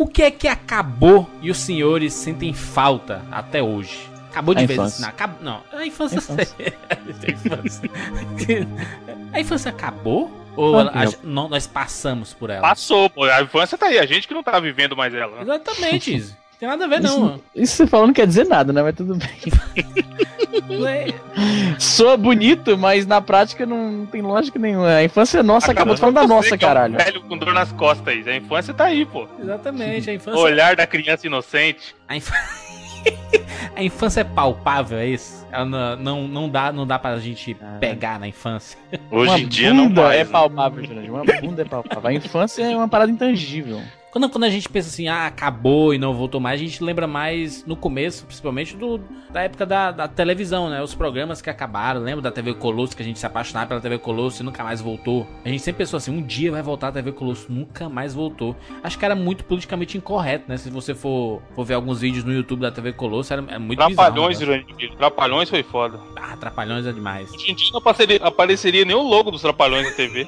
O que é que acabou e os senhores sentem falta até hoje? Acabou de A vez infância. não, acab... não, a infância. A infância. a infância. a infância acabou? Ou Ah, a- não. nós passamos por ela? Passou, pô. A infância tá aí, a gente que não tá vivendo mais ela. né? Exatamente, Izzy. Tem nada a ver, não. Isso você falando não quer dizer nada, né? Mas tudo bem. É, Soa bonito, mas na prática não, tem lógica nenhuma. A infância é nossa, acabou falando da Você nossa, que é um caralho. velho com dor nas costas aí. A infância tá aí, pô. Exatamente, a O infância. olhar da criança inocente. A, inf- a infância é palpável, é isso? Ela não, não, não dá, não dá pra gente pegar na infância. Hoje uma em dia não bunda mais. é né? palpável, Jurandir. Uma bunda é palpável. A infância é uma parada intangível. Quando, quando a gente pensa assim, ah, acabou e não voltou mais, a gente lembra mais no começo, principalmente do, da época da, da televisão, né? Os programas que acabaram. Lembra da TV Colosso, que a gente se apaixonava pela TV Colosso e nunca mais voltou? A gente sempre pensou assim, um dia vai voltar a TV Colosso, nunca mais voltou. Acho que era muito politicamente incorreto, né? Se você for, for ver alguns vídeos no YouTube da TV Colosso, era, era muito Trapalhões, bizarro. né? Jurandir. Trapalhões foi foda. Ah, Trapalhões é demais. Hoje em dia não apareceria, apareceria nem o logo dos Trapalhões na TV.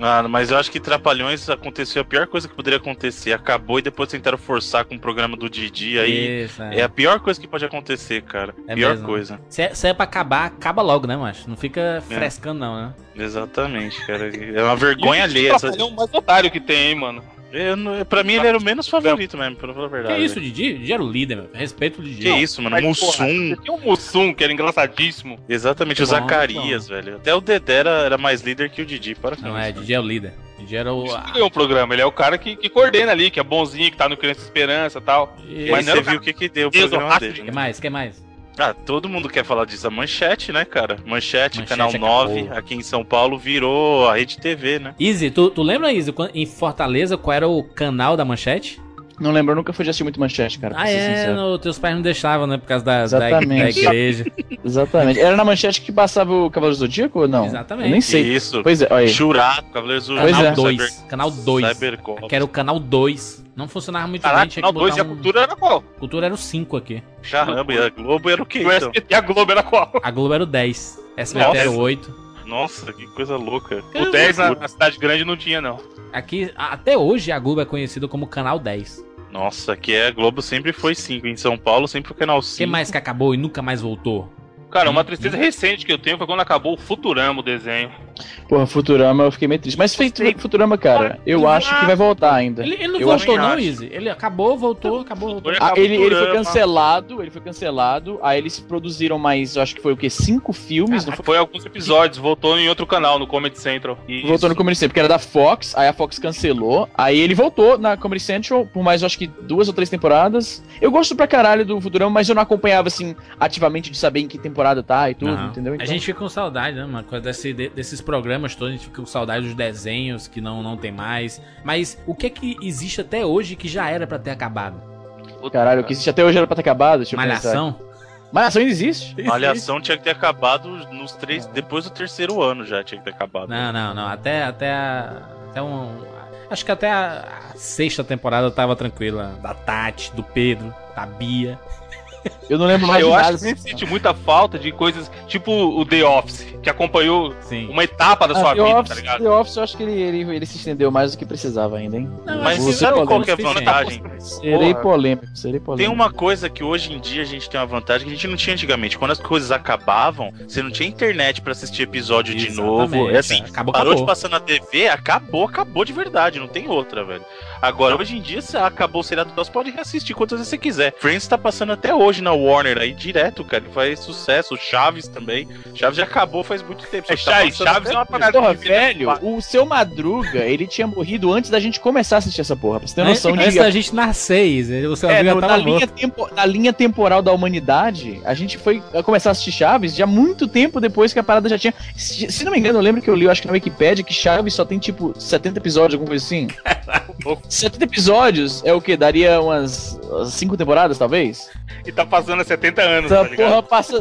Ah, mas eu acho que Trapalhões aconteceu a pior coisa que poderia acontecer. Acabou e depois tentaram forçar com o programa do Didi. Aí Isso, é a pior coisa que pode acontecer, cara. É pior mesmo. coisa. Se é, se é pra acabar, acaba logo, né, macho? Não fica frescando, não, né? Exatamente, cara. É uma vergonha alheia. Essa... Trapalhão mais otário que tem, hein, mano. Eu, não- pra mim, ele era o menos favorito mesmo, pra falar a Que verdade. isso, Didi? Didi era o líder, meu. Respeito o Didi. Que isso, mano? Mas, Mussum. porra, o Mussum, que era engraçadíssimo. Exatamente, o Bom, Zacarias, velho. Até o Dedé era, era mais líder que o Didi, para com Não, isso, é. Didi é o líder. Didi era o. Ele ganhou um programa, ele é o cara que, que coordena ali, que é bonzinho, que tá no Criança Esperança e tal. E aí Mas não você era o viu o que que deu o Deus, programa dele, de- né? que mais? que mais? Ah, todo mundo quer falar disso. A Manchete, né, cara? Manchete, Manchete Canal acabou. 9, aqui em São Paulo, virou a Rede TV, né? Easy, tu, tu lembra, Easy, em Fortaleza, qual era o canal da manchete? Não lembro, eu nunca fui de assistir muito manchete, cara. Ah, é, no, teus pais não deixavam, né? Por causa da, da, da Exatamente. igreja. Exatamente. Era na manchete que passava o Cavaleiro do Zodíaco ou não? Exatamente. Eu nem sei. Isso. Pois é, olha aí. Churato, Cavaleiros do Pois Canal é. 2. Canal 2. Cybercop. Que era o canal 2. Não funcionava muito bem, Caraca, tinha Canal que 2 e a um... cultura era qual? Cultura era o 5 aqui. Caramba, e a Globo era o quê, E o então? SBT e a Globo era qual? A Globo era o 10. SBT Nossa. era o 8. Nossa, que coisa louca. O 10 na, na cidade grande não tinha, não. Aqui, a- até hoje, a Globo é conhecida como Canal 10. Nossa, aqui é a Globo sempre foi 5. Em São Paulo sempre foi canal O que 5. mais que acabou e nunca mais voltou? Cara, uma tristeza recente que eu tenho foi quando acabou o Futurama, o desenho. Porra, Futurama, eu fiquei meio triste. Mas feito Futurama, cara, eu acho que vai voltar ainda. Ele, ele não Eu acho voltou, que não, acho. Easy. Ele acabou, voltou, acabou, voltou. Ah, ele, ele foi cancelado, ele foi cancelado, aí eles produziram mais, eu acho que foi o quê? Cinco filmes, não foi? Foi alguns episódios, voltou em outro canal, no Comedy Central. Isso. Voltou no Comedy Central, porque era da Fox, aí a Fox cancelou, aí ele voltou na Comedy Central por mais, eu acho que duas ou três temporadas. Eu gosto pra caralho do Futurama, mas eu não acompanhava, assim, ativamente de saber em que temporada tá e tudo, Não. entendeu? A Então, gente fica com saudade, né, mano? Desse, de- desses programas todos, a gente fica com saudade dos desenhos que não, não tem mais. Mas o que é que existe até hoje que já era pra ter acabado? Caralho, o que existe até hoje era pra ter acabado, deixa eu pensar. Malhação? Malhação ainda existe? Malhação tinha que ter acabado nos três. Depois do terceiro ano já tinha que ter acabado. Não, não, não. Até, até, a- até um. Acho que até a, a sexta temporada tava tranquila. Da Tati, do Pedro, da Bia. Eu não lembro mais Eu de acho nada. que a gente sente muita falta de coisas tipo o The Office, que acompanhou Sim. uma etapa da sua Ah, The, vida, Office, tá ligado? The Office, eu acho que ele, ele, ele se estendeu mais do que precisava ainda, hein? Não, Mas você sabe tá qual que é a vantagem? Serei polêmico, serei polêmico. Tem uma coisa que hoje em dia a gente tem uma vantagem que a gente não tinha antigamente. Quando as coisas acabavam, você não tinha internet pra assistir episódio de novo. Exatamente, É assim, acabou, parou acabou. de passar na TV, acabou, acabou de verdade, não tem outra, velho. Agora, hoje em dia, se acabou o seriado, você pode reassistir quantas vezes você quiser. Friends tá passando até hoje na Warner aí, direto, cara, e faz sucesso. Chaves também. Chaves já acabou faz muito tempo. É, tá Chaves, passando Chaves é uma hoje. parada Porra, velho, o seu Madruga, ele tinha morrido antes da gente começar a assistir essa porra. Pra você ter noção Antes de. da gente nascer, o seu É, no- na, linha tempo- na linha temporal da humanidade, a gente foi a começar a assistir Chaves já muito tempo depois que a parada já tinha. Se, se não me engano, eu lembro que eu li, eu acho que na Wikipedia, que Chaves só tem tipo 70 episódios, alguma coisa assim. 70 episódios é o que? Daria umas 5 temporadas, talvez? Tá passando há 70 anos, Essa tá ligado? porra passa.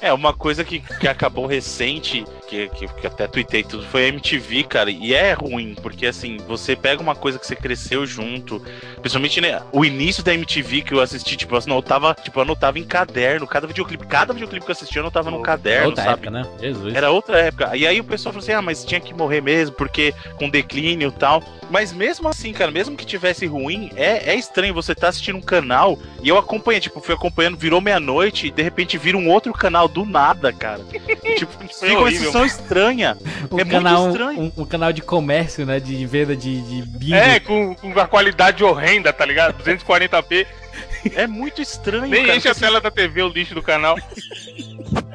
É, uma coisa que, que acabou recente que, que, que até tuitei tudo, foi a MTV, cara. E é ruim, porque assim, você pega uma coisa que você cresceu junto, principalmente né, o início da MTV que eu assisti, tipo, eu anotava, tipo, eu anotava em caderno, cada videoclipe, cada videoclipe que eu assistia eu anotava num caderno, Outra sabe? época, né? Jesus. Era outra época. E aí o pessoal falou assim: ah, mas tinha que morrer mesmo, porque com declínio e tal. Mas mesmo assim, cara, mesmo que tivesse ruim, é, é estranho você tá assistindo um canal e eu acompanhei, tipo, fui acompanhando, virou meia-noite e de repente vira um outro canal do nada, cara. E, tipo, Foi fica estranha. um é muito canal, estranho. Um, um canal de comércio, né? De venda de, de bingo. É, com, com a qualidade horrenda, tá ligado? 240p. É muito estranho, Nem cara. enche a tela da TV o lixo do canal.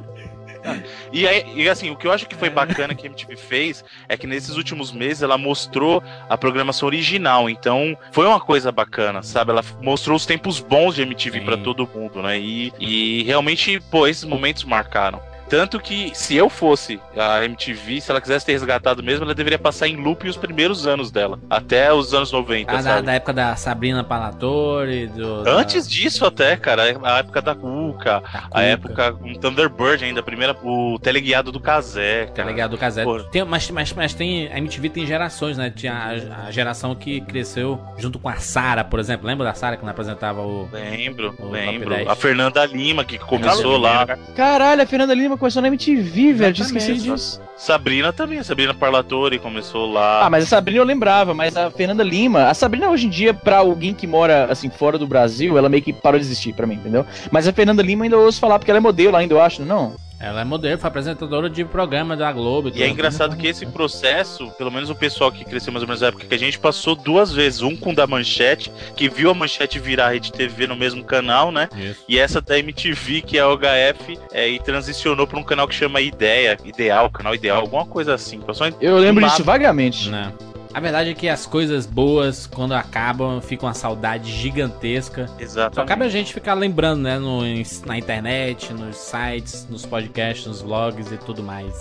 E, aí, e assim, o que eu acho que foi bacana que a MTV fez é que nesses últimos meses ela mostrou a programação original. Então, foi uma coisa bacana, sabe? Ela mostrou os tempos bons de MTV pra todo mundo, né? E, e realmente, pô, esses momentos marcaram. Tanto que, se eu fosse a MTV, se ela quisesse ter resgatado mesmo, ela deveria passar em loop os primeiros anos dela. Até os anos 90, Ah, da, sabe? da época da Sabrina Palatori, do. da- Antes disso, até, cara, a época da Cuca, da a Cuca, época com Thunderbird ainda, a primeira, o teleguiado do Kazé, cara. ligado? Do Casé. Pô. Tem, mas, mas, mas tem. A MTV tem gerações, né? Tinha a, a geração que cresceu junto com a Sara, por exemplo. Lembra da Sara quando apresentava o. Lembro, O lembro. Top 10. A Fernanda Lima, que começou Tá lá. cara. Caralho, a Fernanda Lima começou na MTV, velho. Tinha esquecido disso. Sabrina também, a Sabrina Parlatori começou lá. Ah, mas a Sabrina eu lembrava, mas a Fernanda Lima. A Sabrina hoje em dia, pra alguém que mora assim fora do Brasil, ela meio que parou de existir pra mim, entendeu? Mas a Fernanda Lima ainda ouço falar, porque ela é modelo ainda, eu acho, não? Ela é modelo, foi apresentadora de programa da Globo. E é engraçado que esse processo, pelo menos o pessoal que cresceu mais ou menos na época que a gente passou duas vezes. Um com o da Manchete, que viu a Manchete virar a Rede TV no mesmo canal, né? Isso. E essa da MTV, que é a HF, é, e transicionou pra um canal que chama Ideia, Ideal, canal Ideal, alguma coisa assim. Passou Eu lembro disso vagamente. Né? A verdade é que as coisas boas, quando acabam, fica uma saudade gigantesca. Só Exatamente. cabe a gente ficar lembrando, né? No, na internet, nos sites, nos podcasts, nos vlogs e tudo mais.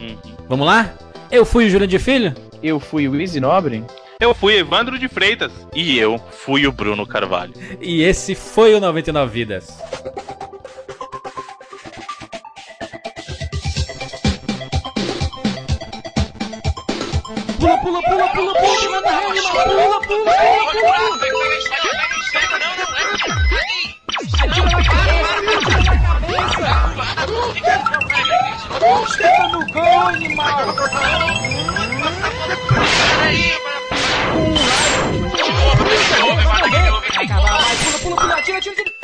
Uhum. Vamos lá? Eu fui o Jurandir Filho? Eu fui o Easy Nobre. Eu fui Evandro de Freitas. E eu fui o Bruno Carvalho. E esse foi o 99 Vidas. Pula, pula, pula, pula, pula, pula, na rede, pula, pula, pula, pula, pula. Ah,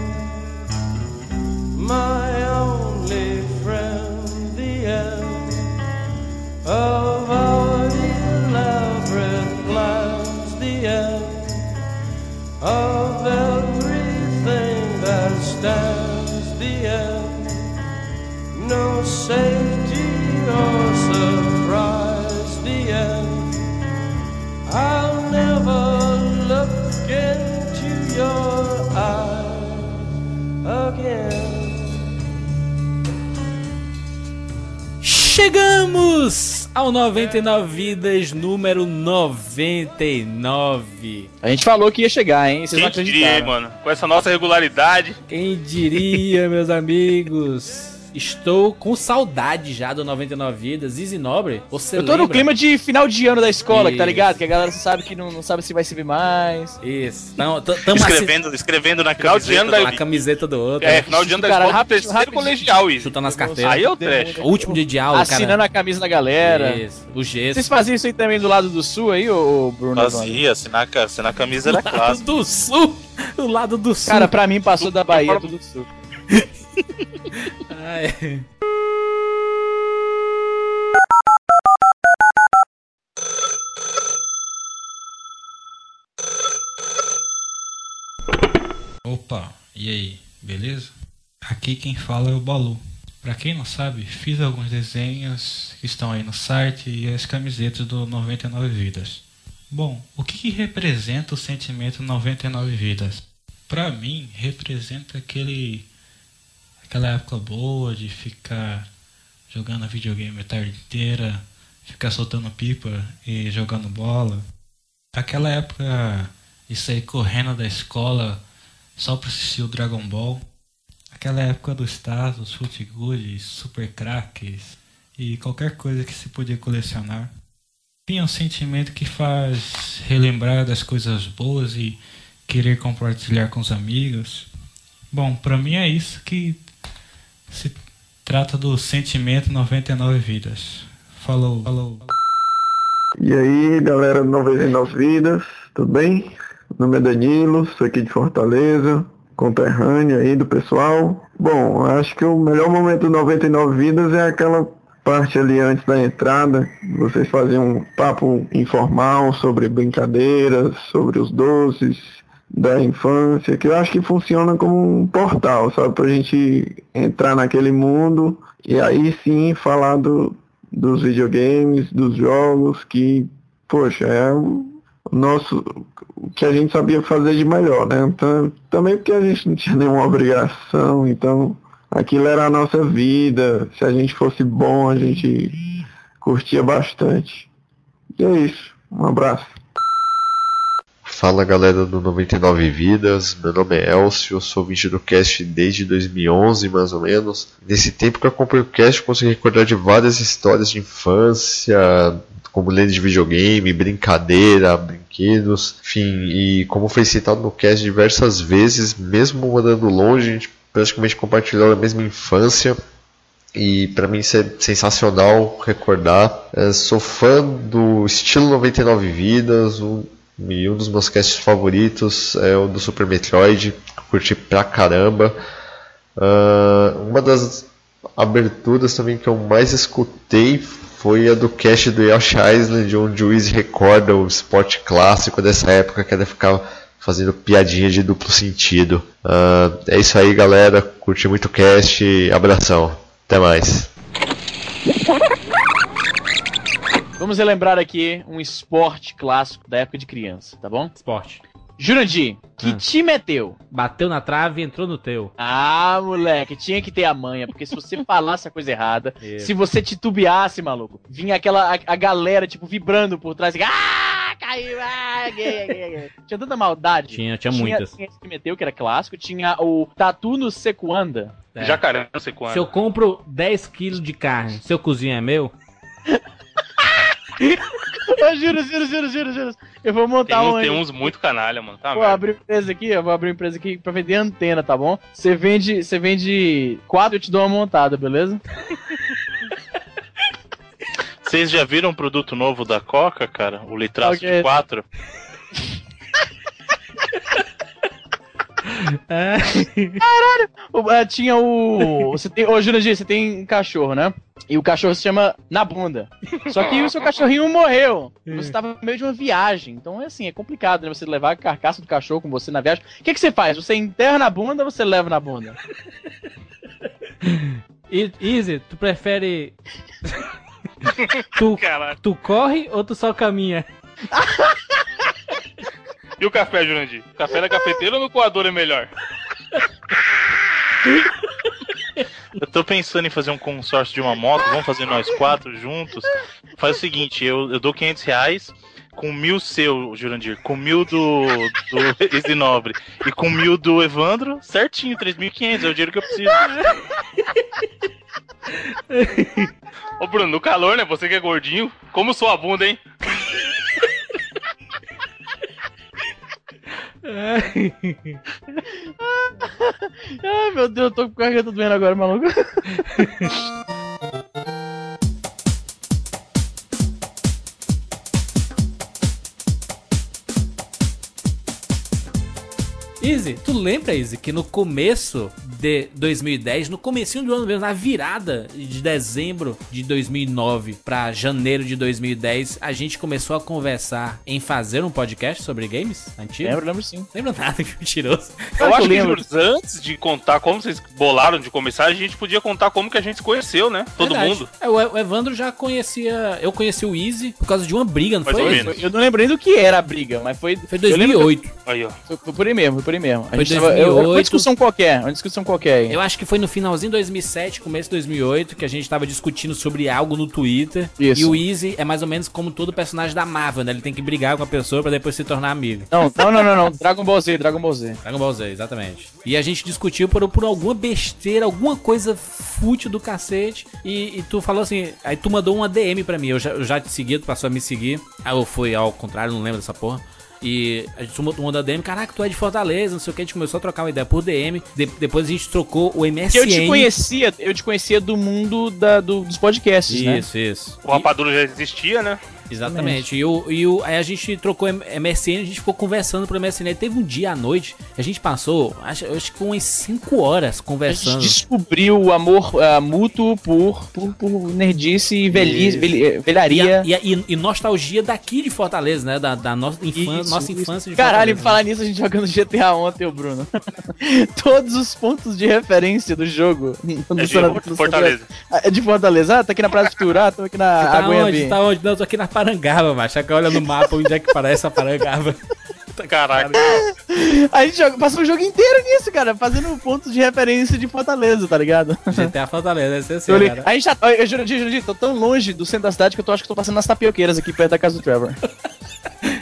ao 99 Vidas número 99. A gente falou que ia chegar, hein? Vocês não Quem diria, mano? Com essa nossa regularidade. Quem diria, meus amigos? Estou com saudade já do 99 Vidas. Easy Nobre, você Eu tô no lembra? clima de final de ano da escola, que tá ligado? Que a galera sabe que não, não sabe se vai se ver mais. Isso. Tamo, t- tamo assim, Escrevendo, escrevendo na Final de camiseta ano do da- na camiseta do outro. É, final de ano da Cara, escola, rapidinho, terceiro rapidinho. colegial, isso. Chutando as carteiras. Aí é o trash. O último dia de aula, Assinando cara. a camisa da galera. Isso. O gesso. Vocês faziam isso aí também do lado do sul aí, ô, Bruno? Fazia, assinar, assinar a camisa era O lado clássico. do sul. O lado do sul. Cara, pra mim passou da Bahia tudo do sul. Ai. Opa, e aí, beleza? Aqui quem fala é o Balu. Pra quem não sabe, fiz alguns desenhos que estão aí no site e as camisetas do 99 Vidas. Bom, o que, que representa o sentimento 99 Vidas? Pra mim, representa aquele aquela época boa de ficar jogando videogame a tarde inteira, ficar soltando pipa e jogando bola. Aquela época de sair correndo da escola só pra assistir o Dragon Ball. Aquela época dos Tazos, Fute Good, Super Cracks e qualquer coisa que se podia colecionar. Tinha um sentimento que faz relembrar das coisas boas e querer compartilhar com os amigos. Bom, pra mim é isso que se trata do sentimento 99 vidas. Falou, falou. E aí, galera do 99 Vidas, tudo bem? Meu nome é Danilo, sou aqui de Fortaleza, conterrâneo aí do pessoal. Bom, acho que o melhor momento do 99 Vidas é aquela parte ali antes da entrada, vocês faziam um papo informal sobre brincadeiras, sobre os doces da infância, que eu acho que funciona como um portal, sabe, pra gente entrar naquele mundo e aí sim falar do, dos videogames, dos jogos, que, poxa, é o nosso, o que a gente sabia fazer de melhor, né? Então, também porque a gente não tinha nenhuma obrigação, então aquilo era a nossa vida, se a gente fosse bom, a gente curtia bastante. E é isso, um abraço. Fala galera do 99 Vidas, meu nome é Elcio, eu sou ouvinte do cast desde 2011 mais ou menos. Nesse tempo que eu acompanho o cast, consegui recordar de várias histórias de infância, como lenda de videogame, brincadeira, brinquedos, enfim, e como foi citado no cast diversas vezes, mesmo morando longe, a gente praticamente compartilhou a mesma infância. E para mim isso é sensacional recordar. É, sou fã do estilo 99 Vidas, um, e um dos meus casts favoritos é o do Super Metroid, curti pra caramba. Ah, uma das aberturas também que eu mais escutei foi a do cast do Yoshi Island, onde o Easy recorda o esporte clássico dessa época, que era ficar fazendo piadinha de duplo sentido. Ah, é isso aí, galera. Curti muito o cast. Abração. Até mais. Vamos relembrar aqui um esporte clássico da época de criança, tá bom? Esporte. Jurandir, que Ah. time é teu? Bateu na trave e entrou no teu. Ah, moleque, tinha que ter a manha, porque se você falasse a coisa errada, Isso. se você titubeasse, maluco, vinha aquela a, a galera, tipo, vibrando por trás, assim, ah, caiu, ah, gay, gay, gay. Tinha tanta maldade. Tinha, tinha muitas. Tinha esse que meteu, que era clássico, tinha o Tatu no Sequanda. É. Jacaré, não sei quando. Se eu compro 10 quilos de carne, seu cozinho é meu? Eu juro, juro, juro, juro, juro. Eu vou Tem montar um. tem uns muito canalha, mano. Tá, Vou merda. abrir empresa aqui, eu vou abrir empresa aqui pra vender antena, tá bom? Você vende, você vende quatro, eu te dou uma montada, beleza? Vocês já viram um produto novo da Coca, cara? O litraço Ok. de 4? É. O- ah, tinha o. Você tem. Ô, Jurandir, você tem um cachorro, né? E o cachorro se chama Na Bunda. Só que o seu cachorrinho morreu. Você tava no meio de uma viagem. Então é assim, é complicado, né? Você levar a carcaça do cachorro com você na viagem. O que, que você faz? Você enterra na bunda ou você leva na bunda? Easy, tu prefere. tu, Caralho. tu corre ou tu só caminha? E o café, Jurandir? O café na cafeteira ou no coador é melhor? Eu tô pensando em fazer um consórcio de uma moto, vamos fazer nós quatro juntos. Faz o seguinte, eu, eu dou 500 reais com mil seu, Jurandir, com mil do, do Easy Nobre e com mil do Evandro, certinho, 3.500, é o dinheiro que eu preciso. Ô, Bruno, no calor, né? Você que é gordinho, como sua bunda, hein? Ai, meu Deus, eu tô com a garganta doendo agora, maluco. Easy, tu lembra, Easy, que no começo de 2010, no comecinho do ano mesmo, na virada de dezembro de 2009 pra janeiro de 2010, a gente começou a conversar em fazer um podcast sobre games antigos? Lembro, lembro sim. Lembra nada, que mentiroso. Eu que acho eu que, lembro. Júlio, antes de contar como vocês bolaram de começar, a gente podia contar como que a gente se conheceu, né? Todo Verdade. mundo. É, o Evandro já conhecia. Eu conheci o Easy por causa de uma briga, não Mais foi? ou Easy? menos. Eu não lembro nem do que era a briga, mas foi. Foi eu lembro 2008. Aí, ó. que Foi, foi por aí mesmo, foi por aí mesmo. A Foi gente tava- eu- 2008. Uma discussão qualquer, uma discussão qualquer aí. Eu acho que foi no finalzinho de 2007, começo de 2008, que a gente tava discutindo sobre algo no Twitter. Isso. E o Easy é mais ou menos como todo personagem da Marvel, né? Ele tem que brigar com a pessoa pra depois se tornar amigo. Não, não, não, não, não. Dragon Ball Z, Dragon Ball Z. Dragon Ball Z, exatamente. E a gente discutiu por, por alguma besteira, alguma coisa fútil do cacete. E, e tu falou assim, aí tu mandou uma DM pra mim. Eu já, eu já te segui, tu passou a me seguir. Aí eu fui ao contrário, não lembro dessa porra. E a gente mandou DM, caraca, tu é de Fortaleza, não sei o que, a gente começou a trocar uma ideia por DM. De- depois a gente trocou o MSN. Que eu te conhecia, eu te conhecia do mundo da, do- dos podcasts, né? Isso, isso. O Rapadura já existia, né? Exatamente. E, o, e o, aí a gente trocou MSN, a gente ficou conversando pro MSN. Aí teve um dia à noite, a gente passou, acho, acho que umas 5 horas A gente conversando. descobriu o amor ah, mútuo por, por, por nerdice e velhice, Isso. velhi- E, a- velharia. e, a- e- e nostalgia daqui de Fortaleza, né? Da, da nossa, infan- Isso, nossa isso. infância de Caralho, Fortaleza. falar nisso, a gente jogando GTA ontem, ô Bruno. Todos os pontos de referência do jogo. no É de Fortaleza. É de Fortaleza? Ah, tá aqui na Praia do Futura, ah, tô aqui na Tá onde? Aguiabi. Tá onde? Não, tô aqui na Parangaba, macho. Aqui olha no mapa onde é que parece a Parangaba. Caraca. A gente joga, passou o jogo inteiro nisso, cara, fazendo pontos de referência de Fortaleza, tá ligado? GTA Fortaleza, ser assim, li- cara. a gente já, eu juro, juro, juro, tô tão longe do centro da cidade que eu tô, acho que tô passando nas tapioqueiras aqui perto da casa do Trevor.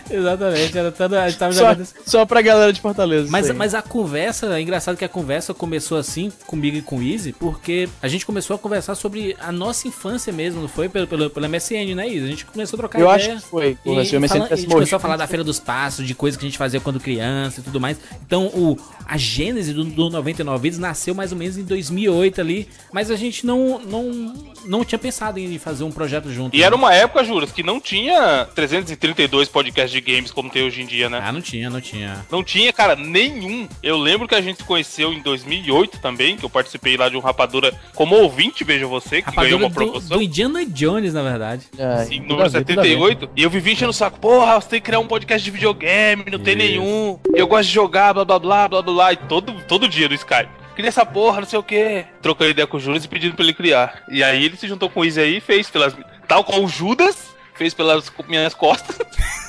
Exatamente, era tanto, a gente tava Só, jogando só pra galera de Fortaleza. Mas, mas a conversa, é engraçado que a conversa começou assim comigo e com o Easy, porque a gente começou a conversar sobre a nossa infância mesmo, não foi? Pelo, pelo, pelo MSN, né, Easy? A gente começou a trocar eu ideia. acho que foi. E eu me fala- a gente começou a falar da Feira dos Passos, de coisas que a gente fazia quando criança e tudo mais. Então, o, a gênese do, do 99 Vidas nasceu mais ou menos em 2008 ali, mas a gente não, não, não tinha pensado em fazer um projeto junto. E né? era uma época, Juras, que não tinha 332 podcasts de games como tem hoje em dia, né? Ah, não tinha, não tinha. Não tinha, cara, nenhum. Eu lembro que a gente se conheceu em 2008 também, que eu participei lá de um Rapadura como ouvinte, veja você, que ganhou Rapadura uma do, promoção. do Indiana Jones, na verdade. Ai, Sim, número ver, tudo a ver. 78. E eu vivi enchendo o saco. Porra, você tem que criar um podcast de videogame, não tem Isso. nenhum. Eu gosto de jogar, blá blá blá blá blá blá. E todo, todo dia no Skype. Cria essa porra, não sei o quê. Trocando ideia com o Juras e pedindo pra ele criar. E aí ele se juntou com o Izzy aí e fez pelas. Tal como o Judas, fez pelas minhas costas.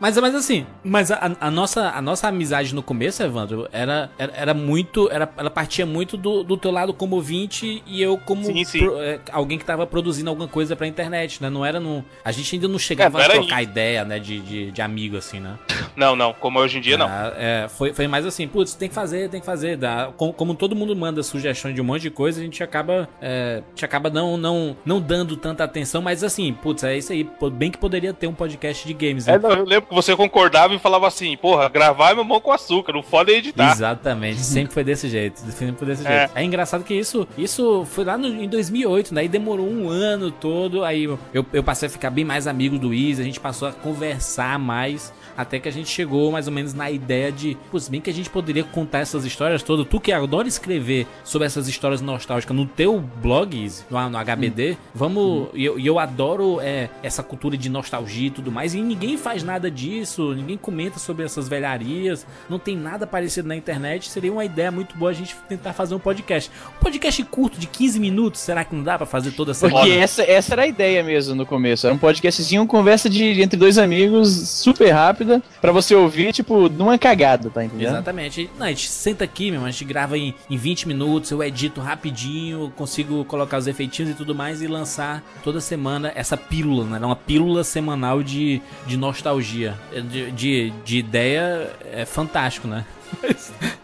Mas, mas assim, mas a, a nossa, a nossa amizade no começo, Evandro, era, era, era muito. Era, ela partia muito do, do teu lado como ouvinte e eu como Sim, sim. pro- é, alguém que tava produzindo alguma coisa pra internet, né? Não era no. A gente ainda não chegava É, a não trocar ideia, né? De, de, de amigo, assim, né? Não, não, como é hoje em dia, não. Ah, é, foi, foi mais assim, putz, tem que fazer, tem que fazer. Dá. Como, como todo mundo manda sugestões de um monte de coisa, a gente acaba. É, a gente acaba não, não, não dando tanta atenção, mas assim, putz, é isso aí. Bem que poderia ter um podcast de games, né? É, não, eu lembro você concordava e falava assim, porra, gravar é meu mão com açúcar, não foda é editar. Exatamente, sempre foi desse jeito, sempre foi desse É. jeito. É engraçado que isso, isso foi lá no- em 2008, daí demorou um ano todo, aí eu, eu, passei a ficar bem mais amigo do Izzy, a gente passou a conversar mais, até que a gente chegou mais ou menos na ideia de, pô, se bem que a gente poderia contar essas histórias todas, tu que adora escrever sobre essas histórias nostálgicas no teu blog, no, no HBD, vamos, e eu, eu adoro é, essa cultura de nostalgia e tudo mais, e ninguém faz nada disso, ninguém comenta sobre essas velharias, não tem nada parecido na internet, seria uma ideia muito boa a gente tentar fazer um podcast. Um podcast curto de 15 minutos, será que não dá pra fazer toda Porque semana? essa, essa era a ideia mesmo no começo. Era um podcastzinho, conversa de, entre dois amigos, super rápida, pra você ouvir, tipo, numa cagada, tá entendendo? Exatamente. Não, a gente senta aqui, meu, a gente grava em, em 20 minutos, eu edito rapidinho, consigo colocar os efeitinhos e tudo mais e lançar toda semana essa pílula, né? Uma pílula semanal de, de nostalgia. De, de, de ideia é fantástico, né?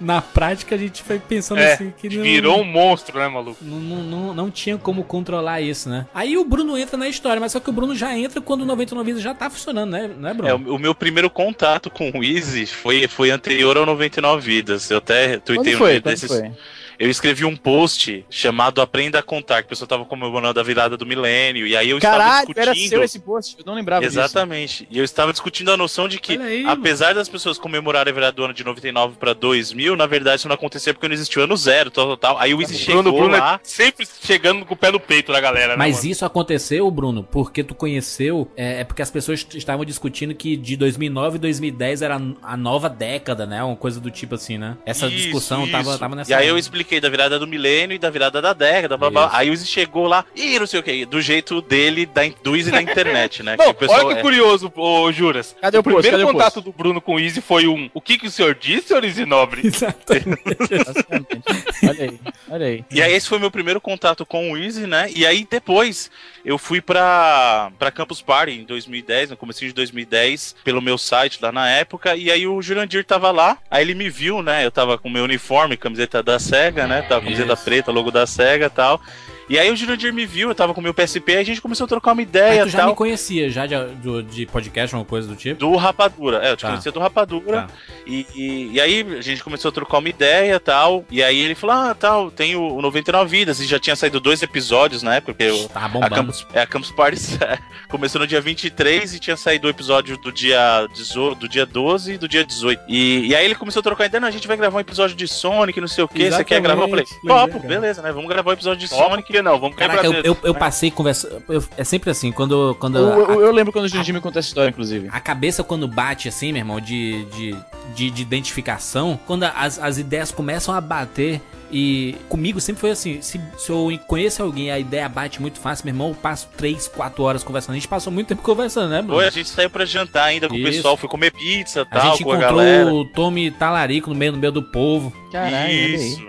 Na prática a gente foi pensando É, assim que não, virou um monstro, né, maluco? não, não, não, não tinha como controlar isso, né? Aí o Bruno entra na história, mas só que o Bruno já entra quando o 99 Vidas já tá funcionando, né, né Bruno? É, o, o meu primeiro contato com o Easy foi, foi anterior ao 99 Vidas. Eu até tuitei Quando um foi? dia Quando desses. foi? Eu escrevi um post chamado Aprenda a Contar, que o pessoal tava comemorando a virada do milênio. E aí eu Caralho, estava era discutindo. seu esse post, eu não lembrava disso. Exatamente. E eu estava discutindo a noção de que, aí, apesar das pessoas comemorarem a virada do ano de 99 para 2000, na verdade isso não acontecia porque não existia o ano zero, tal, tal, tal. Aí o Easy chegou Bruno, Bruno lá. é sempre chegando com o pé no peito da galera, né? Mas mano? isso aconteceu, Bruno, porque tu conheceu, é, é porque as pessoas estavam discutindo que de 2009 e 2010 era a nova década, né? Uma coisa do tipo assim, né? Essa Isso, discussão tava, isso. tava nessa. E aí eu expliquei da virada do milênio e da virada da década, blá, blá. Aí o Easy chegou lá, e não sei o que, do jeito dele, da, do Easy da internet, né? Não, pessoal olha que é- curioso, ô Juras. Cadê o primeiro Cadê contato do Bruno com o Easy foi um. O que, que o senhor disse, senhor Easy Nobre? Exatamente. Olha aí, olha aí. E aí esse foi meu primeiro contato com o Easy, né? E aí depois eu fui pra, pra Campus Party em 2010, no começo de 2010, pelo meu site lá na época, e aí o Jurandir tava lá, aí ele me viu, né? Eu tava com meu uniforme, camiseta da SEGA, né? Tava com camiseta Isso. preta, logo da SEGA e tal. E aí o Jurandir me viu, eu tava com meu PSP, aí a gente começou a trocar uma ideia tu e já tal. me conhecia, já de, do- de podcast, uma coisa do tipo? Do Rapadura, é, eu te Tá. conhecia do Rapadura. Tá. E, e, e aí a gente começou a trocar uma ideia e tal. E aí ele falou: Ah, tal, tem o, o 99 Vidas. E já tinha saído dois episódios na época, porque eu, Tá a. Campus, é, a Campus Party é, começou no dia 23 e tinha saído o episódio do dia, 18, do dia 12 e do dia 18. E, e aí ele começou a trocar ideia: Não, a gente vai gravar um episódio de Sonic, não sei o que. Você quer gravar? Eu falei: Topo, beleza, né? Vamos gravar o episódio de Sonic. Porque não, vamos quebrar Caraca, eu, eu, eu passei conversa. eu- é sempre assim, quando. quando Eu, a- eu- eu lembro quando o Jurandir me contou essa história, inclusive. A cabeça quando bate assim, meu irmão, de, de, de, de identificação, quando as, as ideias começam a bater. E comigo sempre foi assim: se, se eu conheço alguém a ideia bate muito fácil, meu irmão, eu passo 3, 4 horas conversando. A gente passou muito tempo conversando, né, Bruno? Foi, a gente saiu pra jantar ainda com Isso. o pessoal, foi comer pizza e A tal, gente com a encontrou galera. o Tommy Talarico no meio, no meio do povo. Caralho. Isso.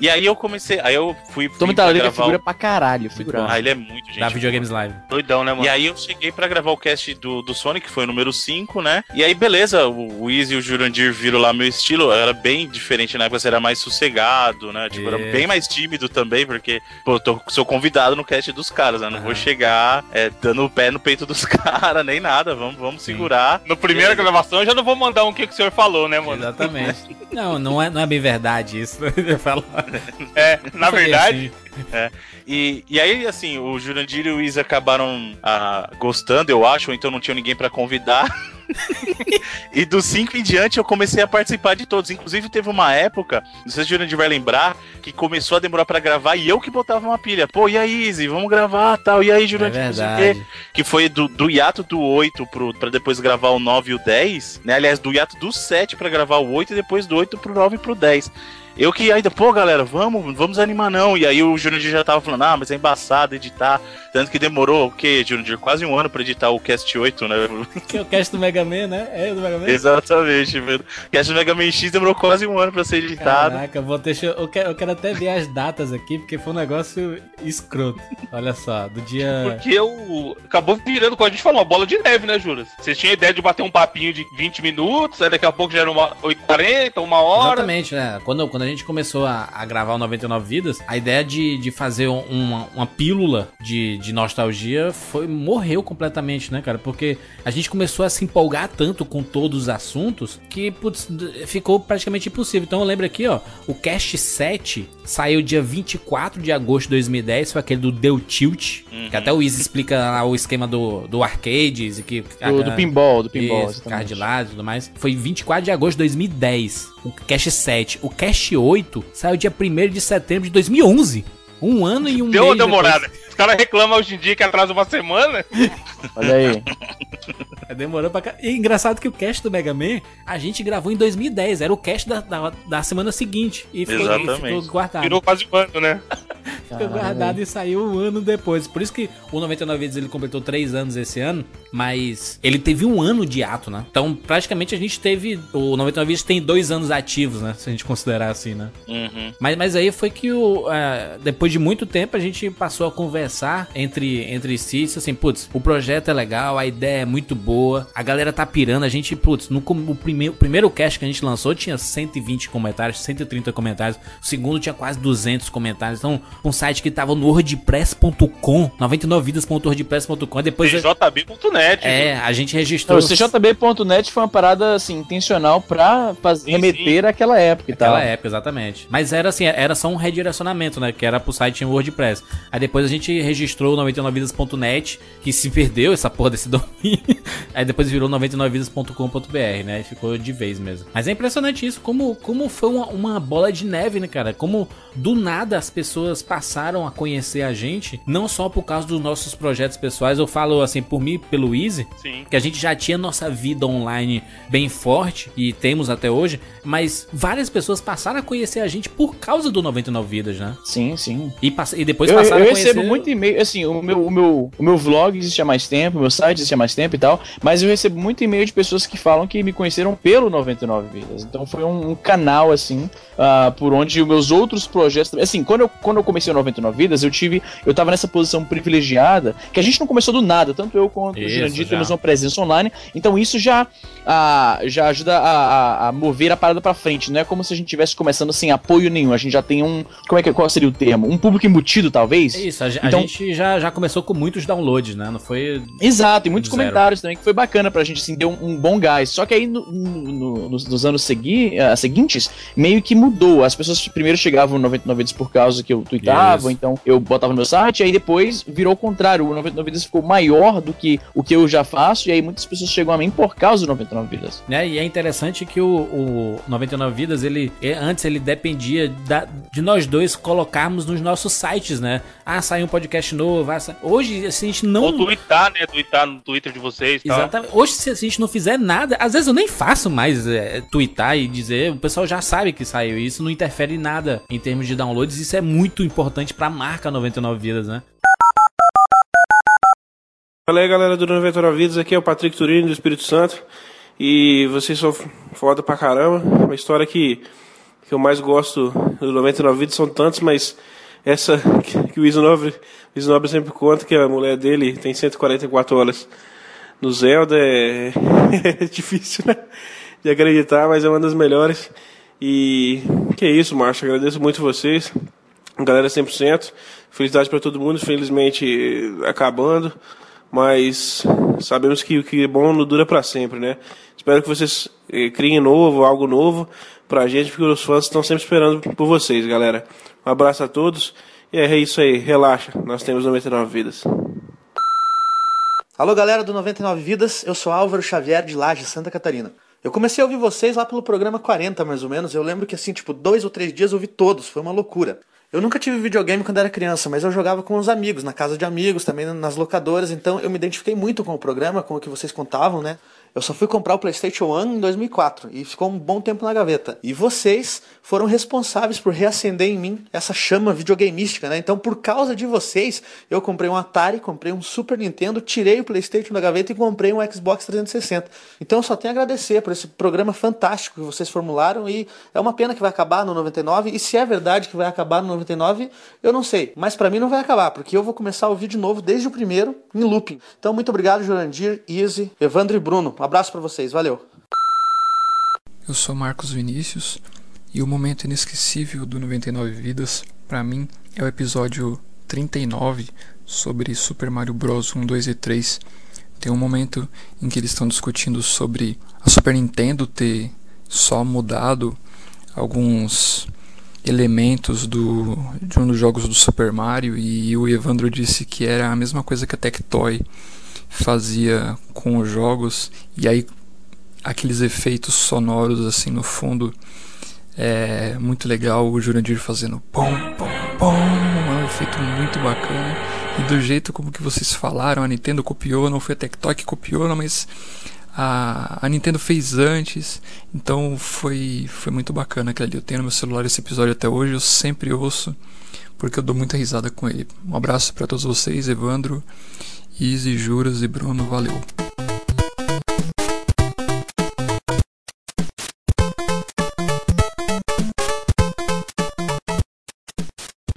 E aí eu comecei, aí eu fui. Tommy Talarico é gravar figura o- pra caralho, figura. Ah, ele é muito gente. da Videogames Live. Doidão, né, mano? E aí eu cheguei pra gravar o cast do, do Sonic, que foi o número 5, né? E aí, beleza, o, o Easy e o Jurandir viram lá meu estilo, era bem diferente na época, você era mais sossegado, né? Tipo, era bem mais tímido também, porque, pô, eu tô, sou convidado no cast dos caras, né? Não vou Aham. chegar é, dando o pé no peito dos caras, nem nada, vamos, vamos segurar. No primeira gravação eu já não vou mandar um que, que o senhor falou, né, mano? Exatamente. não, não é, não é bem verdade isso. Eu falo- É, na Eu falei verdade, assim, E, e aí, assim, o Jurandir e o Isa acabaram ah, gostando, eu acho, ou então não tinham ninguém pra convidar. e dos cinco em diante eu comecei a participar de todos. Inclusive teve uma época, não sei se o Jurandir vai lembrar, que começou a demorar pra gravar e eu que botava uma pilha. Pô, e aí, Izzy, vamos gravar tal. E aí, É Jurandir, não sei o quê. verdade. Que foi do, do hiato do 8 pro, pra depois gravar o 9 e o 10, né? Aliás, do hiato do 7 pra gravar o 8 e depois do 8 pro 9 e pro 10. Eu que ainda, pô, galera, vamos, vamos animar não. E aí o Jurandir já tava falando, ah, mas é embaçado editar. Tanto que demorou, o quê, Jurandir? Quase um ano pra editar o Cast 8, né? Que é o cast do Mega Man, né? É o do Mega Man? Exatamente, velho. O Cast Mega Man X demorou quase um ano pra ser editado. Caraca, vou deixar, eu, quero, eu quero até ver as datas aqui, porque foi um negócio escroto. Olha só, do dia. porque eu acabou virando, como a gente falou, uma bola de neve, né, Juras? Vocês tinham ideia de bater um papinho de 20 minutos, aí daqui a pouco já era uma 8h40, uma hora. Exatamente, né? Quando, quando a gente começou a, a gravar o 99 Vidas, a ideia de, de fazer um- uma, uma pílula de, de nostalgia foi morreu completamente, né, cara? Porque a gente começou a se empolgar tanto com todos os assuntos que putz, ficou praticamente impossível. Então eu lembro aqui, ó, o Cast 7 saiu dia 24 de agosto de 2010, foi aquele do Deu Tilt, que até o Easy explica lá o esquema do, do arcades e que Do, do pinball, do pinball. isso, de lado e tudo mais. Foi 24 de agosto de 2010. O Cash 7. O Cash 8 saiu dia 1 de setembro de 2011. Um ano e um Deu uma mês demorada. depois. Os caras reclamam hoje em dia que atrasa uma semana. Olha aí. É, Demorou pra cá. E engraçado que o cast do Mega Man a gente gravou em 2010. Era o cast da, da, da semana seguinte. E ficou, e Exatamente. ficou guardado. Virou quase um ano, né? Fica guardado e saiu um ano depois. Por isso que o 99 Vidas ele completou 3 anos esse ano, mas ele teve um ano de ato, né? Então, praticamente a gente teve. O 99 Vidas tem dois anos ativos, né? Se a gente considerar assim, né? Uhum. Mas, mas aí foi que o, é, depois de muito tempo a gente passou a conversar entre, entre si, assim, putz, o projeto é legal, a ideia é muito boa, a galera tá pirando, a gente, putz, no com- o, primeiro, o primeiro cast que a gente lançou tinha 120 comentários, 130 comentários, o segundo tinha quase 200 comentários, então um site que tava no wordpress.com, 99vidas.wordpress.com, depois... CJB.net. É, a gente registrou... O CJB.net foi uma parada assim, intencional pra faz- remeter àquela época e tal. Naquela época, exatamente. Mas era assim, era só um redirecionamento, né? Que era pro site em WordPress. Aí depois a gente registrou o 99vidas.net, que se perdeu essa porra desse domínio. Aí depois virou 99vidas.com.br, né? E ficou de vez mesmo. Mas é impressionante isso, como, como foi uma, uma bola de neve, né, cara? Como do nada as pessoas passaram a conhecer a gente, não só por causa dos nossos projetos pessoais. Eu falo assim, por mim, pelo Easy, Sim. que a gente já tinha nossa vida online bem forte e temos até hoje, mas várias pessoas passaram a conhecer a gente por causa do 99 Vidas, né? Sim, sim. E, pass- e depois Eu, passaram eu a conhecer... recebo muito e-mail, assim, o meu, o, meu, o meu vlog existe há mais tempo, o meu site existe há mais tempo e tal, mas eu recebo muito e-mail de pessoas que falam que me conheceram pelo 99 Vidas. Então foi um, um canal, assim, ah, por onde os meus outros projetos. Assim, quando eu, quando eu comecei o 99 Vidas, eu tive. Eu tava nessa posição privilegiada, que a gente não começou do nada, tanto eu quanto o Isso, Jurandir já. temos uma presença online, então isso já, ah, já ajuda a, a- a mover a parada pra frente. Não é como se a gente tivesse começando sem apoio nenhum. A gente já tem um. Como é que qual seria o termo? Um público embutido, talvez? É isso, a, ge- a Então- gente já, já começou com muitos downloads, né? Não foi... Exato, e muitos Zero. comentários também, que foi bacana pra gente, assim, deu um, um bom gás. Só que aí, no- no- no- nos, nos anos segui, ah, seguintes, meio que mudou. As pessoas primeiro chegavam no 99 Vidas por causa que eu tweetava, Isso. então eu botava no meu site, aí depois virou o contrário. O 99 Vidas ficou maior do que o que eu já faço, e aí muitas pessoas chegam a mim por causa do 99 Vidas. né? E é interessante que o, o 99 Vidas, ele é, antes ele dependia da- de nós dois colocarmos nos nossos sites, né? Ah, saiu um podcast novo. ah, sa- Hoje, assim, a gente não. Ou tweetar, né? Tweetar no Twitter de vocês tal. Exatamente. Hoje, se a gente não fizer nada, às vezes eu nem faço mais é, twittar e dizer, o pessoal já sabe que saiu. e Isso não interfere em nada em termos de downloads. Isso é muito importante pra marca 99 Vidas, né? Fala aí galera do 99 Vidas, aqui é o Patrick Turini do Espírito Santo e vocês são foda pra caramba. Uma história que, que eu mais gosto do 99 Vidas são tantos, mas essa que, o Iso Nobre, o sempre conta que a mulher dele tem 144 horas no Zelda é, é difícil né? de acreditar, mas é uma das melhores. E que é isso, Márcio, agradeço muito vocês. Galera 100%. Felicidade para todo mundo, infelizmente acabando, mas sabemos que o que é bom não dura para sempre, né? Espero que vocês eh, criem novo, algo novo pra gente, porque os fãs estão sempre esperando por vocês, galera. Um abraço a todos e é isso aí, relaxa, nós temos 99 vidas. Alô, galera do 99 Vidas, eu sou Álvaro Xavier de Laje, Santa Catarina. Eu comecei a ouvir vocês lá pelo programa 40, mais ou menos. Eu lembro que, assim, tipo, dois ou três dias eu ouvi todos, foi uma loucura. Eu nunca tive videogame quando era criança, mas eu jogava com os amigos, na casa de amigos, também nas locadoras, então eu me identifiquei muito com o programa, com o que vocês contavam, né? Eu só fui comprar o PlayStation 1 em 2004 e ficou um bom tempo na gaveta. E vocês foram responsáveis por reacender em mim essa chama videogameística, né? Então, por causa de vocês, eu comprei um Atari, comprei um Super Nintendo, tirei o PlayStation da gaveta e comprei um Xbox 360. Então, eu só tenho a agradecer por esse programa fantástico que vocês formularam e é uma pena que vai acabar no 99 e se é verdade que vai acabar no 99, eu não sei, mas pra mim não vai acabar, porque eu vou começar ouvir de novo desde o primeiro em looping. Então, muito obrigado, Jurandir, Easy, Evandro e Bruno. Um abraço pra vocês, valeu. Eu sou Marcos Vinícius e o momento inesquecível do 99 Vidas, pra mim, é o episódio 39 sobre Super Mario Bros 1, 2 e 3. Tem um momento em que eles estão discutindo sobre a Super Nintendo ter só mudado alguns elementos do, de um dos jogos do Super Mario e o Evandro disse que era a mesma coisa que a Tectoy fazia com os jogos e aí aqueles efeitos sonoros assim no fundo é muito legal o Jurandir fazendo pom pom pom é um efeito muito bacana e do jeito como que vocês falaram a Nintendo copiou não foi a Tectoy que copiou não, mas a, a Nintendo fez antes então foi foi muito bacana ali eu tenho no meu celular esse episódio até hoje eu sempre ouço porque eu dou muita risada com ele. Um abraço para todos vocês, Evandro, Izzy, Juras e Bruno, valeu.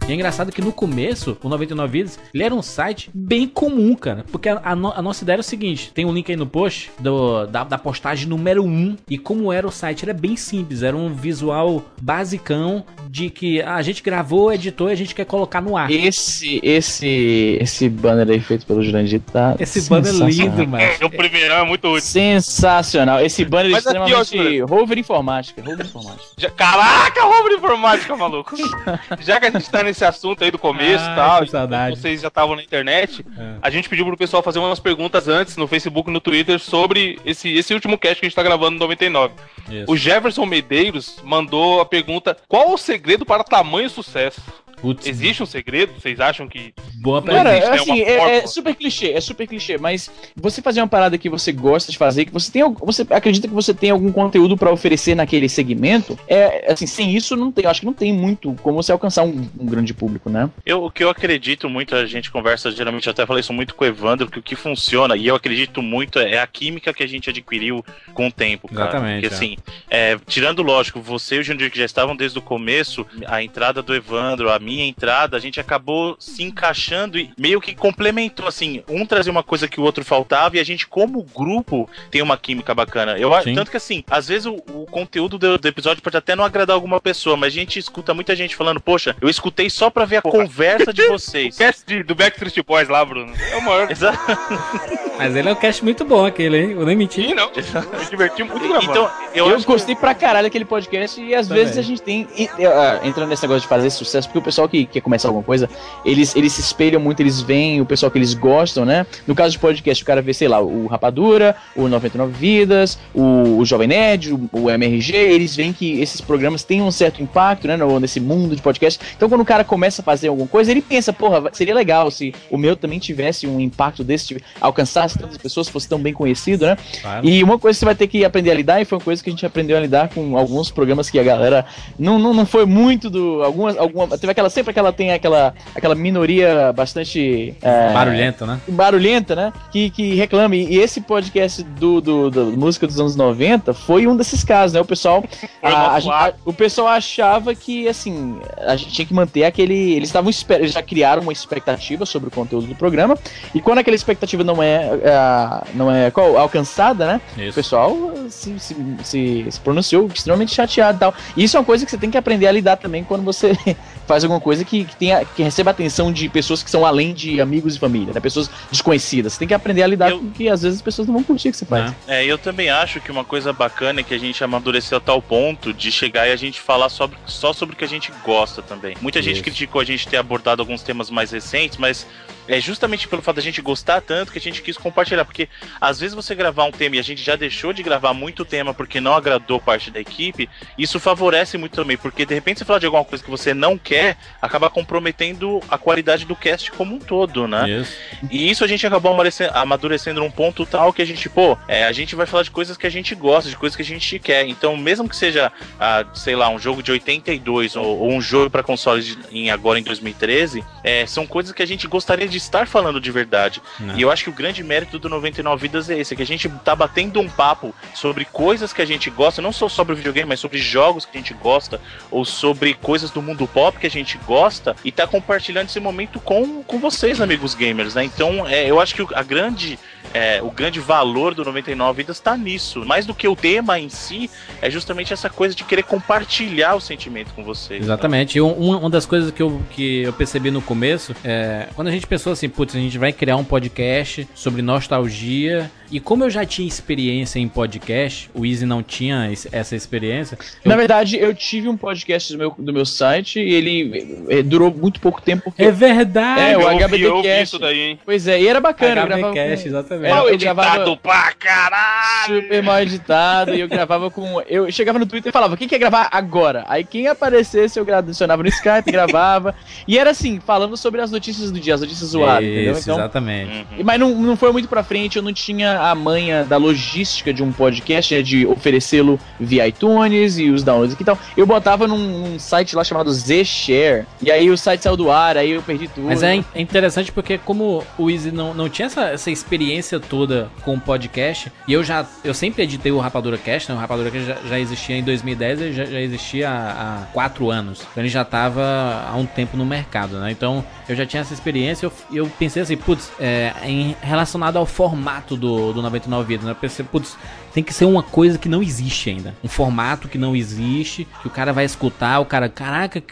E é engraçado que no começo, o 99 Vidas, ele era um site bem comum, cara. Porque a, a no- a nossa ideia era o seguinte: tem um link aí no post do- da, da postagem número 1. E como era o site, era bem simples. Era um visual basicão de que a gente gravou, editou e a gente quer colocar no ar. Esse, esse, esse banner aí feito pelo Jurandir tá. Esse banner sensacional. lindo, mano. O primeirão é muito útil. Sensacional. Esse banner Mas aqui, ó, extremamente rover informática. Rover informática. Já- Caraca, de informática, maluco. Já que a gente tá nesse assunto aí do começo e Ai, tal, que saudade. vocês já estavam na internet, É. a gente pediu pro pessoal fazer umas perguntas antes no Facebook e no Twitter sobre esse, esse último cast que a gente tá gravando no 99. Isso. O Jefferson Medeiros mandou a pergunta: qual o segredo para tamanho sucesso? Putz, Existe um segredo? Vocês acham que. boa pergunta. Cara, existe, né, assim, uma é, é super clichê, é super clichê, mas você fazer uma parada que você gosta de fazer, que você tem, você acredita que você tem algum conteúdo pra oferecer naquele segmento, é assim, sem isso não tem, eu acho que não tem muito como você alcançar um, um grande público, né? Eu, o que eu acredito muito, a gente conversa geralmente, eu até falei isso muito com o Evandro, que o que funciona, e eu acredito muito, é a química que a gente adquiriu com o tempo, cara. Exatamente, Porque é. assim, é, tirando, lógico, você e o Jundir que já estavam desde o começo, a entrada do Evandro, a minha entrada, a gente acabou se encaixando e meio que complementou, assim, um trazia uma coisa que o outro faltava, e a gente, como grupo, tem uma química bacana. Eu acho Sim. tanto que assim, às vezes o, o conteúdo do, do episódio pode até não agradar alguma pessoa, mas a gente escuta muita gente falando, poxa, eu escutei só pra ver a conversa de vocês. Cast de- do Backstreet Boys lá, Bruno. É o maior. Exato. Mas ele é um cast muito bom, aquele, hein? Eu nem menti. Sim, não. Me diverti muito gravando. Então, eu, Eu, acho que gostei pra caralho daquele podcast e às Também. vezes a gente tem. e, ah, entrando nesse negócio de fazer sucesso, porque o pessoal que quer começar alguma coisa, eles, eles se espelham muito, eles veem o pessoal que eles gostam, né? No caso de podcast, o cara vê, sei lá, o Rapadura, o 99 Vidas, o, o Jovem Nerd, o, o MRG, eles veem que esses programas têm um certo impacto, né? No, nesse mundo de podcast. Então quando o cara começa a fazer alguma coisa, ele pensa, porra, seria legal se o meu também tivesse um impacto desse, tive- alcançasse tantas pessoas, fosse tão bem conhecido, né? Claro. E uma coisa que você vai ter que aprender a lidar, e foi uma coisa que a gente aprendeu a lidar com alguns programas que a galera não, não, não foi muito do. Algumas, alguma, teve aquela. Sempre aquela tem aquela, aquela minoria bastante. é, Barulhento, né? barulhenta, né? Que, que reclame. E esse podcast do, do, do música dos anos 90 foi um desses casos, né? O pessoal. A- a lado. o pessoal achava que, assim, a gente tinha que manter aquele. Eles estavam eles já criaram uma expectativa sobre o conteúdo do programa. E quando aquela expectativa não é, é, não é qual, alcançada, né? O Isso. pessoal se, se, se, se pronunciou extremamente chateado e tal. E isso é uma coisa que você tem que aprender a lidar também quando você faz alguma coisa que, que, tenha, que receba atenção de pessoas que são além de amigos e família, né? Pessoas desconhecidas. Você tem que aprender a lidar Eu- com que às vezes as pessoas não vão curtir o que você faz. Né? É, eu também acho que uma coisa bacana é que a gente amadureceu a tal ponto de chegar e a gente falar sobre, só sobre o que a gente gosta também. Muita gente Isso. criticou a gente ter abordado alguns temas mais recentes, mas é justamente pelo fato da gente gostar tanto que a gente quis compartilhar. Porque às vezes você gravar um tema e a gente já deixou de gravar muito tema porque não agradou parte da equipe, isso favorece muito também. Porque de repente você falar de alguma coisa que você não quer, acaba comprometendo a qualidade do cast como um todo, né? Isso. E isso a gente acabou amadurecendo num ponto tal que a gente, pô, é, a gente vai falar de coisas que a gente gosta, de coisas que a gente quer. Então, mesmo que seja, ah, sei lá, um jogo de 82 ou, ou um jogo para consoles em, agora em 2013, é, são coisas que a gente gostaria de estar falando de verdade. Né? E eu acho que o grande mérito do 99 Vidas é esse, é que a gente tá batendo um papo sobre coisas que a gente gosta, não só sobre videogame, mas sobre jogos que a gente gosta, ou sobre coisas do mundo pop que a gente gosta, e tá compartilhando esse momento com, com vocês, amigos gamers, né? Então, é, eu acho que a grande, é, o grande valor do 99 Vidas tá nisso. Mais do que o tema em si, é justamente essa coisa de querer compartilhar o sentimento com vocês. Exatamente. E um- uma, uma das coisas que eu, que eu percebi no começo é quando a gente pensou assim, putz, a gente vai criar um podcast sobre nostalgia. E como eu já tinha experiência em podcast, o Easy não tinha essa experiência. Na verdade, eu tive um podcast do meu, do meu site e ele eh, durou muito pouco tempo. Porque... É verdade! É, o eu ouvi, eu ouvi HBTcast. isso daí, hein? Pois é, e era bacana. HBcast, com- exatamente. Mal editado pra caralho! super mal editado e eu gravava com. Eu chegava no Twitter e falava, quem quer gravar agora? Aí quem aparecesse eu adicionava no Skype, gravava. E era assim, falando sobre as notícias do dia, as notícias zoadas, entendeu? Então, exatamente. Uhum. Mas não, não foi muito pra frente, eu não tinha a manha da logística de um podcast, né, de oferecê-lo via iTunes e os downloads e tal. Eu botava num, num site lá chamado Zshare, e aí o site saiu do ar, aí eu perdi tudo. Mas é é interessante porque como o Easy não, não tinha essa, essa experiência toda com podcast, e eu já eu sempre editei o Rapadura Cast, né? O Rapadura Cast já, já existia em 2010, ele já, já existia há, há quatro anos. Então ele já tava há um tempo no mercado, né? Então eu já tinha essa experiência eu, eu pensei assim, putz, é, em relacionado ao formato do, do 99 Vidas, né? Eu pensei, putz, tem que ser uma coisa que não existe ainda. Um formato que não existe, que o cara vai escutar, o cara, caraca,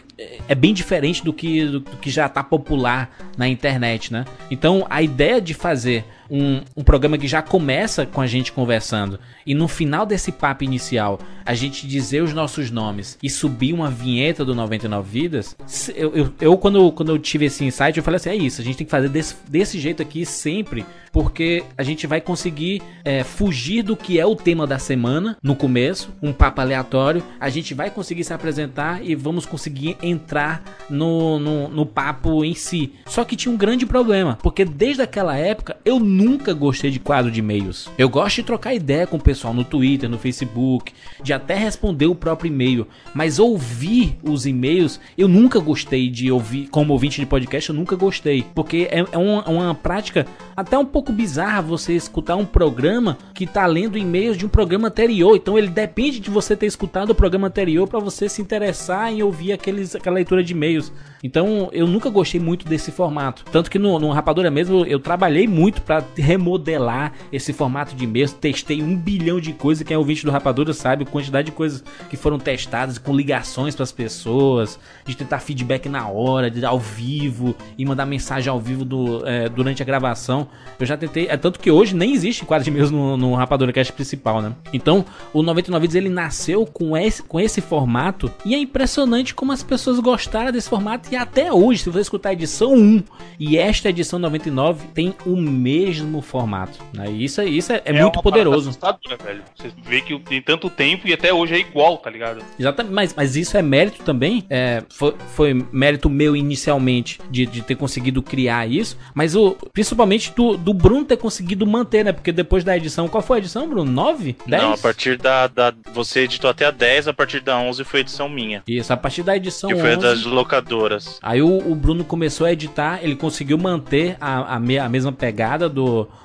é bem diferente do que, do, do que já tá popular na internet, né? Então a ideia de fazer um, um programa que já começa com a gente conversando e no final desse papo inicial a gente dizer os nossos nomes e subir uma vinheta do 99 Vidas, eu, eu, eu, quando, quando eu tive esse insight, eu falei assim: é isso, a gente tem que fazer desse, desse jeito aqui sempre, porque a gente vai conseguir é, fugir do que é o tema da semana no começo, um papo aleatório, a gente vai conseguir se apresentar e vamos conseguir entrar no, no, no papo em si. Só que tinha um grande problema, porque desde aquela época eu nunca gostei de quadro de e-mails. Eu gosto de trocar ideia com o pessoal no Twitter, no Facebook, de até responder o próprio e-mail, mas ouvir os e-mails eu nunca gostei de ouvir, como ouvinte de podcast, eu nunca gostei, porque é, é uma, uma prática até um pouco bizarra você escutar um programa que tá lendo e-mails de um programa anterior, então ele depende de você ter escutado o programa anterior para você se interessar em ouvir aqueles, aquela leitura de e-mails. Então eu nunca gostei muito desse formato. Tanto que no, no Rapadura mesmo eu trabalhei muito para remodelar esse formato de e-mails. Testei um bilhão de coisas. Quem é ouvinte do Rapadura sabe a quantidade de coisas que foram testadas com ligações para as pessoas, de tentar feedback na hora, de ao vivo e mandar mensagem ao vivo do, é, durante a gravação. Eu já tentei. É tanto que hoje nem existe quadro de e-mails no, no Rapadura Cast principal, né? Então o 99 Vidas ele nasceu com esse, com esse formato e é impressionante como as pessoas gostaram desse formato e até hoje, se você escutar a edição 1 e esta edição 99 tem o mesmo formato, né? E isso, é- isso é, é muito uma poderoso. assustadora, velho. Você vê que tem tanto tempo e até hoje é igual, tá ligado? Exatamente, mas, mas isso é mérito também. É, foi, foi mérito meu inicialmente de, de ter conseguido criar isso, mas o, principalmente do, do Bruno ter conseguido manter, né? Porque depois da edição, qual foi a edição, Bruno? 9? 10? Não, a partir da, da. Você editou até a 10, a partir da 11 foi edição minha. Isso, a partir da edição Que foi a 11. das locadoras. Aí o, o Bruno começou a editar, ele conseguiu manter a, a, me- a mesma pegada do,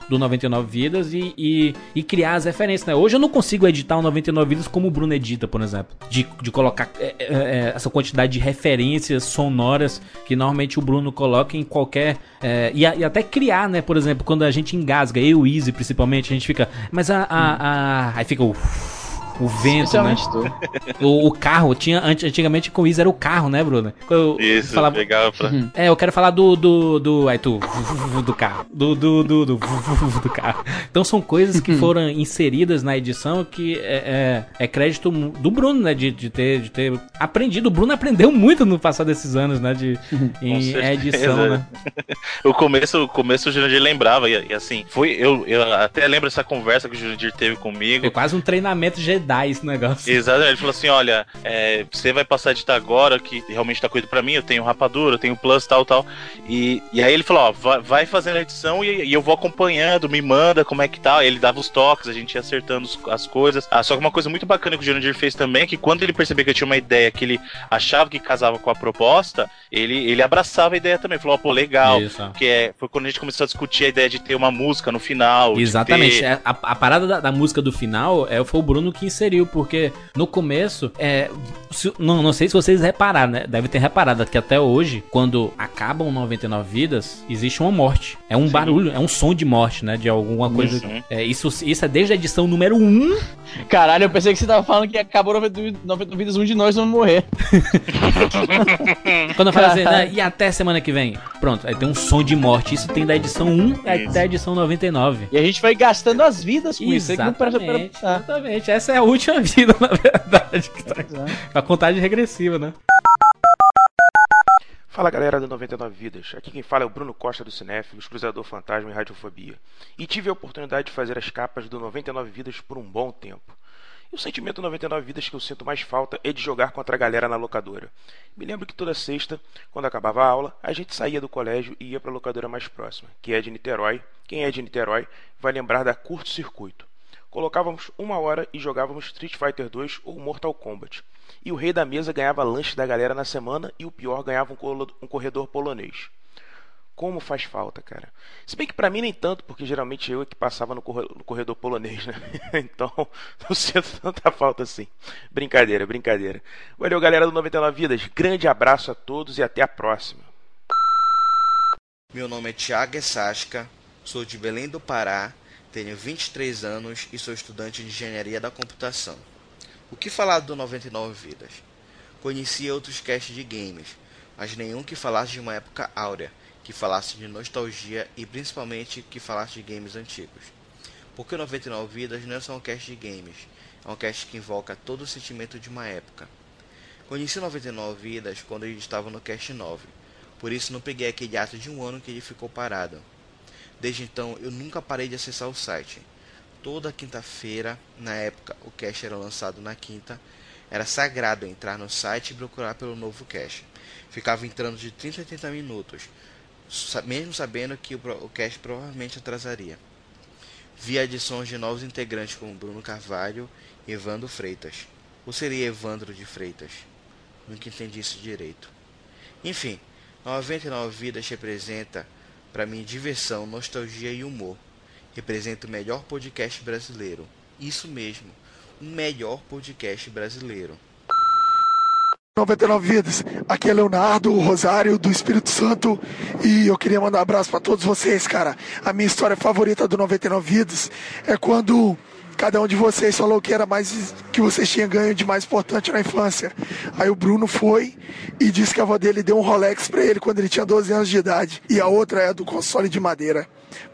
do 99 Vidas e, e, e criar as referências, né? Hoje eu não consigo editar o 99 Vidas como o Bruno edita, por exemplo. De, de colocar é, é, é, essa quantidade de referências sonoras que normalmente o Bruno coloca em qualquer. é, e, a- e até criar, né? Por exemplo, quando a gente engasga, eu e o Easy principalmente, a gente fica. Mas a. a, a- aí fica o. O vento, né? O, o carro, tinha anti- antigamente com o Easy era o carro, né, Bruno? Eu Isso, falava, pegava pra. é, eu quero falar do. do, do aí tu. Do carro. Do, do, do, do, do carro. Então são coisas que foram inseridas na edição que é, é, é crédito do Bruno, né? De, de, ter, de ter aprendido. O Bruno aprendeu muito no passar desses anos, né? De, em certeza. edição, né? o começo, o começo o Jurandir lembrava, e, e assim, foi. Eu, eu até lembro essa conversa que o Jurandir teve comigo. Foi quase um treinamento Jedi esse negócio. Exatamente, ele falou assim: olha, é, você vai passar a editar agora, que realmente tá cuidando pra mim, eu tenho rapadura, eu tenho plus, tal, tal. E, e aí ele falou: ó, vai, vai fazendo a edição e, e eu vou acompanhando, me manda como é que tá. Ele dava os toques, a gente ia acertando as coisas. Ah, só que uma coisa muito bacana que o Jurandir fez também é que quando ele percebeu que eu tinha uma ideia que ele achava que casava com a proposta, ele, ele abraçava a ideia também. Falou: ó, pô, legal. Isso. Porque é, foi quando a gente começou a discutir a ideia de ter uma música no final. de Exatamente. ter- É, A, a parada da, da música do final é, foi o Bruno que inseriu, porque no começo, é, se- não, não sei se vocês repararam, né? Deve ter reparado que até hoje, quando acabam 99 vidas, existe uma morte. É um barulho, é um som de morte, né? De alguma coisa. Uhum. É, isso, isso é desde a edição número 1. Caralho, eu pensei que você tava falando que acabou 90 90 vidas, um de nós vamos morrer. Quando eu falo assim, né, e até semana que vem? Pronto, aí tem um som de morte. Isso tem da edição 1 até a edição 99. E a gente vai gastando as vidas com isso. Presta pra Exatamente, exatamente. Essa é a última vida, na verdade. Que tá a contagem regressiva, né? Fala galera do 99 Vidas, aqui quem fala é o Bruno Costa do Cinéfilos, Cruzador Fantasma e Radiofobia. E tive a oportunidade de fazer as capas do 99 Vidas por um bom tempo. E o sentimento 99 vidas que eu sinto mais falta é de jogar contra a galera na locadora. Me lembro que toda sexta, quando acabava a aula, a gente saía do colégio e ia para a locadora mais próxima, que é de Niterói. Quem é de Niterói vai lembrar da Curto Circuito. Colocávamos uma hora e jogávamos Street Fighter 2 ou Mortal Kombat. E o rei da mesa ganhava lanche da galera na semana e o pior ganhava um, corredor polonês. Como faz falta, cara. Se bem que pra mim nem tanto, porque geralmente eu é que passava no corre- no corredor polonês, né? Então, não sinto tanta falta assim. Brincadeira, brincadeira. Valeu, galera do 99 Vidas. Grande abraço a todos e até a próxima. Meu nome é Thiago Essasca, sou de Belém do Pará, tenho 23 anos e sou estudante de Engenharia da Computação. O que falar do 99 Vidas? Conheci outros casts de games, mas nenhum que falasse de uma época áurea, que falasse de nostalgia e principalmente que falasse de games antigos. Porque o 99 Vidas não é só um cast de games, é um cast que invoca todo o sentimento de uma época. Conheci o 99 Vidas quando ele estava no cast 9, por isso não peguei aquele ato de um ano que ele ficou parado. Desde então eu nunca parei de acessar o site. Toda quinta-feira, na época o cache era lançado na quinta, era sagrado entrar no site e procurar pelo novo cache. Ficava entrando de 30 a 30 minutos, mesmo sabendo que o cache provavelmente atrasaria. Vi adições de novos integrantes como Bruno Carvalho e Evandro Freitas. Ou seria Evandro de Freitas? Nunca entendi isso direito. Enfim, 99 Vidas representa para mim diversão, nostalgia e humor. Representa o melhor podcast brasileiro. Isso mesmo, o melhor podcast brasileiro. 99 vidas. Aqui é Leonardo Rosário do Espírito Santo e eu queria mandar um abraço para todos vocês, cara. A minha história favorita do 99 vidas é quando cada um de vocês falou que era mais que vocês tinham ganho de mais importante na infância. Aí o Bruno foi e disse que a avó dele deu um Rolex para ele quando ele tinha 12 anos de idade e a outra é a do console de madeira.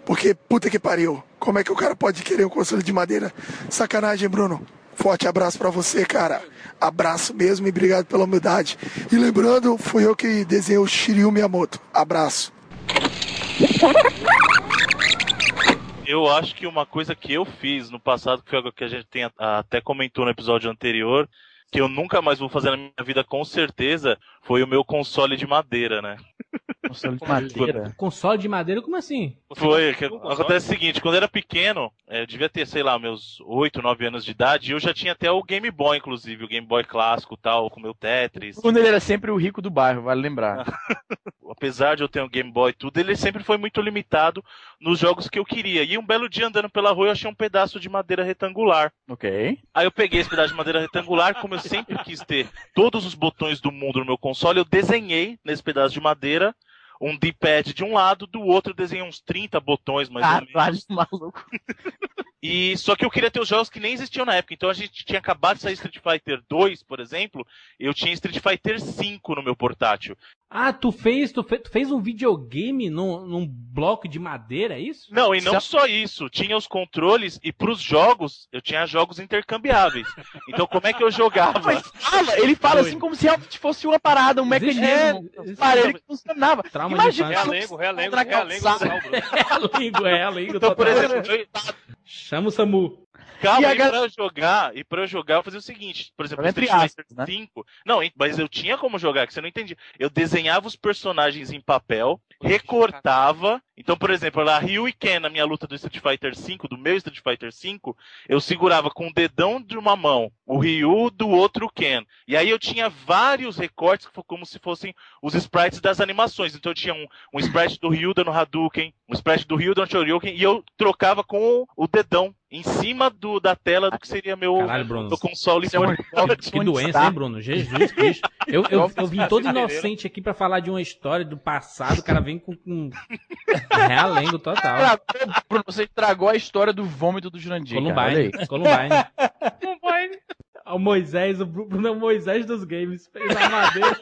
Porque puta que pariu. Como é que o cara pode querer um console de madeira? Sacanagem, Bruno. Forte abraço pra você, cara. Abraço mesmo e obrigado pela humildade. E lembrando, fui eu que desenhei o Shiryu Miyamoto. Abraço. Eu acho que uma coisa que eu fiz no passado, que foi algo que a gente tem até comentou no episódio anterior, que eu nunca mais vou fazer na minha vida com certeza, foi o meu console de madeira, né? Console de madeira? Console de madeira, como assim? Foi, que acontece o seguinte, quando eu era pequeno, é, eu devia ter, sei lá, meus 8, 9 anos de idade, e eu já tinha até o Game Boy, inclusive, o Game Boy clássico tal, com o meu Tetris. Quando ele era sempre o rico do bairro, vale lembrar. apesar de eu ter um Game Boy e tudo, ele sempre foi muito limitado nos jogos que eu queria. E um belo dia andando pela rua eu achei um pedaço de madeira retangular. Ok. Aí eu peguei esse pedaço de madeira retangular, como eu sempre quis ter todos os botões do mundo no meu console, eu desenhei nesse pedaço de madeira um D-pad de um lado, do outro eu desenhei uns 30 botões mais ou menos. Caralho, maluco. E só que eu queria ter os jogos que nem existiam na época. Então a gente tinha acabado de sair Street Fighter 2, por exemplo, eu tinha Street Fighter 5 no meu portátil. Ah, tu fez, tu fez, tu fez um videogame num, num bloco de madeira, é isso? Não, e não só isso, tinha os controles e pros jogos, eu tinha jogos intercambiáveis. Então como é que eu jogava? Fala, ele fala assim como se fosse uma parada, um mecanismo, um aparelho que funcionava. Trauma Imagina de realengo, realengo, calçada. Realengo, é, realengo. Então, por exemplo, eu- Chama o Samu. Calma, E a pra eu jogar, e pra eu jogar, eu fazia o seguinte, por exemplo, Entre Street Fighter né? 5. Não, mas eu tinha como jogar, que você não entendia. Eu desenhava os personagens em papel, recortava. Então, por exemplo, lá Ryu e Ken na minha luta do Street Fighter 5, do meu Street Fighter 5, eu segurava com o dedão de uma mão o Ryu, do outro o Ken. E aí eu tinha vários recortes como se fossem os sprites das animações. Então eu tinha um, um sprite do Ryu dando Hadouken, um sprite do Ryu dando Shoryuken, e eu trocava com o dedão em cima do, da tela do que seria meu, Caralho, Bruno. meu console Isso é uma- portátil. Que doença, hein, Bruno? Jesus Cristo. Eu, eu, eu vim todo inocente aqui pra falar de uma história do passado, o cara vem com, com realengo total. Bruno, você estragou a história do vômito do Jurandir. cara, olha aí. Columbine, Columbine. O Moisés, o Bruno é o Moisés dos games. Fez a madeira.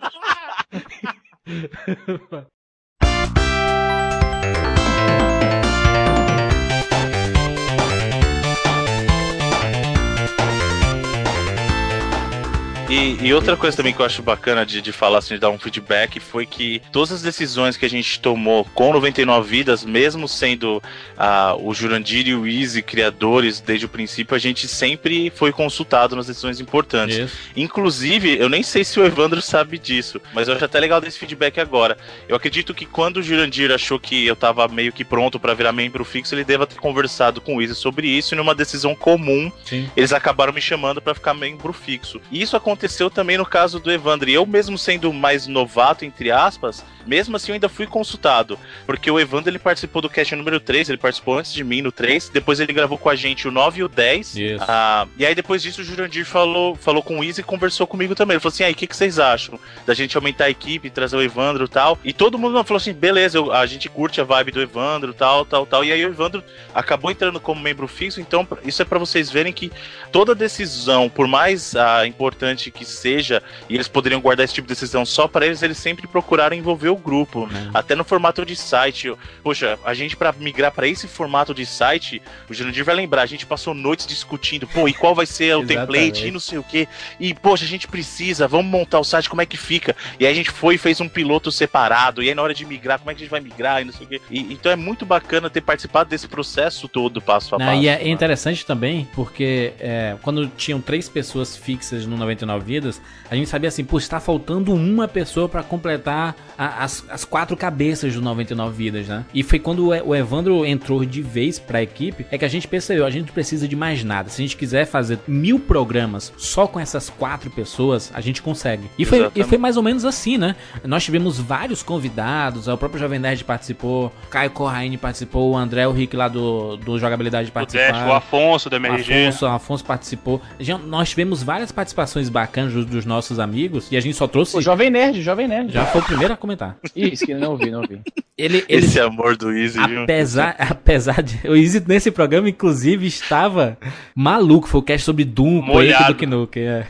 E, e outra coisa também que eu acho bacana de, de falar, assim, de dar um feedback, foi que todas as decisões que a gente tomou com 99 Vidas, mesmo sendo ah, o Jurandir e o Easy criadores desde o princípio, a gente sempre foi consultado nas decisões importantes. Inclusive, eu nem sei se o Evandro sabe disso, mas eu acho até legal desse feedback agora. Eu acredito que quando o Jurandir achou que eu tava meio que pronto para virar membro fixo, ele deva ter conversado com o Easy sobre isso e numa decisão comum, Sim. eles acabaram me chamando para ficar membro fixo. E isso aconteceu também no caso do Evandro. E eu mesmo sendo mais novato, entre aspas, mesmo assim eu ainda fui consultado. Porque o Evandro ele participou do cast número 3, ele participou antes de mim no 3, depois ele gravou com a gente o 9 e o 10. Isso. Ah, e aí depois disso o Jurandir falou, falou com o Easy e conversou comigo também. Ele falou assim: aí, o que, que vocês acham? Da gente aumentar a equipe, trazer o Evandro e tal. E todo mundo falou assim: beleza, eu- a gente curte a vibe do Evandro, tal, tal, tal. E aí o Evandro acabou entrando como membro fixo, então isso é pra vocês verem que toda decisão, por mais ah, importante que seja, e eles poderiam guardar esse tipo de decisão só pra eles, eles sempre procuraram envolver o grupo, até no formato de site. Poxa, a gente pra migrar pra esse formato de site, o Jurandir vai lembrar, a gente passou noites discutindo, pô, e qual vai ser o template e não sei o que. E poxa, a gente precisa, vamos montar o site, como é que fica? E aí a gente foi e fez um piloto separado, e aí na hora de migrar, como é que a gente vai migrar e não sei o quê. E, então é muito bacana ter participado desse processo todo, passo a Não, passo. e é interessante também, porque é, quando tinham três pessoas fixas no 99 Vidas, a gente sabia assim, pô, está faltando uma pessoa pra completar a- as, as quatro cabeças do 99 Vidas, né? E foi quando o o Evandro entrou de vez pra equipe, é que a gente percebeu, a gente não precisa de mais nada. Se a gente quiser fazer mil programas só com essas quatro pessoas, a gente consegue. E foi, e foi mais ou menos assim, né? Nós tivemos vários convidados, o próprio Jovem Nerd participou, Caio Corraine participou, o André, o Rick lá do, do Jogabilidade O participaram. Dash, o Afonso do MRG. Afonso, Afonso participou. Nós tivemos várias participações bacanas dos, dos nossos amigos e a gente só trouxe. O Jovem Nerd, Jovem Nerd. Já foi o primeiro a comentar. Isso, que não ouvi, não ouvi. Ele, ele, Esse amor do Easy, viu? apesar, apesar de. O Easy nesse programa, inclusive, estava maluco. Foi o cast sobre Doom, Quake do Nukem. É.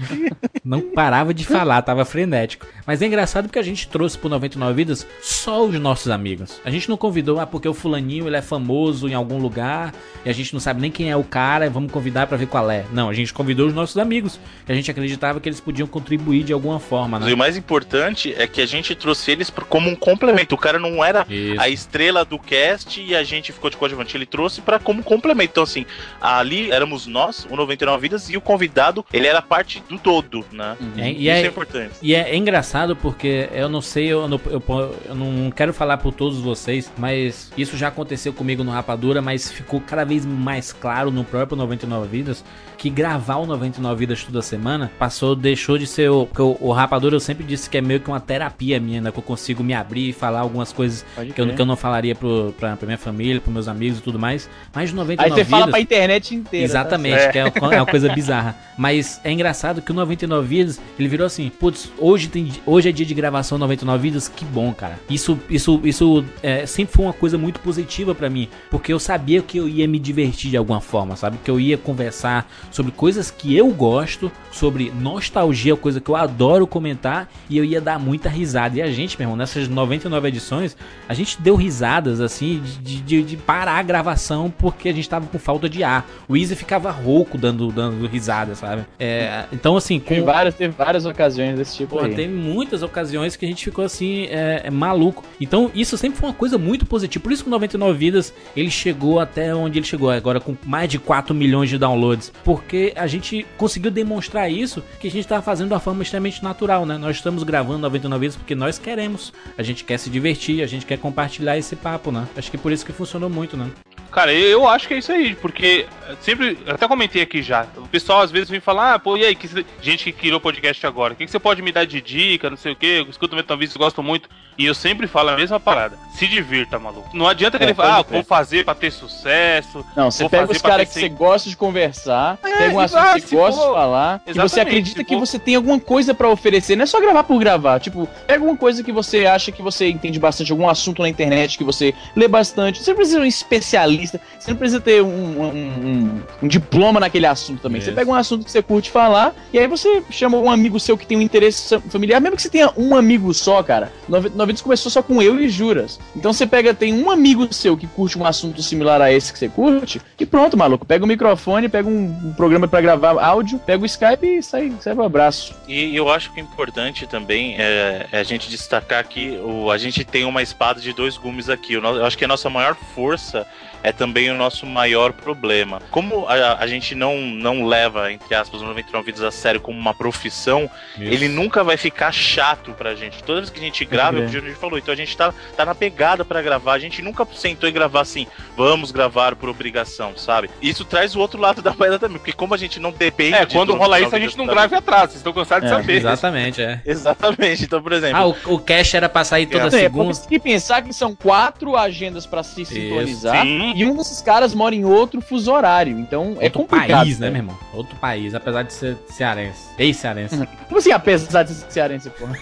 Não parava de falar, tava frenético. Mas é engraçado porque a gente trouxe pro 99 Vidas só os nossos amigos. A gente não convidou, ah, porque o fulaninho ele é famoso em algum lugar e a gente não sabe nem quem é o cara, vamos convidar pra ver qual é. Não, a gente convidou os nossos amigos, que a gente acreditava que eles podiam contribuir de alguma forma, né? E o mais importante é que a gente trouxe eles como um complemento. O cara não era Isso. a estrela do cast e a gente ficou de coadjuvante. Ele trouxe pra como complemento. Então, assim, ali éramos nós, o 99 Vidas, e o convidado, ele era parte do todo, né? É, e Isso é, é- importante. E é, é engraçado porque eu não sei, eu não, eu, eu não quero falar por todos vocês, mas isso já aconteceu comigo no Rapadura, mas ficou cada vez mais claro no próprio 99 Vidas que gravar o 99 Vidas toda semana passou, deixou de ser o. Porque o, o Rapadura eu sempre disse que é meio que uma terapia minha, né? Que eu consigo me abrir e falar algumas coisas que eu, que eu não falaria pro, pra, pra minha família, pros meus amigos e tudo mais. Mas o 99 Aí você fala Vidas- pra internet inteira. Exatamente, tá que é uma, é uma coisa bizarra. Mas é engraçado que o 99 Vidas, ele virou assim, putz, hoje, tem, hoje é dia de gravação 99 Vidas, que bom, cara. Isso, isso, isso é, sempre foi uma coisa muito positiva pra mim, porque eu sabia que eu ia me divertir de alguma forma, sabe? Que eu ia conversar sobre coisas que eu gosto, sobre nostalgia, coisa que eu adoro comentar, e eu ia dar muita risada. E a gente, meu irmão, nessas 99 edições, a gente deu risadas, assim, de, de, de parar a gravação porque a gente tava com falta de ar. O Easy ficava rouco dando, dando risada, sabe? É, então, assim, com. Teve várias, teve várias ocasiões desse tipo Porra, aí. tem muitas ocasiões que a gente ficou assim, é, é maluco. Então, isso sempre foi uma coisa muito positiva. Por isso que o 99 Vidas, ele chegou até onde ele chegou agora, com mais de 4 milhões de downloads. Porque a gente conseguiu demonstrar isso, que a gente tava fazendo uma forma extremamente natural, né? Nós estamos gravando 99 Vidas porque nós queremos. A gente quer se divertir, a gente quer compartilhar esse papo, né? Acho que por isso que funcionou muito, né? Cara, eu eu acho que é isso aí, porque eh, sempre, até comentei aqui já, o pessoal às vezes vem falar, ah, pô, e aí, que, gente que criou podcast agora, o que, que você pode me dar de dica, não sei o que, eu escuto o Vídeos, gosto muito, e eu sempre falo a mesma parada, se divirta, maluco. Não adianta que É, ele fale, ah, vou fazer pra ter sucesso. Não, você pega os caras que você gosta de conversar, É, pega um assunto que se gosta for- de falar, e você acredita que for- você tem alguma coisa pra oferecer. Não é só gravar por gravar. Tipo, pega alguma coisa que você acha que você entende bastante, algum assunto na internet que você lê bastante. Você precisa ser um especialista. Você não precisa ter um, um, um- um diploma naquele assunto também. Você Isso. pega um assunto que você curte falar, e aí você chama um amigo seu que tem um interesse familiar, mesmo que você tenha um amigo só, cara. 90 começou só com eu e Juras. Então você pega, tem um amigo seu que curte um assunto similar a esse que você curte, e pronto, maluco. Pega o microfone, pega um, um programa pra gravar áudio, pega o Skype e sai, sai pro abraço. E eu acho que o importante também é, é a gente destacar que o, a gente tem uma espada de dois gumes aqui. Eu acho que a nossa maior força é também o nosso maior problema. Como a, a gente não, não leva, entre aspas, os 99 vídeos a sério como uma profissão, Isso. ele nunca vai ficar chato pra gente. Toda vez que a gente grava, é o que o Júnior falou, então a gente tá, tá na pegada pra gravar. A gente nunca sentou e gravar assim, vamos gravar por obrigação, sabe? Isso traz o outro lado da moeda também, porque como a gente não depende. É, quando rola isso, a gente não grava atrás, vocês estão cansados de É, saber. Exatamente, é. Exatamente. Então, por exemplo. Ah, o, o cash era pra sair toda É, segunda. porque você tem que pensar que são quatro agendas pra se sintonizar sim. E um desses caras mora em outro fuso horário. Então é Outro complicado. país, né, meu irmão? Outro país, apesar de ser cearense. Ex-cearense. Como assim, apesar de ser cearense, porra?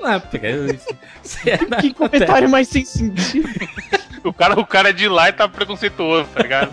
Não, porque... que comentário mais sem sentido. O cara, o cara é de lá e tá preconceituoso, tá ligado?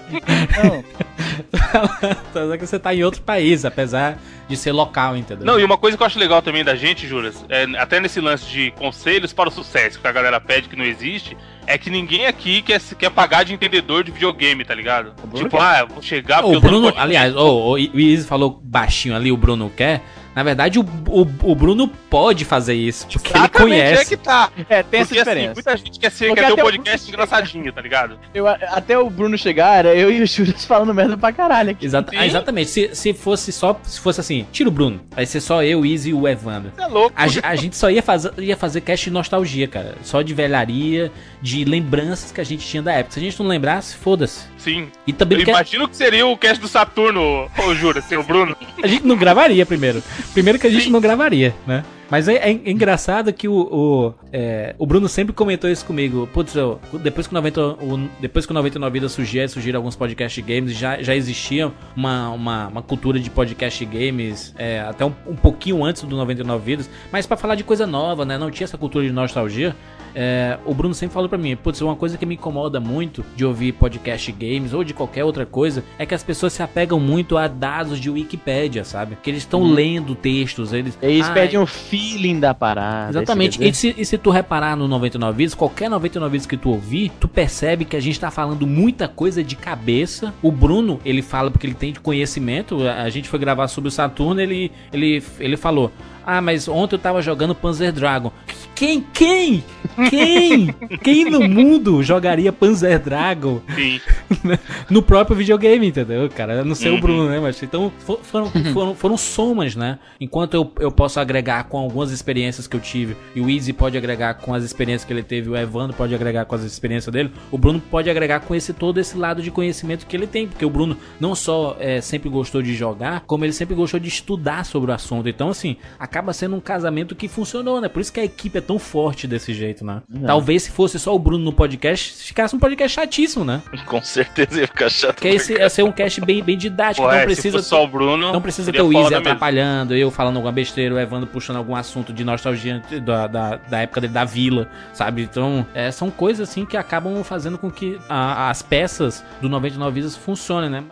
Só que você tá em outro país, apesar de ser local, entendeu? Não, e uma coisa que eu acho legal também da gente, Juras, é, até nesse lance de conselhos para o sucesso, que a galera pede que não existe, é que ninguém aqui quer, quer pagar de entendedor de videogame, tá ligado? Tipo, ah, eu vou chegar o eu tô no Bruno, aliás, ô, o Izzy falou baixinho ali, o Bruno quer. Na verdade, o, o, o Bruno pode fazer isso, porque ele Exatamente, conhece. é que tá. É, tem essa Porque, assim, diferença. muita gente quer, ser, Porque quer ter um até o podcast engraçadinho, tá ligado? Eu, até o Bruno chegar, era eu e o Juras falando merda pra caralho aqui. Exata- ah, exatamente. Se, se fosse só. Se fosse assim, tira o Bruno. Vai ser só eu, o Izzy e o Evandro. É louco. A, a gente só ia fazer, ia fazer cast de nostalgia, cara. Só de velharia, de lembranças que a gente tinha da época. Se a gente não lembrasse, foda-se. Sim. E também Eu quer- imagino que seria o cast do Saturno, ô Juras, seu Bruno. A gente não gravaria primeiro. Primeiro que a gente não gravaria, né? Mas é, é engraçado que o, o, é, o Bruno sempre comentou isso comigo. Putz, eu- depois que o 90, o, depois que o 99 Vidas surgiu, surgiram alguns podcast games, já, já existia uma, uma, uma cultura de podcast games, é, até um, um pouquinho antes do 99 Vidas, mas pra falar de coisa nova, né? Não tinha essa cultura de nostalgia. É, o Bruno sempre falou pra mim, putz, uma coisa que me incomoda muito de ouvir podcast games ou de qualquer outra coisa é que as pessoas se apegam muito a dados de Wikipédia, sabe? Que eles estão Uhum. lendo textos, eles. Eles Ai, perdem o feeling da parada. Exatamente. E se, e se tu reparar no 99 vídeos, qualquer 99 vídeos que tu ouvir, tu percebe que a gente tá falando muita coisa de cabeça. O Bruno, ele fala porque ele tem conhecimento. A a gente foi gravar sobre o Saturno, ele, ele, ele falou: Ah, mas ontem eu tava jogando Panzer Dragon. Quem, quem? Quem? quem no mundo jogaria Panzer Dragon Sim. no próprio videogame, entendeu, cara? Eu não sei Uhum. o Bruno, né? Mas então fo- foram, foram, foram somas, né? Enquanto eu, eu posso agregar com algumas experiências que eu tive, e o Easy pode agregar com as experiências que ele teve, o Evandro pode agregar com as experiências dele, o Bruno pode agregar com esse todo esse lado de conhecimento que ele tem, porque o Bruno não só é, sempre gostou de jogar, como ele sempre gostou de estudar sobre o assunto. Então, assim, acaba sendo um casamento que funcionou, né? Por isso que a equipe é tão forte desse jeito, né? Não. Talvez se fosse só o Bruno no podcast, ficasse um podcast chatíssimo, né? Com certeza ia ficar chato. Porque esse ia ser um cast bem, bem didático, Pô, não é, se precisa. fosse só o Bruno, não precisa ter o Easy foda mesmo. atrapalhando, eu falando alguma besteira, o Evandro puxando algum assunto de nostalgia da, da, da época dele da vila, sabe? Então, é, são coisas assim que acabam fazendo com que a- as peças do 99 Vidas funcionem, né?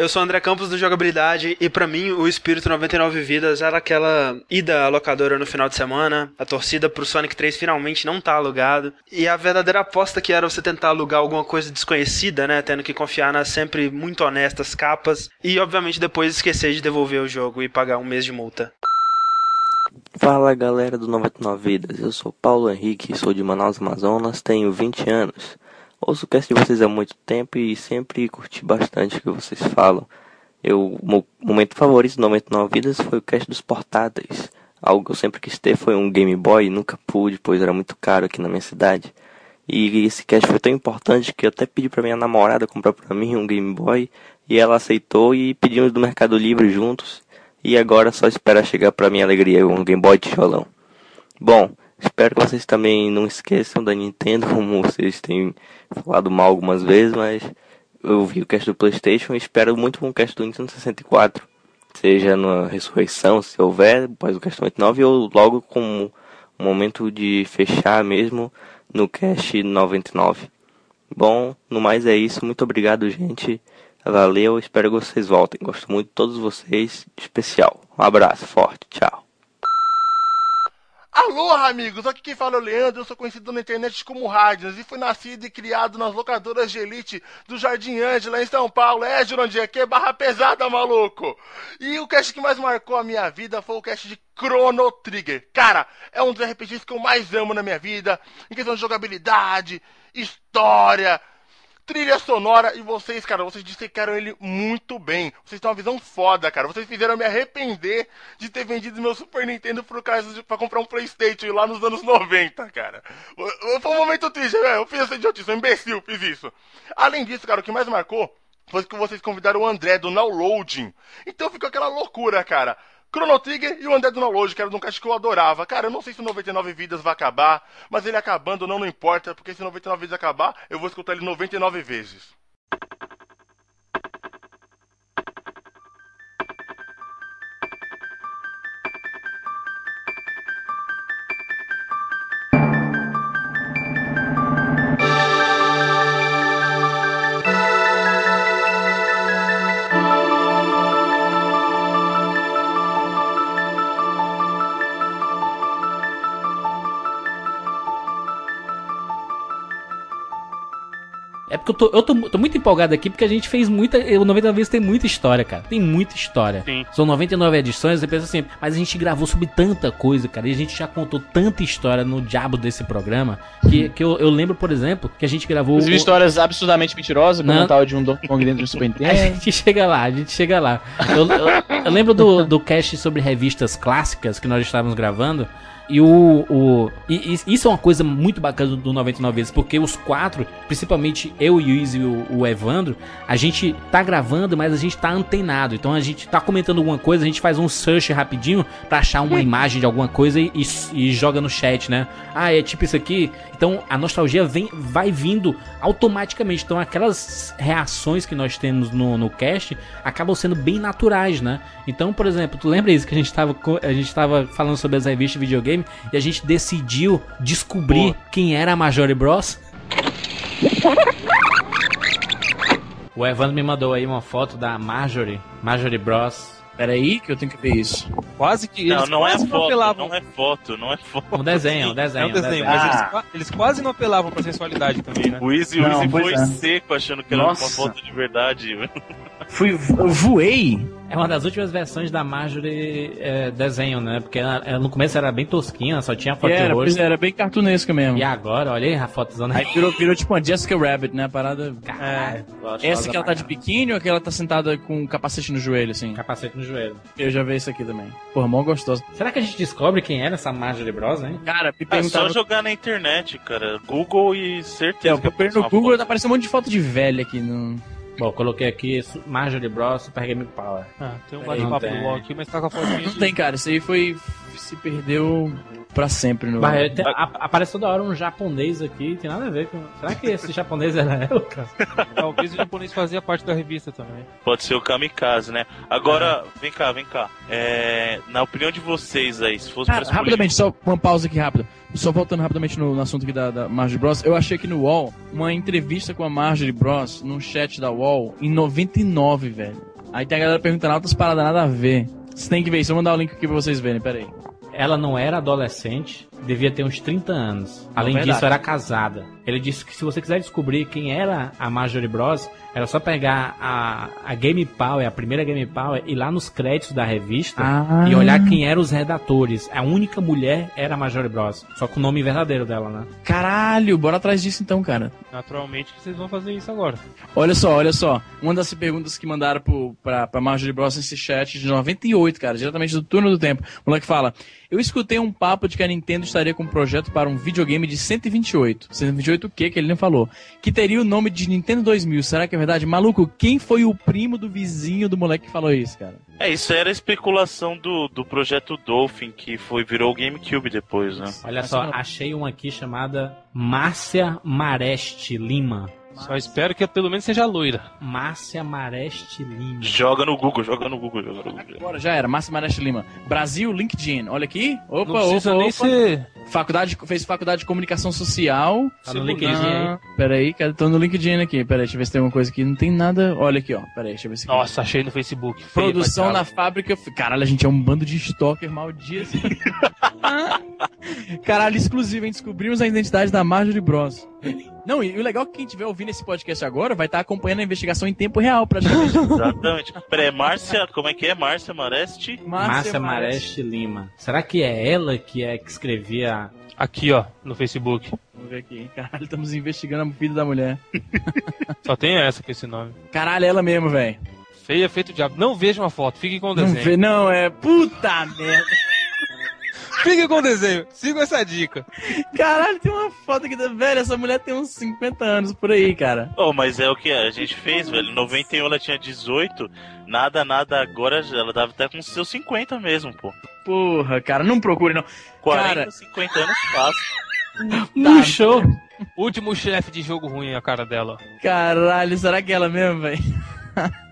Eu sou o André Campos do Jogabilidade e pra mim o espírito 99 vidas era aquela ida à locadora no final de semana, a torcida pro Sonic 3 finalmente não tá alugado e a verdadeira aposta que era você tentar alugar alguma coisa desconhecida, né, tendo que confiar nas sempre muito honestas capas e obviamente depois esquecer de devolver o jogo e pagar um mês de multa. Fala galera do 99 Vidas, eu sou Paulo Henrique, sou de Manaus, Amazonas, tenho 20 anos. Ouço o cast de vocês há muito tempo e sempre curti bastante o que vocês falam. Eu, meu momento favorito do 99 Vidas foi o cast dos portáteis. Algo que eu sempre quis ter foi um Game Boy, nunca pude, pois era muito caro aqui na minha cidade. E esse cast foi tão importante que eu até pedi pra minha namorada comprar pra mim um Game Boy e ela aceitou e pedimos do Mercado Livre juntos. E agora só espera chegar pra minha alegria um Game Boy tijolão. Bom, espero que vocês também não esqueçam da Nintendo, como vocês têm falado mal algumas vezes, mas eu vi o cast do Playstation e espero muito um cast do Nintendo 64. Seja na ressurreição, se houver, após o cast 99, ou logo com um momento de fechar mesmo no cast 99. Bom, no mais é isso. Muito obrigado, gente. Valeu, espero que vocês voltem. Gosto muito de todos vocês, de especial. Um abraço forte, tchau. Alô, amigos! Aqui quem fala é o Leandro, eu sou conhecido na internet como Radnas e fui nascido e criado nas locadoras de elite do Jardim Ângela, em São Paulo. É, Jurandir, aqui é barra pesada, maluco! E o cast que mais marcou a minha vida foi o cast de Chrono Trigger. Cara, é um dos RPGs que eu mais amo na minha vida, em questão de jogabilidade, história, trilha sonora e vocês, cara, vocês dissecaram ele muito bem. Vocês têm uma visão foda, cara. Vocês fizeram me arrepender de ter vendido meu Super Nintendo por causa de, pra comprar um Playstation lá nos anos 90, cara. Foi um momento triste, velho. Eu fiz essa idiotice, um imbecil, fiz isso. Além disso, cara, o que mais marcou foi que vocês convidaram o André do Downloading. Então ficou aquela loucura, cara. Chrono Trigger e o do Download, que era um cast que eu adorava. Cara, eu não sei se o 99 Vidas vai acabar, mas ele acabando não, não importa, porque se 99 Vidas acabar, eu vou escutar ele 99 vezes. Porque eu, tô, eu tô, tô muito empolgado aqui porque a gente fez muita. O 99 vezes tem muita história, cara. Tem muita história. Sim. São 99 edições, você pensa assim, mas a gente gravou sobre tanta coisa, cara. E a gente já contou tanta história no diabo desse programa. Que, que eu, eu lembro, por exemplo, que a gente gravou. Inclusive o- histórias absurdamente mentirosas, como Não. o tal de um Donkey Kong dentro do Super A Nintendo. gente chega lá, a gente chega lá. Eu, eu- eu lembro do, do cast sobre revistas clássicas que nós estávamos gravando. E o. o e, e isso é uma coisa muito bacana do 99 vezes, porque os quatro, principalmente eu e o Izzy e o, o Evandro, a gente tá gravando, mas a gente tá antenado. Então a gente tá comentando alguma coisa, a gente faz um search rapidinho pra achar uma imagem de alguma coisa e, e- e joga no chat, né? Ah, é tipo isso aqui. Então a nostalgia vem, vai vindo automaticamente. Então aquelas reações que nós temos no, no cast acabam sendo bem naturais, né? Então, por exemplo, tu lembra isso que a gente tava, a gente tava falando sobre as revistas de videogame e a gente decidiu descobrir quem era a Majore Bros? O Evandro me mandou aí uma foto da Marjorie, Marjorie Bros. Peraí, que eu tenho que ver isso. Quase que. Não, eles não é quase foto, apelavam. não é foto, não é foto. Um desenho, um desenho. É um desenho, um mas desenho. eles, eles quase não apelavam pra sensualidade também, né? O Easy, o Não, Easy foi é. seco achando que era Nossa. uma foto de verdade. Fui, eu voei. É uma das últimas versões da Marjorie é, desenho, né? Porque ela, ela no começo era bem tosquinha, só tinha foto era, de pois rosto. era bem cartunesca mesmo. E agora, olha aí a fotozona Aí virou, virou tipo uma Jessica Rabbit, né? A parada. Caralho, gostosa Essa que ela tá de biquíni ou aquela que ela tá sentada com um capacete no joelho, assim? Capacete no joelho. Eu já vi isso aqui também. Porra, mó gostosa. Será que a gente descobre quem era essa Marjorie Bros, hein? Cara, me É só perguntaram. jogar na internet, cara. Google e certeza É, eu no Google, tá aparecendo um monte de foto de velha aqui no. Bom, eu coloquei aqui Marjorie Bros Super Game Power. Ah, tem um bate-papo. UOL aqui, mas tá com a fotinha Não tem, cara. Isso aí foi. Se perdeu pra sempre no. Mas, tem- a- aparece toda hora um japonês aqui, tem nada a ver com. Será que esse japonês era ela, cara? Talvez o japonês fazia parte da revista também. Pode ser o kamikaze, né? Agora, vem cá, vem cá. É, na opinião de vocês aí, se fosse Cara, pra rapidamente, só uma pausa aqui rápida. Só voltando rapidamente no, no assunto aqui da, da Marjorie Bros. Eu achei aqui no UOL uma entrevista com a Marjorie Bros. num chat da UOL em 99, velho. Aí tem a galera perguntando altas paradas nada a ver. Você tem que ver isso. Eu vou mandar o link aqui pra vocês verem, peraí. Ela não era adolescente, devia ter uns 30 anos. Além verdade. disso, era casada. Ele disse que se você quiser descobrir quem era a Marjorie Bros, era só pegar a, a Game Power, a primeira Game Power, ir lá nos créditos da revista Ah. e olhar quem eram os redatores. A única mulher era a Marjorie Bros. Só com o nome verdadeiro dela, né? Caralho, bora atrás disso então, cara. Naturalmente que vocês vão fazer isso agora. Olha só, olha só. Uma das perguntas que mandaram pro, pra, pra Marjorie Bros nesse chat de 98, cara, diretamente do turno do tempo. O moleque fala: Eu escutei um papo de que a Nintendo estaria com um projeto para um videogame de 128. 128 o quê? Que ele nem falou. Que teria o nome de Nintendo 2000. Será que é verdade? Maluco, quem foi o primo do vizinho do moleque que falou isso, cara? É, isso era a especulação do, do projeto Dolphin, que foi virou o GameCube depois, né? Olha só, achei uma aqui chamada Márcia Mareste Lima. Só espero que pelo menos seja loira. Márcia Mareste Lima. Joga no Google, joga no Google, joga no Google. Agora já era, Márcio Mareste Lima. Brasil, LinkedIn. Olha aqui. Opa, Não precisa opa, nem opa. ser Faculdade, fez faculdade de comunicação social. Tá no LinkedIn aí? Peraí, cara, tô no LinkedIn aqui. Peraí, deixa eu ver se tem alguma coisa aqui. Não tem nada. Olha aqui, ó. Peraí, deixa eu ver se. Nossa, achei no Facebook. Feio Produção na caralho. fábrica. Caralho, a gente é um bando de stalker maldito. Caralho, exclusivo, hein? Descobrimos a identidade da Marjorie Bros. Não, e o legal é que quem estiver ouvindo esse podcast agora vai estar acompanhando a investigação em tempo real, praticamente. Exatamente. Peraí, Márcia, como é que é? Márcia Mareste? Márcia Mareste Lima. Será que é ela que é que escrevia. Aqui, ó, no Facebook. Vamos ver aqui. Caralho, estamos investigando a vida da mulher. Só tem essa com esse nome. Caralho, ela mesmo, velho. Feia feito diabo. Não vejam a foto, fiquem com o Não, desenho. vê- não, é. Puta merda. Fiquem com o desenho. Sigam essa dica. Caralho, tem uma foto aqui da velha. Essa mulher tem uns 50 anos por aí, cara. Oh, mas é o que a gente fez, velho. Em 91 ela tinha 18. Nada, nada, agora ela deve até com seus 50 mesmo, pô. Porra, cara, não procure, não. 40, Cara, 50 anos fácil. Murchou. Último chefe de jogo ruim, a cara dela. caralho, será que é ela mesmo, velho?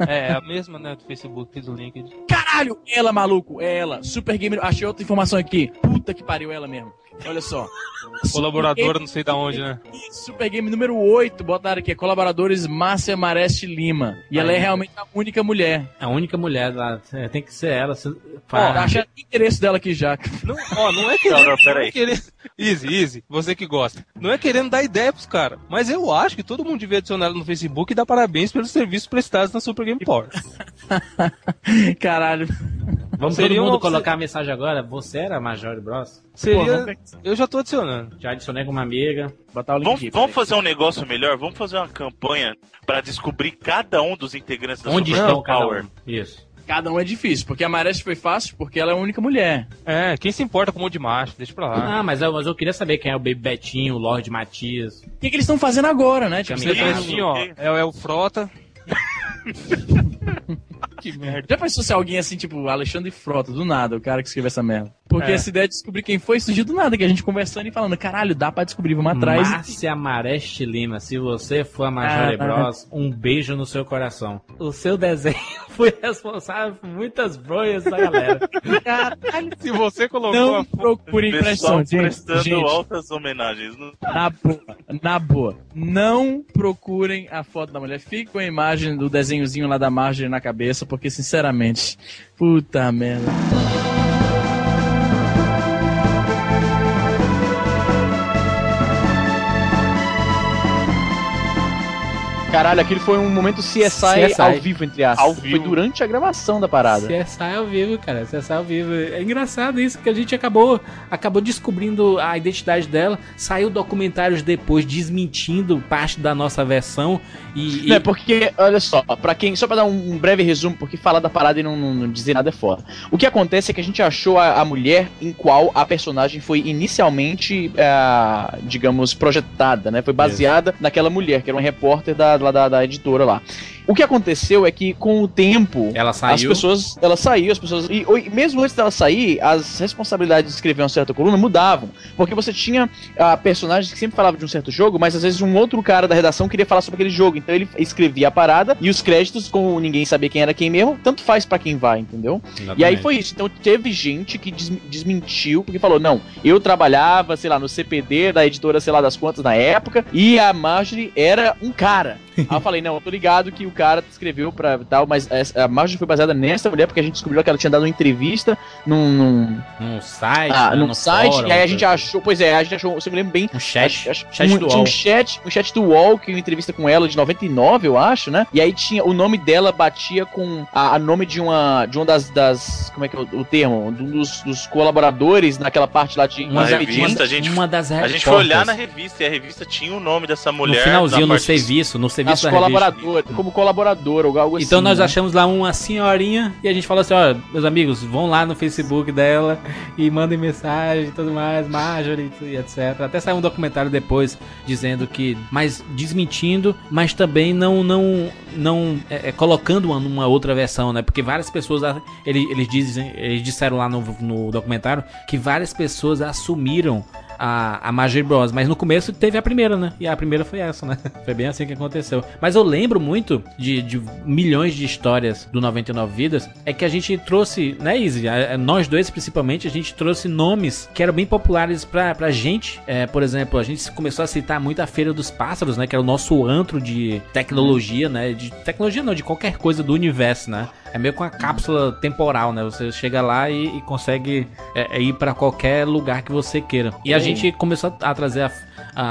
É, é a mesma, né, do Facebook e do LinkedIn. Caralho, ela, maluco, é ela. Super Gamer. Achei outra informação aqui. Puta que pariu, ela mesmo. Olha só. Colaboradora, não sei da onde, né? Super Game número 8, botaram aqui, colaboradores Márcia Mareste Lima. E ela é Aí. realmente a única mulher. A única mulher lá. É, tem que ser ela. Se- Ó, Fala. achei o interesse dela aqui já. Não, ó, não é querendo. não é querendo... Easy, easy, você que gosta. Não é querendo dar ideia pros caras. Mas eu acho que todo mundo devia adicionar ela no Facebook e dar parabéns pelos serviços prestados na Super Game Power. Caralho. Vamos Seria todo mundo uma- colocar a mensagem agora? Você era Major Bros? Seria. Eu já tô adicionando. Já adicionei com uma amiga. Botar o Vamos, vamos fazer um negócio melhor? Vamos fazer uma campanha pra descobrir cada um dos integrantes da Onde Super estão cada Power. um? Isso. Cada um é difícil, porque a Mareste foi fácil porque ela é a única mulher. É, quem se importa com um monte de macho? Deixa pra lá. Ah, mas eu, mas eu queria saber quem é o Baby Betinho, o Lorde Matias. O que, que eles estão fazendo agora, né? Tipo, você Galo. Assim, ó, é, é o Frota. que merda. Já pensou se alguém assim, tipo, Alexandre Frota, do nada, o cara que escreveu essa merda? Porque É. essa ideia de descobrir quem foi surgiu do nada, que a gente conversando e falando, caralho, dá pra descobrir, vamos atrás. Márcia Mareste Lima, se você for a Major Ah, Bros, um beijo no seu coração. O seu desenho foi responsável por muitas bronhas da galera. Caralho, se você colocou Não a procure Pessoal impressão, gente. prestando gente. altas homenagens. Não- Na boa, na boa. Não procurem a foto da mulher. Fique com a imagem do desenhozinho lá da Marjorie na cabeça, porque, sinceramente, puta merda. Caralho, aquele foi um momento CSI, CSI. ao vivo, entre aspas. Ao Foi vivo. durante a gravação da parada. CSI ao vivo, cara. CSI ao vivo. É engraçado isso, que a gente acabou, acabou descobrindo a identidade dela. Saiu documentários depois desmentindo parte da nossa versão. E, e- Não, é porque, olha só, para quem. Só pra dar um, um breve resumo, porque falar da parada e não, não- não dizer nada é foda. O que acontece é que a gente achou a, a mulher em qual a personagem foi inicialmente, ah, digamos, projetada, né? Foi baseada naquela mulher, que era uma repórter da, lá da, da editora lá. O que aconteceu é que, com o tempo, Ela as saiu. pessoas. Ela saiu, as pessoas. E, e mesmo antes dela sair, as responsabilidades de escrever uma certa coluna mudavam. Porque você tinha ah, personagens que sempre falavam de um certo jogo, mas às vezes um outro cara da redação queria falar sobre aquele jogo. Então ele escrevia a parada e os créditos, como ninguém sabia quem era quem mesmo, tanto faz pra quem vai, entendeu? E aí foi isso. Então teve gente que des- desmentiu, porque falou: não, eu trabalhava, sei lá, no CPD da editora, sei lá das quantas na época, e a Marjorie era um cara. aí eu falei: não, eu tô ligado que o cara escreveu pra tal, mas a Marjorie foi baseada nessa mulher, porque a gente descobriu que ela tinha dado uma entrevista num. num Num site, ah, né, num no site, fórum, e aí a gente achou, pois é, a gente achou, se eu me lembro bem, Um chat, acho- chat um, do tinha um chat, um chat do UOL, que uma entrevista com ela de 99, eu acho, né? E aí tinha, o nome dela batia com a, a nome de uma, de uma das, das como é que é o, o termo? De um dos, dos colaboradores naquela parte lá de Uma revista, a gente, uma das a gente foi olhar na revista e a revista tinha o nome dessa No mulher. finalzinho, na no serviço, no as serviço colaboradoras, como colaboradora ou algo assim. Então nós né? achamos lá uma senhorinha e a gente falou assim, ó, meus amigos, vão lá no Facebook dela e mandem mensagem e tudo mais, Marjorie e etc. Até saiu um documentário depois dizendo que, mas desmentindo, mas também não não não é, é, colocando uma numa outra versão, né? Porque várias pessoas ah, ele- eles dizem, eles disseram lá no, no documentário que várias pessoas assumiram a, a Marjorie Bros. Mas no começo teve a primeira, né? E a primeira foi essa, né? Foi bem assim que aconteceu. Mas eu lembro muito de, de milhões de histórias do 99 Vidas. É que a gente trouxe, né, Izzy? A- a- Nós dois, principalmente, a gente trouxe nomes que eram bem populares pra, pra gente. É, por exemplo, a gente começou a citar muito a Feira dos Pássaros, né? Que era o nosso antro de tecnologia, né? De tecnologia não, de qualquer coisa do universo, né? É meio com uma cápsula temporal, né? Você chega lá e, e consegue é, é ir pra qualquer lugar que você queira. E a. gente começou a trazer a, a-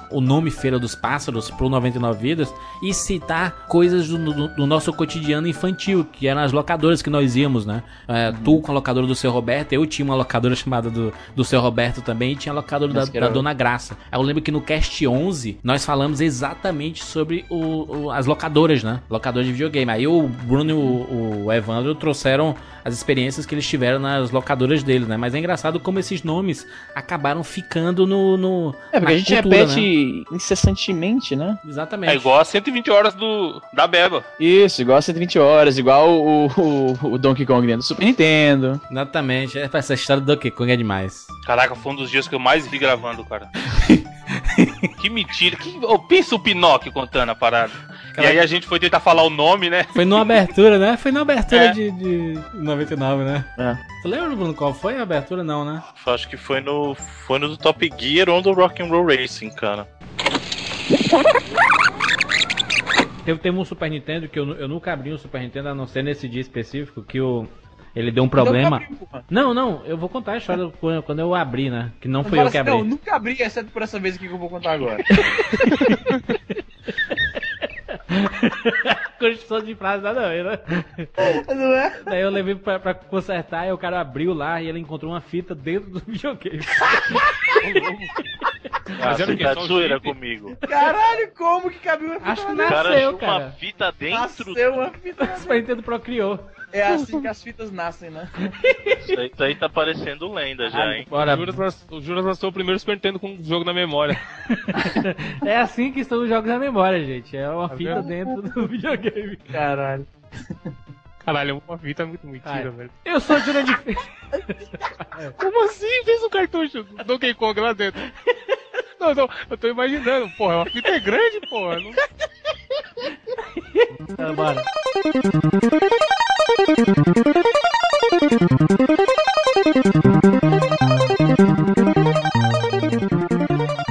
a- o nome Feira dos Pássaros pro 99 Vidas e citar coisas do, do- do nosso cotidiano infantil, que eram as locadoras que nós íamos, né? É, Tu com a locadora do seu Roberto, eu tinha uma locadora chamada do, do seu Roberto também, e tinha a locadora da, da Dona Graça. Eu lembro que no Cast 11 nós falamos exatamente sobre o- o- as locadoras, né? Locadoras de videogame. Aí o Bruno e o, o Evandro trouxeram as experiências que eles tiveram nas locadoras deles, né? Mas é engraçado como esses nomes acabaram ficando no. no É, porque a gente cultura, repete né? incessantemente, né? Exatamente. É igual a 120 horas do, da Beba. Isso, igual a 120 horas, igual o, o, o Donkey Kong dentro do Super Nintendo. Exatamente. É, Essa história do Donkey Kong é demais. Caraca, foi um dos dias que eu mais vi gravando, cara. que mentira. Que... Oh, pensa o Pinóquio contando a parada. E aí a gente foi tentar falar o nome, né? Foi numa abertura, né? Foi na abertura É. de, de 99, né? Tu lembra, Bruno, qual foi a abertura? Não, né? Acho que foi no, foi no do Top Gear ou do Rock'n'Roll Racing, cara. Teve, teve um Super Nintendo que eu, eu nunca abri um Super Nintendo, a não ser nesse dia específico, que o, ele deu um problema. Não, não, eu vou contar a história quando quando eu abri, né? Que não fui eu que abri. Não, nunca abri, exceto por essa vez aqui que eu vou contar agora. Construção de frase nada a ver, né? Não é? Daí eu levei pra, pra consertar e o cara abriu lá e ele encontrou uma fita dentro do videogame. Ah, era você tá de zoeira comigo. Caralho, como que cabia uma fita Acho que dentro? cara Nasceu, achou uma fita dentro. Nasceu uma fita O Super Nintendo procriou. É assim que as fitas nascem, né? Isso aí, isso aí tá parecendo lenda já, hein? Bora. O Juras, o lançou o primeiro Super Nintendo com um jogo na memória. É assim que estão os jogos na memória, gente. É uma Tá fita vendo? dentro do videogame. Caralho. Caralho, uma fita é muito mentira, Ai. velho. Eu sou Jurandir Como assim? Fez um cartucho Donkey Kong lá dentro. Não, não, eu tô imaginando, porra, uma fita é grande, porra. Não... Tá, bora.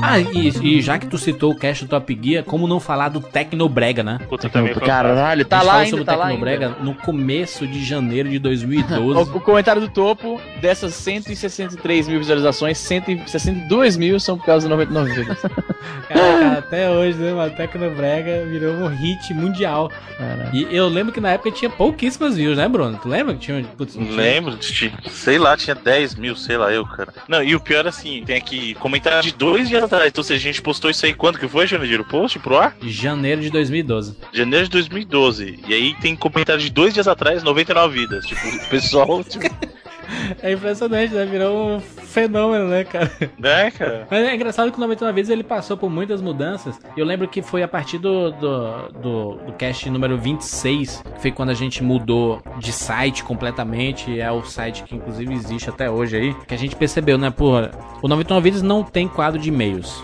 Ah, e, e já que tu citou o cast do Top Gear, como não falar do Tecnobrega, né? Puta, também foi Caralho, tá gente lá ainda, sobre tá Tecnobrega ainda. no começo de janeiro de 2012. O, o comentário do topo, dessas 163 mil visualizações, 162 mil são por causa do 99 vidas. Cara, até hoje, né, mano? Tecnobrega virou um hit mundial. E eu lembro que na época tinha pouquíssimas views, né, Bruno? Tu lembra que tinha? Putz, tinha- Lembro, de- sei lá, tinha 10 mil, sei lá eu, cara. Não, e o pior assim, tem aqui comentário de dois dias atrás. Então, se a gente postou isso aí, quando que foi, Jandir? O post pro ar? Janeiro de 2012. Janeiro de 2012. E aí tem comentário de dois dias atrás, 99 vidas. Tipo, o pessoal. Tipo, É impressionante, né? Virou um fenômeno, né, cara? né, cara? Mas é engraçado que o 99 vezes ele passou por muitas mudanças. Eu lembro que foi a partir do, do, do, do cast número 26, que foi quando a gente mudou de site completamente. É o site que inclusive existe até hoje aí. Que a gente percebeu, né, porra, o 99 Vidas não tem quadro de e-mails.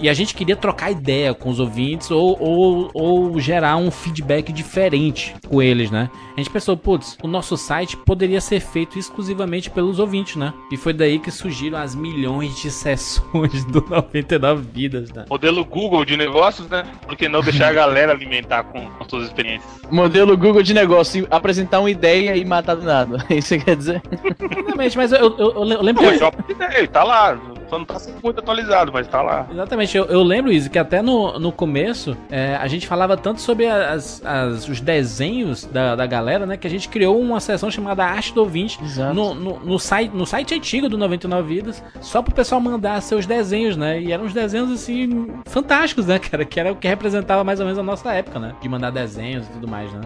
E a gente queria trocar ideia com os ouvintes ou, ou, ou gerar um feedback diferente com eles, né? A gente pensou, putz, o nosso site poderia ser feito exclusivamente pelos ouvintes, né? E foi daí que surgiram as milhões de sessões do 99 Vidas, né? Modelo Google de negócios, né? Por que não deixar a galera alimentar com, com suas experiências? Modelo Google de negócio, apresentar uma ideia e matar do nada. Isso você quer dizer? Exatamente, mas eu, eu, eu, eu lembro Pô, que... já ideia, tá lá. Só não tá sendo muito atualizado, mas tá lá. Exatamente, eu, eu lembro isso, que até no, no começo é, a gente falava tanto sobre as, as- os desenhos da, da galera, né? Que a gente criou uma seção chamada Arte do Ouvinte no, no, no site, no site antigo do 99 Vidas, só pro pessoal mandar seus desenhos, né? E eram uns desenhos assim fantásticos, né, cara? Que era o que representava mais ou menos a nossa época, né? De mandar desenhos e tudo mais, né?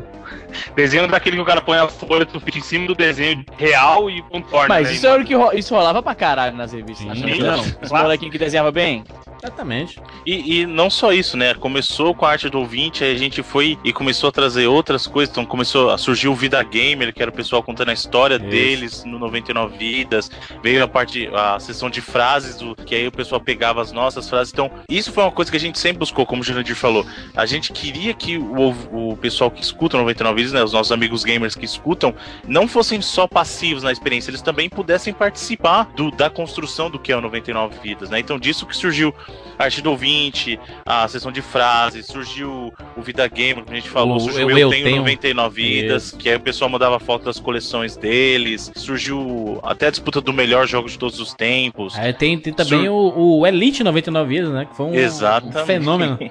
Desenho daquele que o cara põe a folha do sulfite em cima do desenho real e contorna, Mas né? isso era o que ro- isso rolava pra caralho nas revistas. Sim, não. Os molequinhos que desenhava bem. Exatamente. E, e não só isso, né? Começou com a arte do ouvinte, aí a gente foi e começou a trazer outras coisas. Então começou a surgir o Vida Gamer, que era o pessoal contando a história Isso. deles no 99 Vidas. Veio a parte, a sessão de frases, do, que aí o pessoal pegava as nossas frases. Então, isso foi uma coisa que a gente sempre buscou, como o Jurandir falou. A gente queria que o, o pessoal que escuta o 99 Vidas, né? Os nossos amigos gamers que escutam, não fossem só passivos na experiência, eles também pudessem participar do, da construção do que é o 99 Vidas, né? Então, disso que surgiu a arte do ouvinte, a sessão de frases, surgiu o Vida Gamer, como a gente falou, O surgiu Eu- Eu, Eu Tenho, Tenho. 99 Vidas, Isso. que aí o pessoal mandava foto das coleções deles, surgiu até a disputa do melhor jogo de todos os tempos. Aí tem, tem também Sur- o, o Elite 99 vidas, né? Que foi um, um fenômeno.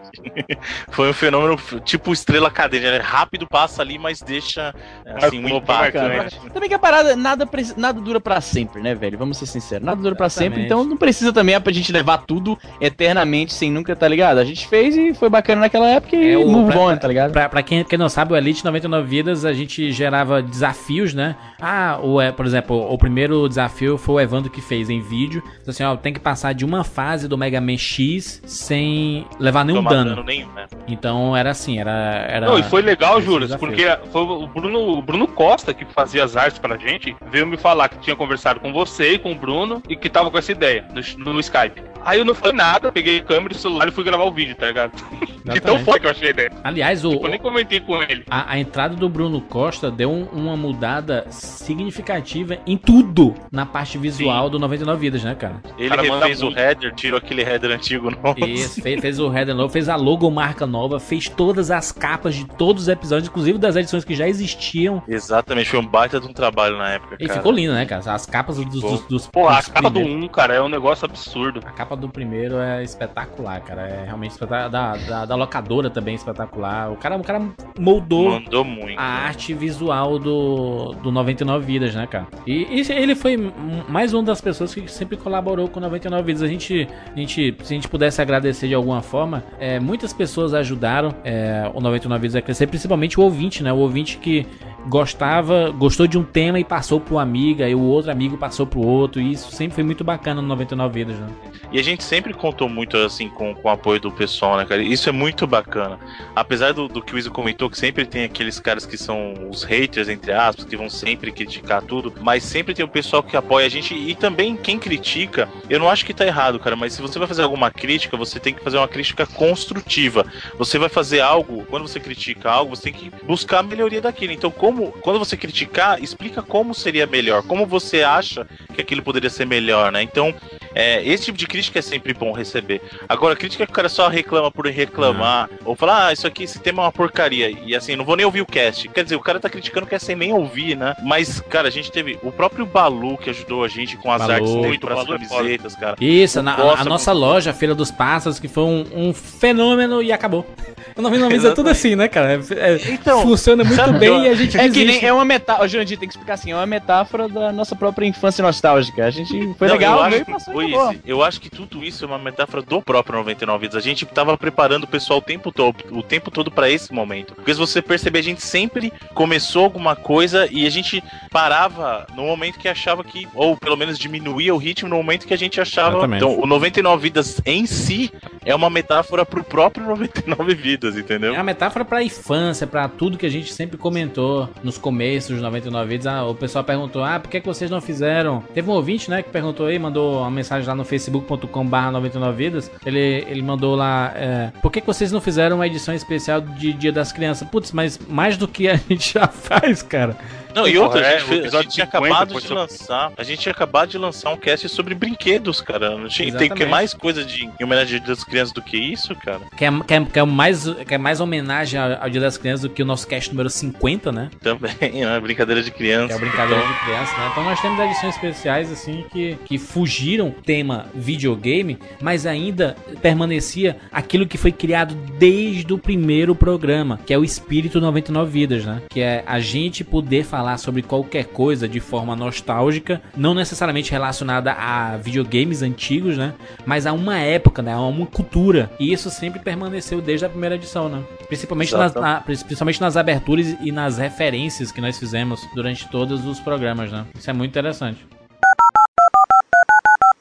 Foi um fenômeno tipo estrela cadente, né? Rápido passa ali, mas deixa assim, um impacto. né? Também que a parada, nada, nada dura pra sempre, né, velho? Vamos ser sinceros. Nada dura pra sempre, então não precisa também pra gente levar tudo eternamente sem nunca, tá ligado? A gente fez e foi bacana naquela época e É, o- move pra- on, tá ligado? Pra, pra quem, quem não sabe, o Elite 99 Vidas, a gente gerava desafios, né? Ah, o, é, por exemplo, o primeiro desafio foi o Evandro que fez em vídeo. Disse Assim, ó, tem que passar de uma fase do Mega Man X sem levar nenhum Tomar dano. dano nenhum, né? Então era assim, era. era Não, e foi legal, Juras, desafio. porque foi o Bruno, o Bruno Costa, que fazia as artes pra gente, veio me falar que tinha conversado com você e com o Bruno e que tava com essa ideia no, no Skype. Aí eu não falei nada, peguei câmera e celular e fui gravar o vídeo, tá ligado? De tão forte que eu achei a ideia. Aliás, o, Tipo, eu nem comentei com ele. A, a entrada do Bruno Costa deu um- uma mudada significativa em tudo na parte visual do 99 Vidas, né, cara? Ele Cara, manda refez o header, tirou aquele header antigo nosso. Isso, fez, fez o header novo, fez a logomarca nova, fez todas as capas de todos os episódios, inclusive das edições que já existiam. Exatamente, foi um baita de um trabalho na época. E cara. ficou lindo, né, cara? As capas dos, dos, dos Pô, a dos capa do primeiros. 1, cara, é um negócio absurdo. A capa do primeiro é espetacular, cara. É realmente espetacular. Da, da, da locadora também é espetacular. O cara, o cara moldou Mandou muito. a né? arte visual do, do 99 Vidas, né, cara? E, e ele foi mais uma das pessoas que sempre colaborou com 99 Vidas. A gente, a gente se a gente pudesse agradecer de alguma forma, é, muitas pessoas ajudaram é, o 99 Vidas a crescer, principalmente o ouvinte, né? O ouvinte que gostava, gostou de um tema e passou pro amigo, aí o outro amigo passou pro outro, e isso sempre foi muito bacana no 99 Vidas, né? E a gente sempre contou muito assim com, com o apoio do pessoal, né, cara? Isso é muito bacana. Apesar do, do que o Izzy comentou, que sempre tem aqueles caras que são os haters, entre aspas, que vão sempre criticar tudo, mas sempre tem o pessoal que apoia a gente e também quem critica, eu não acho que tá errado, cara, mas se você vai fazer alguma crítica, você tem que fazer uma crítica construtiva. Você vai fazer algo, quando você critica algo, você tem que buscar a melhoria daquilo. Então, como quando você criticar, explica como seria melhor, como você acha que aquilo poderia ser melhor, né? Então, é, esse tipo de crítica é sempre bom receber. Agora, crítica que o cara só reclama por reclamar, ou falar, ah, isso aqui, esse tema é uma porcaria, e assim, não vou nem ouvir o cast. Quer dizer, o cara tá criticando que é sem nem ouvir, né? Mas, cara, a gente teve o próprio Balu que ajudou a gente com as Balu. artes Muito, Balu é foda. camisetas, cara. Isso, na, a com- nossa loja, a Feira dos Pássaros, que foi um, um fenômeno e acabou. O 99 Vidas é tudo assim, né, cara? É- é- Então, funciona muito bem e a gente É que nem é uma metáfora. Jurandir, tem que explicar assim: é uma metáfora da nossa própria infância nostálgica. A gente foi Não, legal, eu veio e passou. Ô, acabou. Izzy, eu acho que tudo isso é uma metáfora do próprio 99 Vidas. A gente tava preparando o pessoal o tempo todo, o tempo todo para esse momento. Porque se você perceber, a gente sempre começou alguma coisa e a gente parava no momento que achava que, ou pelo menos diminuía o ritmo no momento que a gente achava. Exatamente. Então, o 99 Vidas em si é uma metáfora pro próprio 99 Vidas, entendeu? É uma metáfora pra infância, pra tudo que a gente sempre comentou nos começos dos 99 vídeos. Ah, o pessoal perguntou: ah, por que, que vocês não fizeram? Teve um ouvinte, né, que perguntou aí, mandou uma mensagem lá no facebook.com/barra 99 vidas. Ele, ele mandou lá: é, por que, que vocês não fizeram uma edição especial de Dia das Crianças? Putz, mas mais do que a gente já faz, cara. Não, e outra, a é, gente, o fez- a gente tinha 50 acabado de sobre- lançar. A gente tinha acabado de lançar um cast sobre brinquedos, cara. Não tinha, tem que mais coisa de em homenagem das crianças do que isso, cara. Quer, quer, quer, mais, quer mais homenagem ao, ao Dia das Crianças do que o nosso cast número 50, né? Também, né? Brincadeira de criança. É a brincadeira Então, de criança, né? Então nós temos edições especiais, assim, que, que fugiram tema videogame, mas ainda permanecia aquilo que foi criado desde o primeiro programa, que é o espírito 99 vidas, né? Que é a gente poder falar sobre qualquer coisa de forma nostálgica, não necessariamente relacionada a videogames antigos, né? Mas a uma época, né? A uma cultura. E isso sempre permaneceu desde a primeira edição, né? Principalmente nas, na- principalmente nas aberturas e nas referências que nós fizemos durante todos os programas, né? Isso é muito interessante.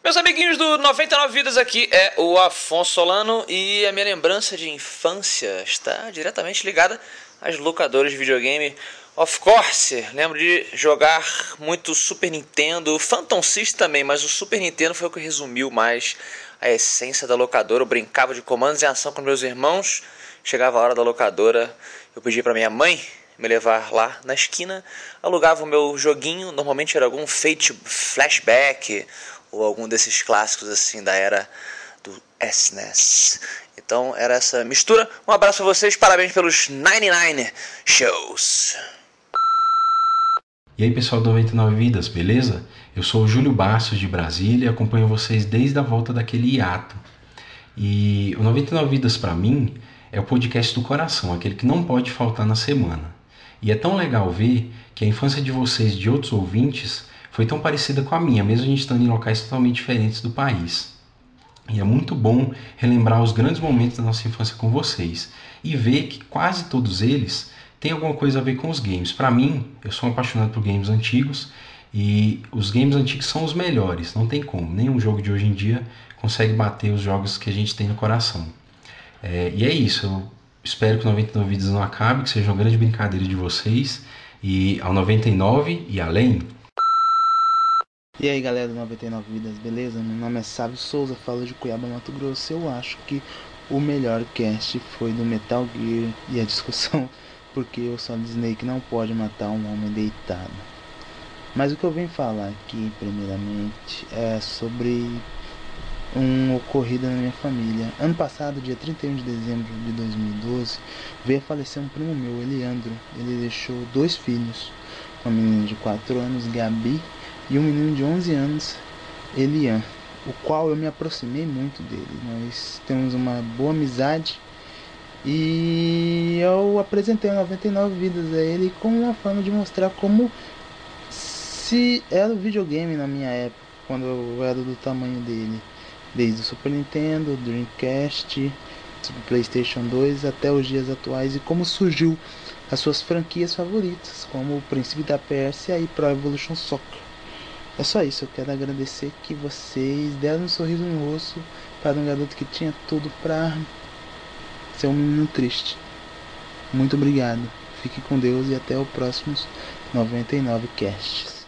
Meus amiguinhos do 99 Vidas aqui é o Afonso Solano e a minha lembrança de infância está diretamente ligada às locadoras de videogame. Of course, lembro de jogar muito Super Nintendo, Phantom System também, mas o Super Nintendo foi o que resumiu mais a essência da locadora. Eu brincava de comandos em ação com meus irmãos. Chegava a hora da locadora, eu pedia para minha mãe me levar lá na esquina, alugava o meu joguinho, normalmente era algum Fate Flashback ou algum desses clássicos assim da era do SNES. Então era essa mistura. Um abraço a vocês, parabéns pelos 99 shows. E aí pessoal do 99 Vidas, beleza? Eu sou o Júlio Bastos de Brasília e acompanho vocês desde a volta daquele hiato. E o 99 Vidas para mim é o podcast do coração, aquele que não pode faltar na semana. E é tão legal ver que a infância de vocês e de outros ouvintes foi tão parecida com a minha, mesmo a gente estando em locais totalmente diferentes do país. E é muito bom relembrar os grandes momentos da nossa infância com vocês e ver que quase todos eles têm alguma coisa a ver com os games. Para mim, eu sou um apaixonado por games antigos e os games antigos são os melhores, não tem como. Nenhum jogo de hoje em dia consegue bater os jogos que a gente tem no coração. É, e é isso, eu espero que o 99 Vidas não acabe, que seja uma grande brincadeira de vocês. E ao 99 e além. E aí galera do 99 Vidas, beleza? Meu nome é Sábio Souza, falo de Cuiabá, Mato Grosso. Eu acho que o melhor cast foi do Metal Gear e a discussão porque o Solid Snake não pode matar um homem deitado. Mas o que eu venho falar aqui, primeiramente, é sobre um ocorrido na minha família. Ano passado, dia 31 de dezembro de 2012, veio a falecer um primo meu, Eliandro. Ele deixou dois filhos, uma menina de 4 anos, Gabi, e um menino de 11 anos, Elian, o qual eu me aproximei muito dele. Nós temos uma boa amizade e eu apresentei 99 vidas a ele como uma forma de mostrar como se era o videogame na minha época, quando eu era do tamanho dele, desde o Super Nintendo, Dreamcast, PlayStation 2 até os dias atuais e como surgiu as suas franquias favoritas, como o Príncipe da Pérsia e Pro Evolution Soccer. É só isso, eu quero agradecer que vocês deram um sorriso no rosto para um garoto que tinha tudo para ser um menino triste. Muito obrigado. Fique com Deus e até o próximos 99 casts.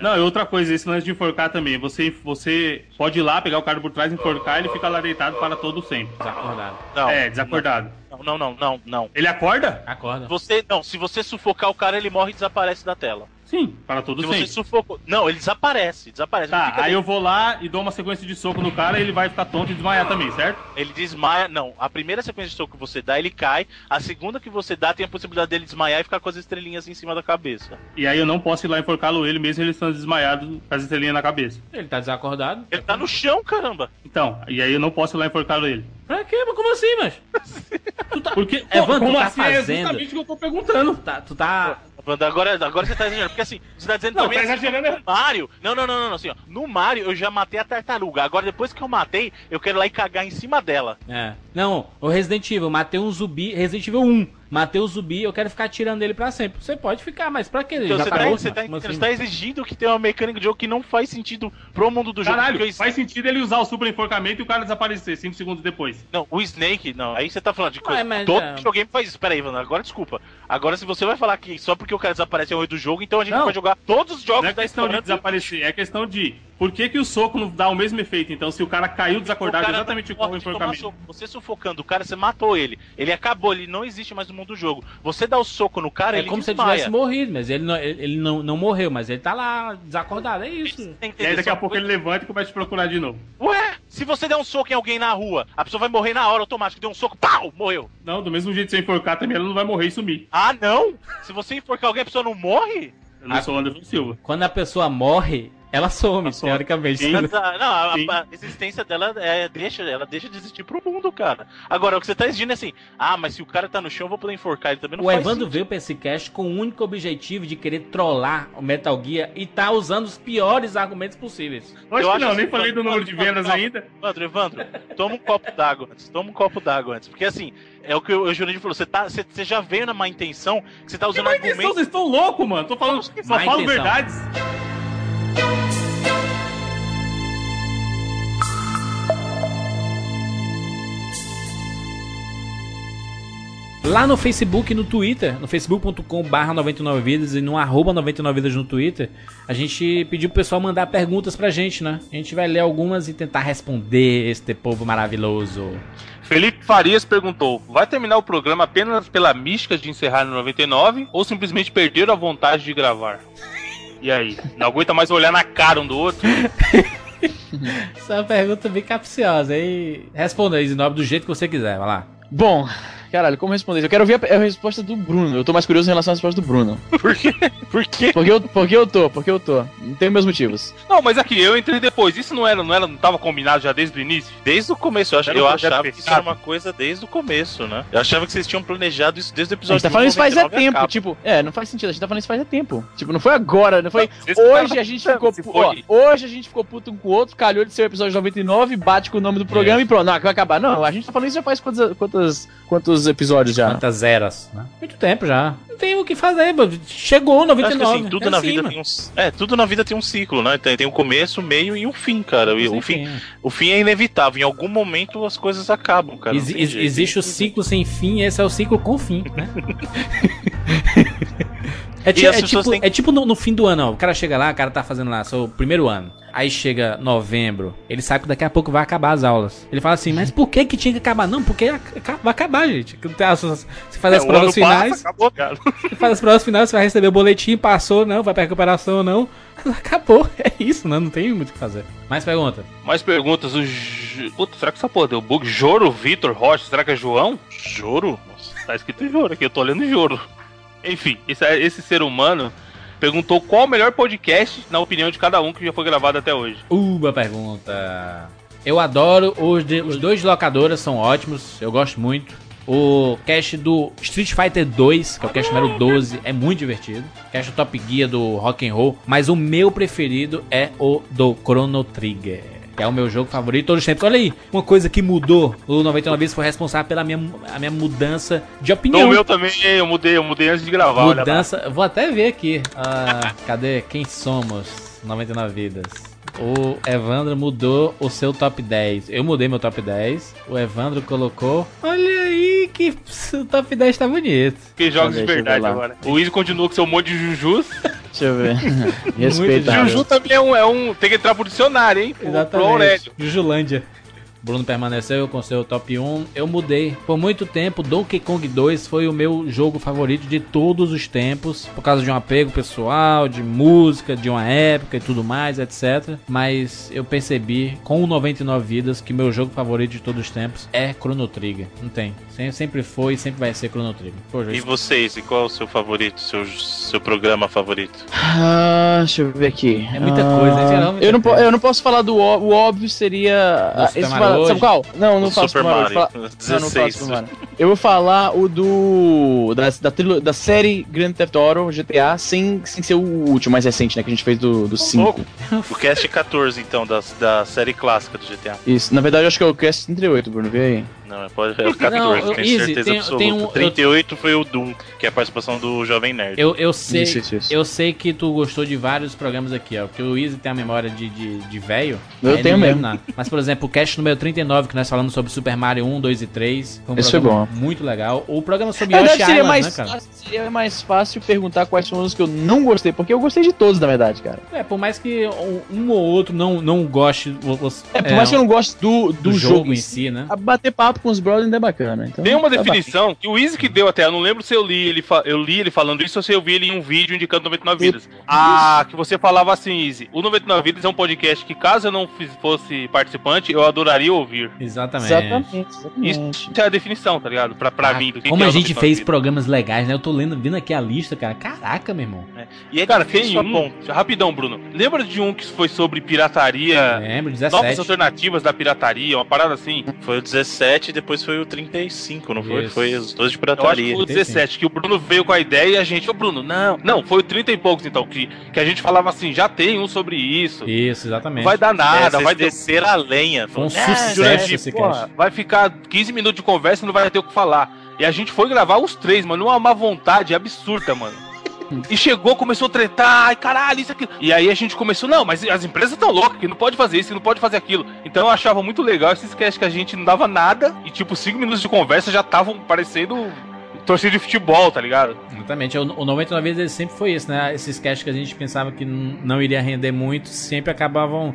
Não, e outra coisa, esse lance de enforcar também. Você, você pode ir lá, pegar o cara por trás, enforcar e ele fica lá deitado para todo sempre. Desacordado. Não. É, desacordado. Não, não, não, não, não. Ele acorda? Acorda. Você, não, se você sufocar o cara, ele morre e desaparece da tela. Sim, para todo Se sempre. você sufocou. Não, ele desaparece, desaparece. Tá, aí dentro. eu vou lá e dou uma sequência de soco no cara e ele vai ficar tonto e desmaiar também, certo? Ele desmaia. Não, a primeira sequência de soco que você dá, ele cai. A segunda que você dá, tem a possibilidade dele desmaiar e ficar com as estrelinhas em cima da cabeça. E aí eu não posso ir lá enforcá-lo ele mesmo ele estando desmaiado com as estrelinhas na cabeça. Ele tá desacordado. Ele tá no chão, caramba. Então, e aí eu não posso ir lá enforcá-lo ele. Pra quê? Mas como assim, mas? Porque, É, pô, Wanda, como tu tá assim? É fazendo? justamente o que eu tô perguntando. Tá, tu tá. Wanda, agora, agora você tá exagerando. Porque assim, você tá dizendo Não, mim tá assim, exagerando. no Mario. Não, não, não, não, não, assim, ó. No Mario eu já matei a tartaruga. Agora, depois que eu matei, eu quero ir lá e cagar em cima dela. É. Não, o Resident Evil, matei um zumbi, Resident Evil 1. Matei o zumbi, eu quero ficar tirando ele pra sempre. Você pode ficar, mas pra quê? Então, você, tá tá, você, tá, você assim? tá exigindo que tenha uma mecânica de jogo que não faz sentido pro mundo do jogo. Caralho, porque o faz sentido ele usar o super enforcamento e o cara desaparecer 5 segundos depois. Não, o Snake, não. Aí você tá falando de coisa. Mas, Todo é. videogame faz isso. Pera aí, Vanda, agora desculpa. Agora, se você vai falar que só porque o cara desaparece é o rei do jogo, então a gente Não. vai jogar todos os jogos Não é da questão de história. desaparecer, é questão de por que, que o soco não dá o mesmo efeito. Então, se o cara caiu desacordado, O cara exatamente igual o enforcamento. Você sufocando o cara, você matou ele. Ele acabou, ele não existe mais no mundo do jogo. Você dá o soco no cara, É ele como se ele desmaia. tivesse morrido, mas ele não, ele ele não, não morreu, mas ele tá lá desacordado, é isso. E aí daqui a pouco ele levanta e começa a te procurar de novo. Ué, se você der um soco em alguém na rua, a pessoa vai morrer na hora automático. Deu um soco, pau, morreu. Não, do mesmo jeito que você enforcar também, ela não vai morrer e sumir. Ah, não? Se você enforcar alguém, a pessoa não morre? Eu não sou o Anderson Silva. Quando a pessoa morre, ela some, teoricamente. Mas, ah, não, a, a existência dela é, deixa, ela deixa de existir pro mundo, cara. Agora, o que você tá exigindo é assim, ah, mas se o cara tá no chão, eu vou poder enforcar ele também. Não O Evandro sentido. veio pra esse cast com o único objetivo de querer trollar o Metal Gear e tá usando os piores argumentos possíveis. Lógico que não, nem assim, falei do número de vendas ainda. Evandro, Evandro, toma um copo d'água antes. Toma um copo d'água antes. Porque assim, é o que o Jurandir falou. Você, tá, você, você já veio na má intenção que você tá usando Que má intenção? argumentos. Vocês estão loucos, mano. Tô falando, só falo intenção. verdades. Lá no Facebook e no Twitter, no facebook.com barra 99vidas e no arroba 99vidas no Twitter, a gente pediu pro pessoal mandar perguntas pra gente, né? A gente vai ler algumas e tentar responder este povo maravilhoso. Felipe Farias perguntou: vai terminar o programa apenas pela mística de encerrar no 99 ou simplesmente perderam a vontade de gravar? E aí? Não aguenta mais olhar na cara um do outro? Essa é uma pergunta bem capciosa. Aí responda aí, Zinob, do jeito que você quiser. Vai lá. Bom, caralho, como responder? isso? Eu quero ouvir a, a resposta do Bruno. Eu tô mais curioso em relação à resposta do Bruno. Por quê? Por quê? Porque eu, porque eu tô, porque eu tô. Não tenho meus motivos. Não, mas aqui, eu entrei depois. Isso não era, não era, não tava combinado já desde o início? Desde o começo, eu, ach- eu achava que isso era uma coisa desde o começo, né? Eu achava que vocês tinham planejado isso desde o A episódio gente tá falando isso faz é 99 tempo, acaba. tipo, é, não faz sentido, a gente tá falando isso faz é tempo. Tipo, não foi agora, não foi. vocês hoje a gente ficou. se pu- foi. ó, hoje a gente ficou puto um com o outro, calhou de ser o episódio 99, bate com o nome do programa e pronto, não, vai acabar. Não, a gente tá falando isso já faz quantos, quantos, quantos episódios já? Quantas eras, né? Muito tempo já. Tem o que fazer. Chegou Eu Acho que 99. assim, tudo é na assim, vida mano. tem um. É, tudo na vida tem um ciclo, né? Tem, tem um começo, meio e um fim, cara. E o, fim, o fim é inevitável. Em algum momento as coisas acabam, cara. tem ex- jeito. existe o ciclo sem fim, esse é o ciclo com fim, né? É, ti- as é tipo, têm- é tipo no, no fim do ano, ó. O cara chega lá, o cara tá fazendo lá seu primeiro ano. Aí chega novembro, ele sabe que daqui a pouco vai acabar as aulas. Ele fala assim, mas por que que tinha que acabar? Não, porque vai acabar, gente. As- Você faz as É, o provas finais, passa, acabou, cara. Você faz as provas finais, você vai receber o boletim, passou, não, vai pra recuperação ou não. Acabou, é isso, né? Não tem muito o que fazer. Mais pergunta. Mais perguntas. O J... Puta, será que essa porra deu bug? Joro Vitor Rocha, será que é João? Joro? Nossa, tá escrito Joro aqui, eu tô lendo Joro. Enfim, esse, esse ser humano perguntou qual o melhor podcast, na opinião de cada um, que já foi gravado até hoje. Uh, boa pergunta. Eu adoro os, de- os dois de locadoras, são ótimos, eu gosto muito. O cast do Street Fighter 2, que é o cast número 12, é muito divertido. Cast do Top Gear do Rock and Roll, mas o meu preferido é o do Chrono Trigger. Que é o meu jogo favorito de todos os tempos. Olha aí, uma coisa que mudou. O 99 vezes foi responsável pela minha, a minha mudança de opinião. No meu também, eu mudei, eu mudei antes de gravar. Mudança. Vou até ver aqui. Ah, cadê? Quem somos? 99 vidas. O Evandro mudou o seu top 10. Eu mudei meu top 10. O Evandro colocou. Olha aí, que o top 10 tá bonito. Que jogos de verdade agora. O Easy continua com seu monte de Jujus. Deixa eu ver. Respeita. Juju também é um, é um. Tem que entrar pro dicionário, hein? Pro- Pro Aurélio. Exatamente. Jujulândia. Bruno permaneceu com seu top 1. Eu mudei. Por muito tempo, Donkey Kong 2 foi o meu jogo favorito de todos os tempos. Por causa de um apego pessoal, de música, de uma época e tudo mais, etc. Mas eu percebi com o 99 Vidas que meu jogo favorito de todos os tempos é Chrono Trigger. Não tem. Sem- Sempre foi e sempre vai ser Chrono Trigger. Pô, E vocês, e qual é o seu favorito, seu, seu programa favorito? Ah, deixa eu ver aqui. É muita Ah, coisa, geral, eu, não eu não posso falar do o óbvio, seria. Esse Mario fala- hoje? Sabe qual? Não, não O faço Super Mario. Mario, Fala- Não, não 16. faço Super Mario. Eu vou falar o do. Da, da, trilo- da série Grand Theft Auto GTA, sem, sem ser o último mais recente, né? Que a gente fez do 5. O cast 14, então, da, da série clássica do GTA. Isso, na verdade eu acho que é o Cast 38, Bruno, vê aí. Não, é, pode, é o 14, Não, tenho Easy, certeza tem- absoluta. tem um- eu- 38 foi o Doom, que é a participação do Jovem Nerd. Eu, eu sei, Isso, isso, isso. eu sei que tu gostou de vários programas aqui, ó. Porque o Easy tem a memória de, de, de velho. Eu tenho mesmo. nada. Mas, por exemplo, o cast número 39, que nós falamos sobre Super Mario 1, 2 e 3. Foi um Esse foi bom. muito legal. O programa sobre Yoshi verdade, seria Island, mais, né, cara? fácil, seria mais fácil perguntar quais foram os que eu não gostei, porque eu gostei de todos, na verdade, cara. É, por mais que um, ou outro não, não goste. vo- você- É, por mais que eu não goste do, do, do jogo, jogo em si, né? A bater papo com os brothers ainda é bacana. Então, Tem uma tá definição que o Easy que deu até, eu não lembro se eu li ele, fa- eu li ele falando isso ou se eu vi ele em um vídeo indicando 99 vidas. Ah, que você falava assim, Easy. O 99 vidas é um podcast que caso eu não fosse participante, eu adoraria ouvir. Exatamente. Exatamente, exatamente. Isso é a definição, tá ligado? Pra, pra mim. Do que Como que é a gente 99 fez Vidas. programas legais, né? Eu tô lendo, vendo aqui a lista, cara. Caraca, meu irmão. E é Cara, tem um. ponto. Rapidão, Bruno. Lembra de um que foi sobre pirataria? Lembro, Novas 17. alternativas da pirataria, uma parada assim. Foi o 17 e depois foi o 35, não foi? Isso. Foi os dois de Eu acho que pirataria. foi o 17, que o Bruno veio com a ideia e a gente, ô Bruno, não, não, foi o 30 e poucos então, que, que a gente falava assim, já tem um sobre isso. Isso, exatamente. Não vai dar É, nada, vocês vai descer a lenha. Foi um Falou, sucesso esse cast. vai ficar 15 minutos de conversa e não vai ter o que falar. E a gente foi gravar os três, mano, numa má vontade absurda, mano. E chegou, começou a tretar, ai caralho, isso aqui. E aí a gente começou, não, mas as empresas estão loucas, que não pode fazer isso, que não pode fazer aquilo. Então eu achava muito legal esses casts que a gente não dava nada e tipo, cinco minutos de conversa já estavam parecendo torcida de futebol, tá ligado? Exatamente. O, o 99 vezes ele sempre foi isso, né? Esses casts que a gente pensava que não iria render muito, sempre acabavam.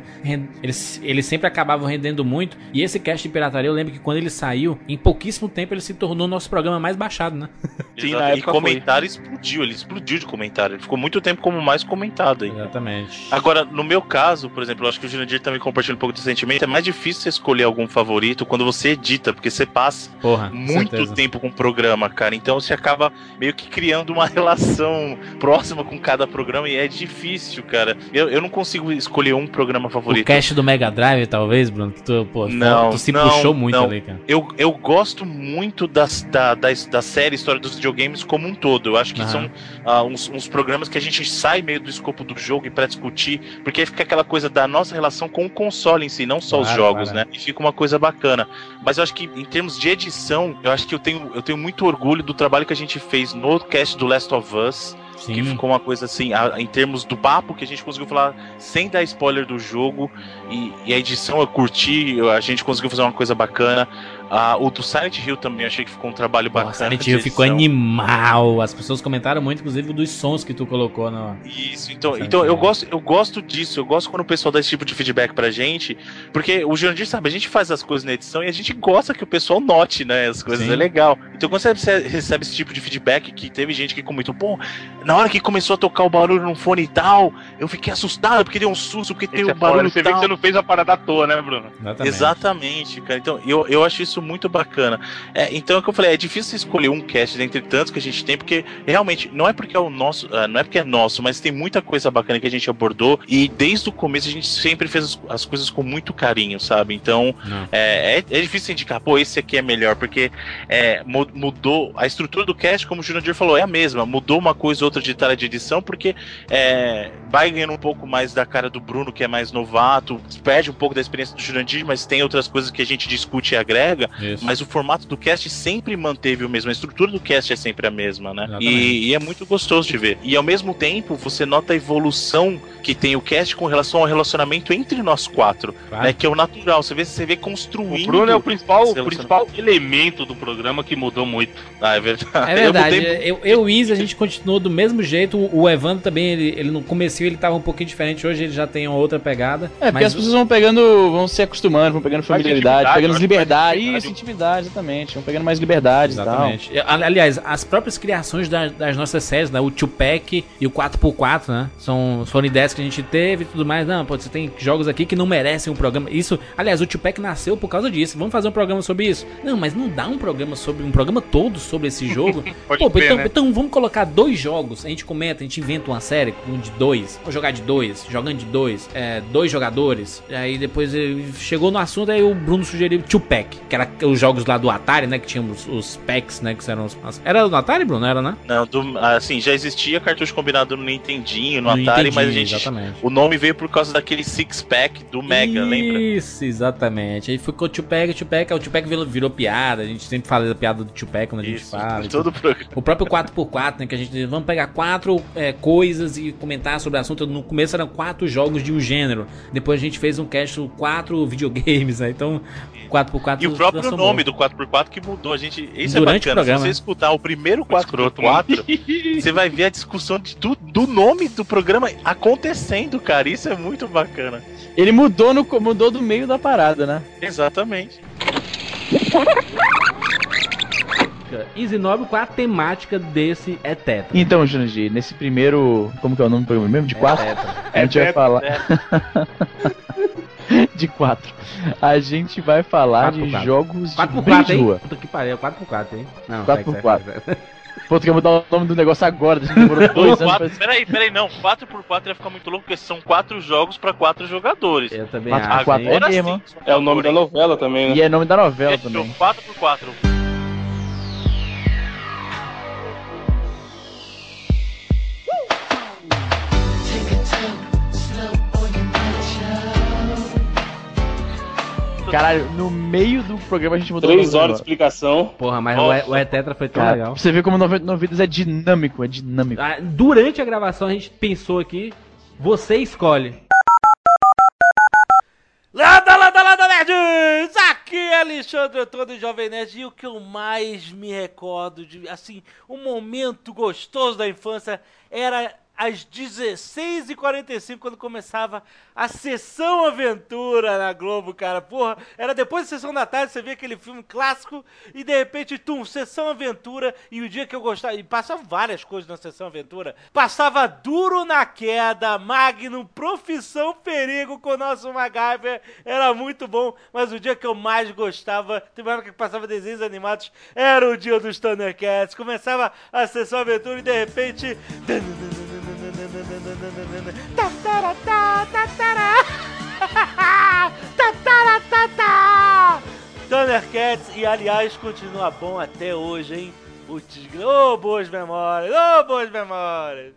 Eles, eles sempre acabavam rendendo muito. E esse cast de pirataria, eu lembro que quando ele saiu, em pouquíssimo tempo ele se tornou o nosso programa mais baixado, né? Sim, na na e época comentário explodiu, ele explodiu de comentário. Ele ficou muito tempo como mais comentado aí. Exatamente. Agora, no meu caso, por exemplo, eu acho que o Jurandir também compartilha um pouco desse sentimento. É mais difícil você escolher algum favorito quando você edita, porque você passa Porra, muito certeza. tempo com o programa, cara. Então você acaba meio que criando uma relação próxima com cada programa e é difícil, cara. Eu, eu não consigo escolher um programa O favorito. cast do Mega Drive, talvez, Bruno, que tu, pô, Não, tu se não, puxou muito não. ali, cara. Eu, eu gosto muito das, da, da, da série História dos Videogames como um todo. Eu acho que Aham. são ah, uns, uns programas que a gente sai meio do escopo do jogo e pra discutir, porque aí fica aquela coisa da nossa relação com o console em si, não só os Claro, jogos, claro. né? E fica uma coisa bacana. Mas eu acho que em termos de edição, eu acho que eu tenho, eu tenho muito orgulho do trabalho que a gente fez no cast do Last of Us. Que ficou uma coisa assim, a- em termos do papo, que a gente conseguiu falar sem dar spoiler do jogo. E, e a edição eu curti, a gente conseguiu fazer uma coisa bacana. Ah, o do Silent Hill também eu achei que ficou um trabalho bacana. Nossa, Silent Hill ficou animal. As pessoas comentaram muito, inclusive, dos sons que tu colocou no. Isso, então, Silent então eu gosto, eu gosto disso, eu gosto quando o pessoal dá esse tipo de feedback pra gente, porque o Jurandir sabe, a gente faz as coisas na edição e a gente gosta que o pessoal note, né, as coisas, Sim. é legal. Então quando você recebe esse tipo de feedback, que teve gente que comentou, pô, na hora que começou a tocar o barulho no fone e tal, eu fiquei assustado, porque deu um susto, porque tem Esse o é foda, barulho Você e vê que tal. você não fez a parada à toa, né, Bruno? Exatamente, cara. Então, eu, eu acho isso muito bacana. É, então, é o que eu falei, é difícil escolher um cast dentre tantos que a gente tem, porque realmente, não é porque é o nosso, ah, não é porque é nosso, mas tem muita coisa bacana que a gente abordou e desde o começo a gente sempre fez as, as coisas com muito carinho, sabe? Então, é, é, é difícil indicar, pô, esse aqui é melhor, porque é, mu- mudou a estrutura do cast, como o Jurandir falou, é a mesma. Mudou uma coisa ou outra de tela de edição, porque é, vai ganhando um pouco mais da cara do Bruno, que é mais novato, perde um pouco da experiência do Jurandir, mas tem outras coisas que a gente discute e agrega. Isso. Mas o formato do cast sempre manteve o mesmo, a estrutura do cast é sempre a mesma, né? E, e é muito gostoso de ver. E ao mesmo tempo, você nota a evolução que tem o cast com relação ao relacionamento entre nós quatro, Claro. né? Que é o natural. Você vê, você vê construindo. O Bruno é o principal, o principal elemento do programa que mudou muito. Ah, é verdade. É verdade. Eu, eu, e o Izzy, a gente continuou do mesmo jeito. O Evandro também, ele, ele no começo ele tava um pouquinho diferente. Hoje ele já tem uma outra pegada. É, porque mas as pessoas vão pegando, vão se acostumando, vão pegando familiaridade, pegando liberdade. Mais Isso, intimidade, exatamente. Vão pegando mais liberdade Exatamente. e tal. Ali- Aliás, as próprias criações das, das nossas séries, né? O 2-Pack e o 4x4, né? São, foram ideias que a gente teve e tudo mais. Não, pô, você tem jogos aqui que não merecem um programa. Isso, aliás, o 2-Pack nasceu por causa disso. Vamos fazer um programa sobre isso. Não, mas não dá um programa sobre um programa todo sobre esse jogo. Pode pô, crer, então, né? então vamos colocar dois jogos. A gente comenta, a gente inventa uma série com de dois. Vou jogar de dois, jogando de dois, é, dois jogadores. Aí depois eh, chegou no assunto, aí o Bruno sugeriu 2-Pack, que era os jogos lá do Atari, né? Que tinham os, os packs, né? Que eram os. Era do Atari, Bruno? Era, né? Não, do, assim, já existia cartucho combinado no Nintendinho, no, No Atari, Nintendinho, mas a gente. exatamente. O nome veio por causa daquele six-pack do Mega, lembra? Isso, exatamente. Aí ficou 2-Pack, 2-Pack, aí o 2-Pack virou, virou piada. A gente sempre fala da piada do 2-Pack quando a gente fala. e todo programa. O próprio 4x4, né? Que a gente. Vamos pegar quatro é, coisas e comentar sobre o assunto. No começo eram quatro jogos de um gênero. Depois a gente fez um cast quatro videogames, né? Então, 4x4 E o próprio nome do 4x4 que mudou. A gente, isso Durante é bacana. Se você escutar o primeiro 4x4, você vai ver a discussão de, do, do nome do programa acontecendo, cara. Isso é muito bacana. Ele mudou, no, mudou do meio da parada, né? Exatamente. Easy Nobre, qual a temática desse é tetra? Então, Jurandir, nesse primeiro. Como que é o nome do programa mesmo? De quatro? a gente vai É falar. de quatro. A gente vai falar de 4x4. jogos de 4x4, briga de hein? rua. Puta que pariu, 4x4, hein? Não, 4x4. segue, segue, segue. Pô, tu quer mudar o nome do negócio agora? A gente demorou dois anos pra... Peraí, peraí, não. 4x4 ia ficar muito louco, porque são quatro jogos pra quatro jogadores. Eu também 4x4 é Agora mesmo. sim, É o nome da novela também, né? E é nome da novela também. 4x4. Caralho, no meio do programa a gente mudou Três horas de do explicação. Porra, mas o, E- o E-Tetra foi tão Cara, legal. pra você ver como 99 Vidas é dinâmico, é dinâmico. Ah, Durante a gravação a gente pensou aqui, você escolhe. Landa, landa, landa, nerds! Aqui é Alexandre Antônio Jovem Nerd e o que eu mais me recordo de, assim, um momento gostoso da infância era às 16h45, quando começava a Sessão Aventura na Globo, cara. Porra, era depois da Sessão da Tarde, você via aquele filme clássico e de repente, tum, Sessão Aventura. E o dia que eu gostava, e passavam várias coisas na Sessão Aventura. Passava Duro na Queda, Magnum, Profissão Perigo com o nosso MacGyver. Era muito bom, mas o dia que eu mais gostava, tem uma época que passava desenhos animados, era o dia dos Thundercats. Começava a Sessão Aventura e de repente... Tatarata, tatará. Tatarata. Thundercats, e aliás, continua bom até hoje, hein? Putz, ô, boas memórias, ô, boas memórias.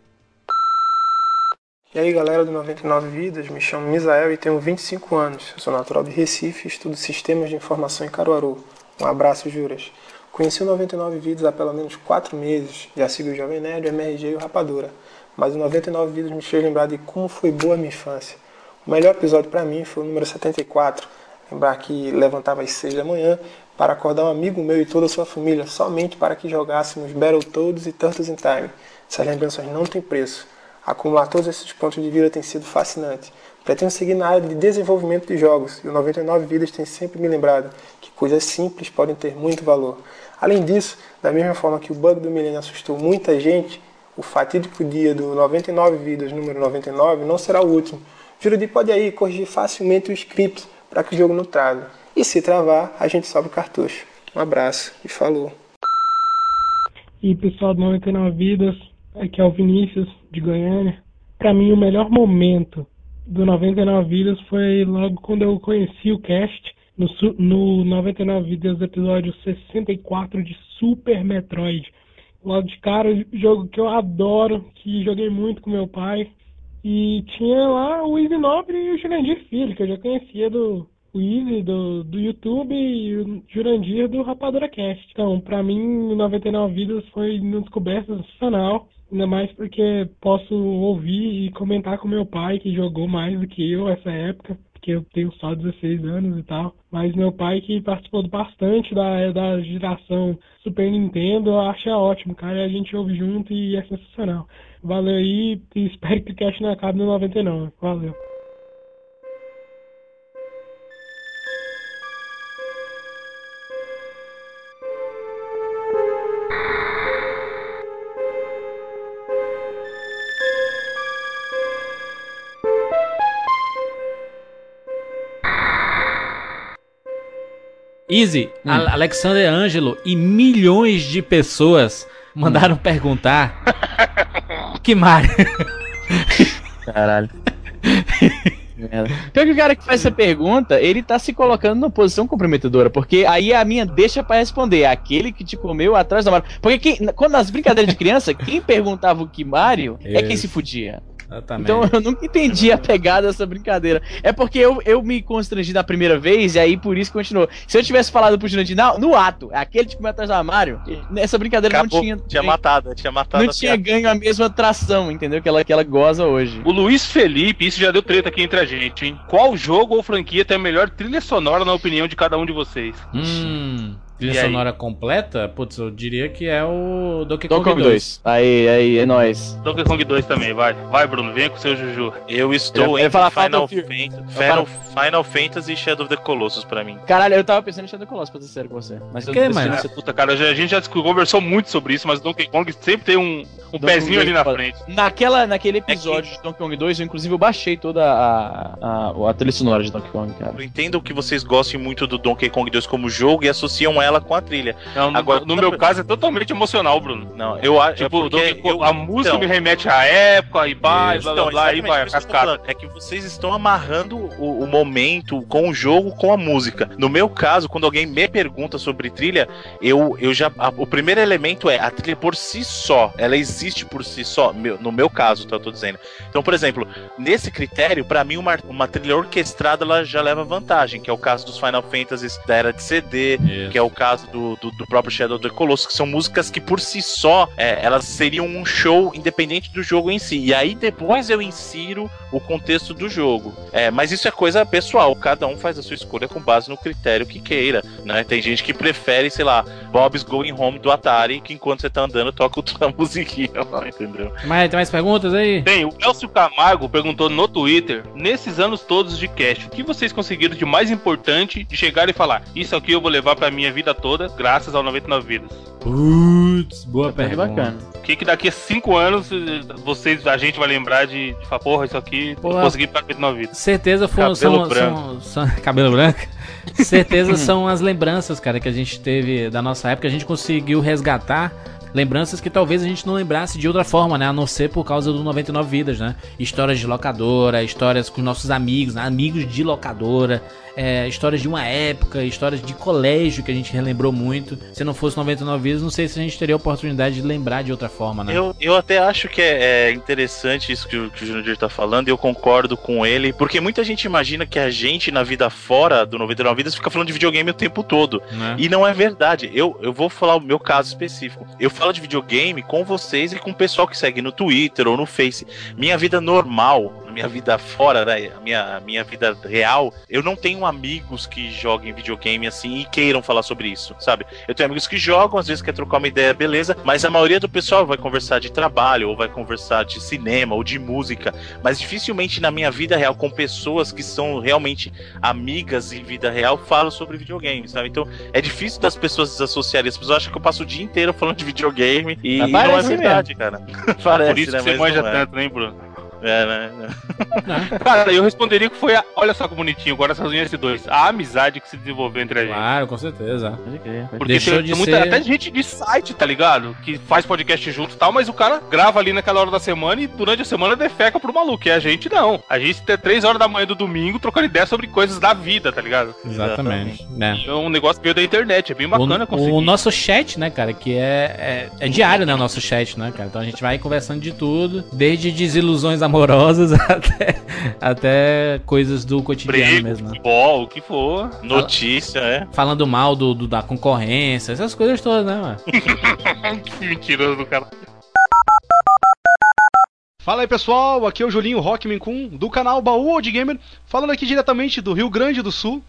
E aí galera do 99 Vidas, me chamo Misael e tenho 25 anos. Eu sou natural de Recife e estudo sistemas de informação em Caruaru. Um abraço, Juras. Conheci o 99 Vidas há pelo menos 4 meses, já sigo o Jovem Nerd, o MRG e o Rapadura mas o 99 Vidas me fez lembrar de como foi boa a minha infância. O melhor episódio para mim foi o número 74, lembrar que levantava às 6 da manhã para acordar um amigo meu e toda a sua família somente para que jogássemos Battletoads e Turtles in Time. Essas lembranças não têm preço. Acumular todos esses pontos de vida tem sido fascinante. Pretendo seguir na área de desenvolvimento de jogos e o 99 Vidas tem sempre me lembrado que coisas simples podem ter muito valor. Além disso, da mesma forma que o bug do milênio assustou muita gente, o fatídico dia do 99 vidas número 99 não será o último. Jurandir pode aí corrigir facilmente o script para que o jogo não trave. E se travar, a gente sobe o cartucho. Um abraço e falou. E pessoal do 99 Vidas, aqui é o Vinícius de Goiânia. Para mim, o melhor momento do 99 Vidas foi logo quando eu conheci o cast no, no 99 Vidas, episódio 64 de Super Metroid. Logo de cara, jogo que eu adoro, que joguei muito com meu pai. E tinha lá o Easy Nobre e o Jurandir Filho, que eu já conhecia do o Easy do, do YouTube e o Jurandir do Rapadura Cast. Então, pra mim, 99 Vidas foi uma descoberta sensacional. Ainda mais porque posso ouvir e comentar com meu pai, que jogou mais do que eu essa época porque eu tenho só 16 anos e tal. Mas meu pai, que participou bastante da, da geração Super Nintendo, acha ótimo, cara. A gente ouve junto e é sensacional. Valeu aí e espero que o cast não acabe no 99. Valeu. Easy, hum. Alexander Angelo e milhões de pessoas mandaram hum. perguntar que Mario. Caralho. Pior que o cara que faz essa pergunta, ele tá se colocando numa posição comprometedora, porque aí a minha deixa para responder, é aquele que te comeu atrás da Mario. Porque quem, quando nas brincadeiras de criança, quem perguntava o que Mario é quem se fudia. Exatamente. Então eu nunca entendi a pegada dessa brincadeira. É porque eu, eu me constrangi da primeira vez e aí por isso continuou. Se eu tivesse falado pro Jurandir no ato, aquele tipo atrás do armário, nessa brincadeira Acabou, não tinha. Tinha matado, tinha matado. Não tinha ganho a mesma atração, entendeu? Que ela, que ela goza hoje. O Luiz Felipe, isso já deu treta aqui entre a gente, hein? Qual jogo ou franquia tem a melhor trilha sonora na opinião de cada um de vocês? Hum. Trilha sonora completa? Putz, eu diria que é o Donkey Kong, Donkey Kong 2. 2. Aí, aí, é nóis. Donkey Kong 2 também, vai. Vai, Bruno, vem com o seu Juju. Eu estou em Final, Fantasy, Final, Final Fantasy e Shadow of the Colossus pra mim. Caralho, eu tava pensando em Shadow of the Colossus, pra ser sério com você. Mas que, eu mano? Puta, cara, a gente já conversou muito sobre isso, mas o Donkey Kong sempre tem um, um pezinho ali na frente. Naquela, naquele episódio é que... de Donkey Kong 2, eu inclusive eu baixei toda a, a, a trilha sonora de Donkey Kong, cara. Eu entendo que vocês gostem muito do Donkey Kong 2 como jogo e associam ela com a trilha. Não, Agora, no, no meu caso é totalmente emocional, Bruno. Não, eu acho. Tipo, é eu, a música então, me remete à época, e vai, blá blá blá, blá e vai, a cascata. É que vocês estão amarrando o, o, momento com o jogo com a música. No meu caso, quando alguém me pergunta sobre trilha, eu, eu já. A, o primeiro elemento é a trilha por si só. Ela existe por si só. Meu, no meu caso, tá, eu tô dizendo. Então, por exemplo, nesse critério, para mim, uma, uma trilha orquestrada ela já leva vantagem, que é o caso dos Final Fantasies da era de CD, Isso. que é o caso do, do, do próprio Shadow of the Colossus, que são músicas que por si só, é, elas seriam um show independente do jogo em si. E aí depois eu insiro o contexto do jogo. É, mas isso é coisa pessoal, cada um faz a sua escolha com base no critério que queira, né? Tem gente que prefere, sei lá, Bob's Going Home do Atari, que enquanto você tá andando toca outra musiquinha lá, entendeu? Mas tem mais perguntas aí? Tem, o Elcio Camargo perguntou no Twitter: nesses anos todos de cast, o que vocês conseguiram de mais importante de chegar e falar? Isso aqui eu vou levar pra minha vida toda, graças ao 99 Vidas. Putz, boa pergunta. bacana. O que, que daqui a 5 anos eh, vocês, a gente vai lembrar de, de falar, porra, isso aqui Porra. consegui pra 99 Vidas? Certeza foram, Cabelo são, branco. são, são- cabelo branco. Certeza são as lembranças, cara, que a gente teve da nossa época. A gente conseguiu resgatar lembranças que talvez a gente não lembrasse de outra forma, né? A não ser por causa do 99 Vidas, né? Histórias de locadora, histórias com nossos amigos, né? amigos de locadora, é, histórias de uma época, histórias de colégio que a gente relembrou muito. Se não fosse 99 Vidas, não sei se a gente teria a oportunidade de lembrar de outra forma, né? Eu, eu até acho que é, é interessante isso que o, que o Junior tá falando, e eu concordo com ele, porque muita gente imagina que a gente, na vida fora do 99 Vidas, fica falando de videogame o tempo todo. Né? E não é verdade. Eu, eu vou falar o meu caso específico. Eu falo de videogame com vocês e com o pessoal que segue no Twitter ou no Face. Minha vida normal, minha vida fora, né? A minha, a minha vida real, eu não tenho amigos que joguem videogame assim e queiram falar sobre isso, sabe? Eu tenho amigos que jogam, às vezes quer trocar uma ideia, beleza, mas a maioria do pessoal vai conversar de trabalho, ou vai conversar de cinema, ou de música, mas dificilmente na minha vida real, com pessoas que são realmente amigas em vida real, falo sobre videogame, sabe? Então é difícil das pessoas desassociarem. As pessoas acham que eu passo o dia inteiro falando de videogame e, não é verdade, cara. Parece, Por isso né? que você Mas manja é. tanto, né, Bruno? É, né? Cara, eu responderia que foi a. Olha só que bonitinho, agora essas unhas S2. A amizade que se desenvolveu entre a gente. Claro, com certeza. Porque Deixou tem, de tem muita, ser- até gente de site, tá ligado? Que faz podcast junto e tal, mas o cara grava ali naquela hora da semana e durante a semana defeca pro maluco. E a gente não. A gente tem três horas da manhã do domingo trocando ideia sobre coisas da vida, tá ligado? Exatamente. Né? É um negócio meio da internet, é bem bacana o, conseguir. o nosso chat, né, cara, que é, é, é diário, né, o nosso chat, né, cara? Então a gente vai conversando de tudo, desde desilusões amorosas até, até coisas do cotidiano Briga, mesmo, né? futebol, o que for. Notícia, é. Falando mal do, do- da concorrência, essas coisas todas, né, mano? que mentiroso do cara. Fala aí pessoal, aqui é o Julinho Rockman Kun do canal Baú Old Gamer, falando aqui diretamente do Rio Grande do Sul.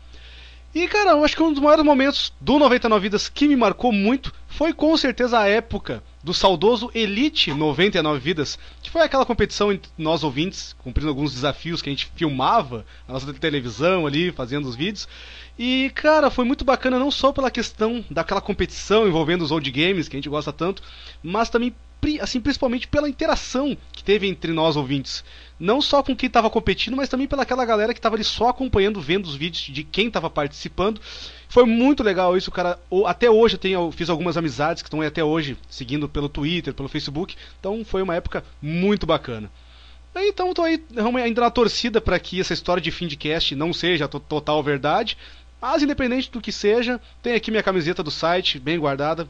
E cara, eu acho que um dos maiores momentos do 99 Vidas que me marcou muito foi com certeza a época do saudoso Elite 99 Vidas, que foi aquela competição entre nós ouvintes, cumprindo alguns desafios que a gente filmava na nossa televisão ali, fazendo os vídeos. E cara, foi muito bacana não só pela questão daquela competição envolvendo os old games que a gente gosta tanto, mas também assim principalmente pela interação que teve entre nós ouvintes. Não só com quem estava competindo, mas também pela aquela galera que estava ali só acompanhando, vendo os vídeos de quem estava participando. Foi muito legal isso, cara. Até hoje eu, tenho, fiz algumas amizades que estão aí até hoje seguindo pelo Twitter, pelo Facebook. Então foi uma época muito bacana. Então tô aí ainda na torcida para que essa história de fim de cast não seja to- total verdade. Mas independente do que seja, tem aqui minha camiseta do site, bem guardada.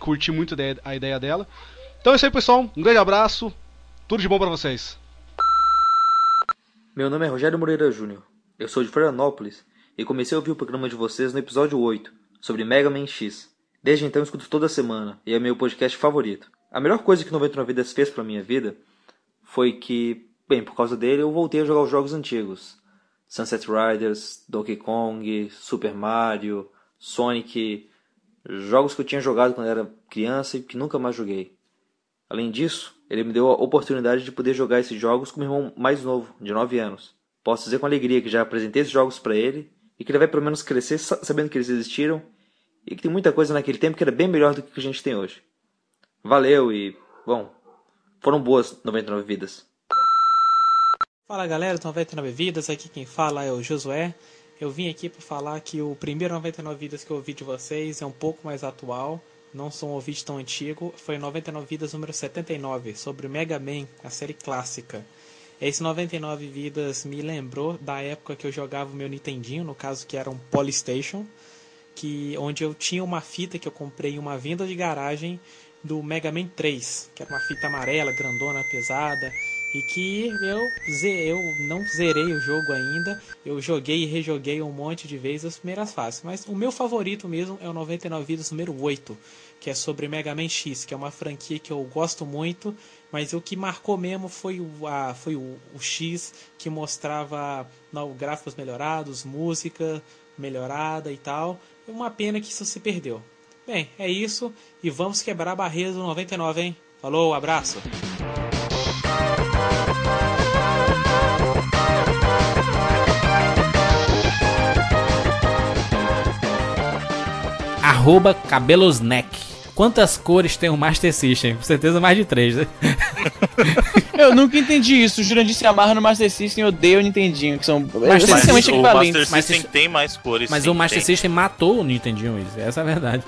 Curti, muito a ideia dela. Então é isso aí, pessoal. Um grande abraço. Tudo de bom para vocês. Meu nome é Rogério Moreira Júnior. Eu sou de Florianópolis e comecei a ouvir o programa de vocês no episódio 8, sobre Mega Man X. Desde então escuto toda semana e é meu podcast favorito. A melhor coisa que 99 Vidas fez pra minha vida foi que, bem, por causa dele eu voltei a jogar os jogos antigos. Sunset Riders, Donkey Kong, Super Mario, Sonic, jogos que eu tinha jogado quando era criança e que nunca mais joguei. Além disso, ele me deu a oportunidade de poder jogar esses jogos com meu irmão mais novo, de 9 anos. Posso dizer com alegria que já apresentei esses jogos para ele e que ele vai pelo menos crescer sa- sabendo que eles existiram e que tem muita coisa naquele tempo que era bem melhor do que a gente tem hoje. Valeu e, bom, foram boas 99 vidas. Fala galera do 99 Vidas, aqui quem fala é o Josué. Eu vim aqui para falar que o primeiro 99 Vidas que eu ouvi de vocês é um pouco mais atual, não sou um ouvinte tão antigo, foi o 99 Vidas número 79, sobre o Mega Man, a série clássica. Esse 99 Vidas me lembrou da época que eu jogava o meu Nintendinho, no caso que era um Polystation, que onde eu tinha uma fita que eu comprei em uma venda de garagem do Mega Man 3, que era uma fita amarela, grandona, pesada, e que eu, eu não zerei o jogo ainda. Eu joguei e rejoguei um monte de vezes as primeiras fases. Mas o meu favorito mesmo é o 99 Vidas número 8, que é sobre Mega Man X, que é uma franquia que eu gosto muito. Mas o que marcou mesmo foi o, a, foi o, o X, que mostrava não, gráficos melhorados, música melhorada e tal. É uma pena que isso se perdeu. Bem, é isso. E vamos quebrar a barreira do 99, hein? Falou, abraço! Arroba cabelosneck. Quantas cores tem o Master System? Com certeza mais de três, né? Eu nunca entendi isso. O Jurandir se amarra no Master System e odeia o Nintendinho, que são Mas essencialmente o equivalentes. Master System tem mais cores. Mas sim, o Master tem. System matou o Nintendinho, isso. Essa é a verdade.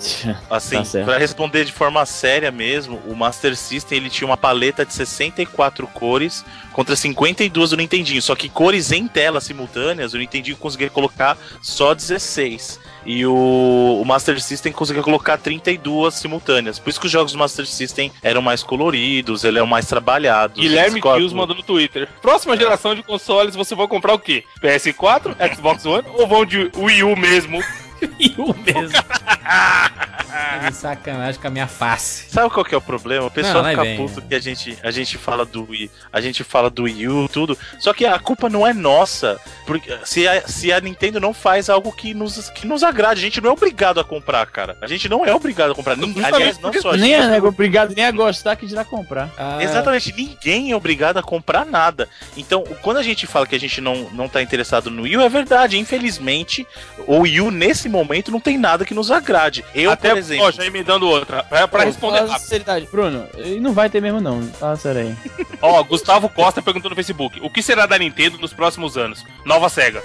Assim, Tá pra responder de forma séria mesmo, o Master System ele tinha uma paleta de 64 cores contra 52 do Nintendinho. Só que cores em tela simultâneas, o Nintendinho conseguia colocar só 16. E o, o Master System conseguia colocar 32 simultâneas. Por isso que os jogos do Master System eram mais coloridos, ele é mais trabalhado. Guilherme Kills mandou no Twitter. Próxima geração de consoles, você vai comprar o quê? PS4, Xbox One ou vão de Wii U mesmo? Wii U mesmo. De sacanagem com a minha face. Sabe qual que é o problema? O pessoal Não, fica puto que a gente, a gente fala do Wii, a gente fala do Wii U, tudo. Só que a culpa não é nossa. Porque se a, se a Nintendo não faz algo que nos, que nos agrade, a gente não é obrigado a comprar, cara. A gente não é obrigado a comprar. Ninguém, aliás, não só a nem gente. é obrigado nem a gostar que dirá comprar. Exatamente, ninguém é obrigado a comprar nada. Então, quando a gente fala que a gente não, não tá interessado no Wii U, é verdade. Infelizmente, o Wii U nesse momento não tem nada que nos agrade. Eu, Até, por exemplo. ó, já emendando outra. É pra Pô, responder rápido. sinceridade. Bruno, não vai ter mesmo não. Fala sério aí. Ó, Gustavo Costa perguntou no Facebook: O que será da Nintendo nos próximos anos? Nova SEGA.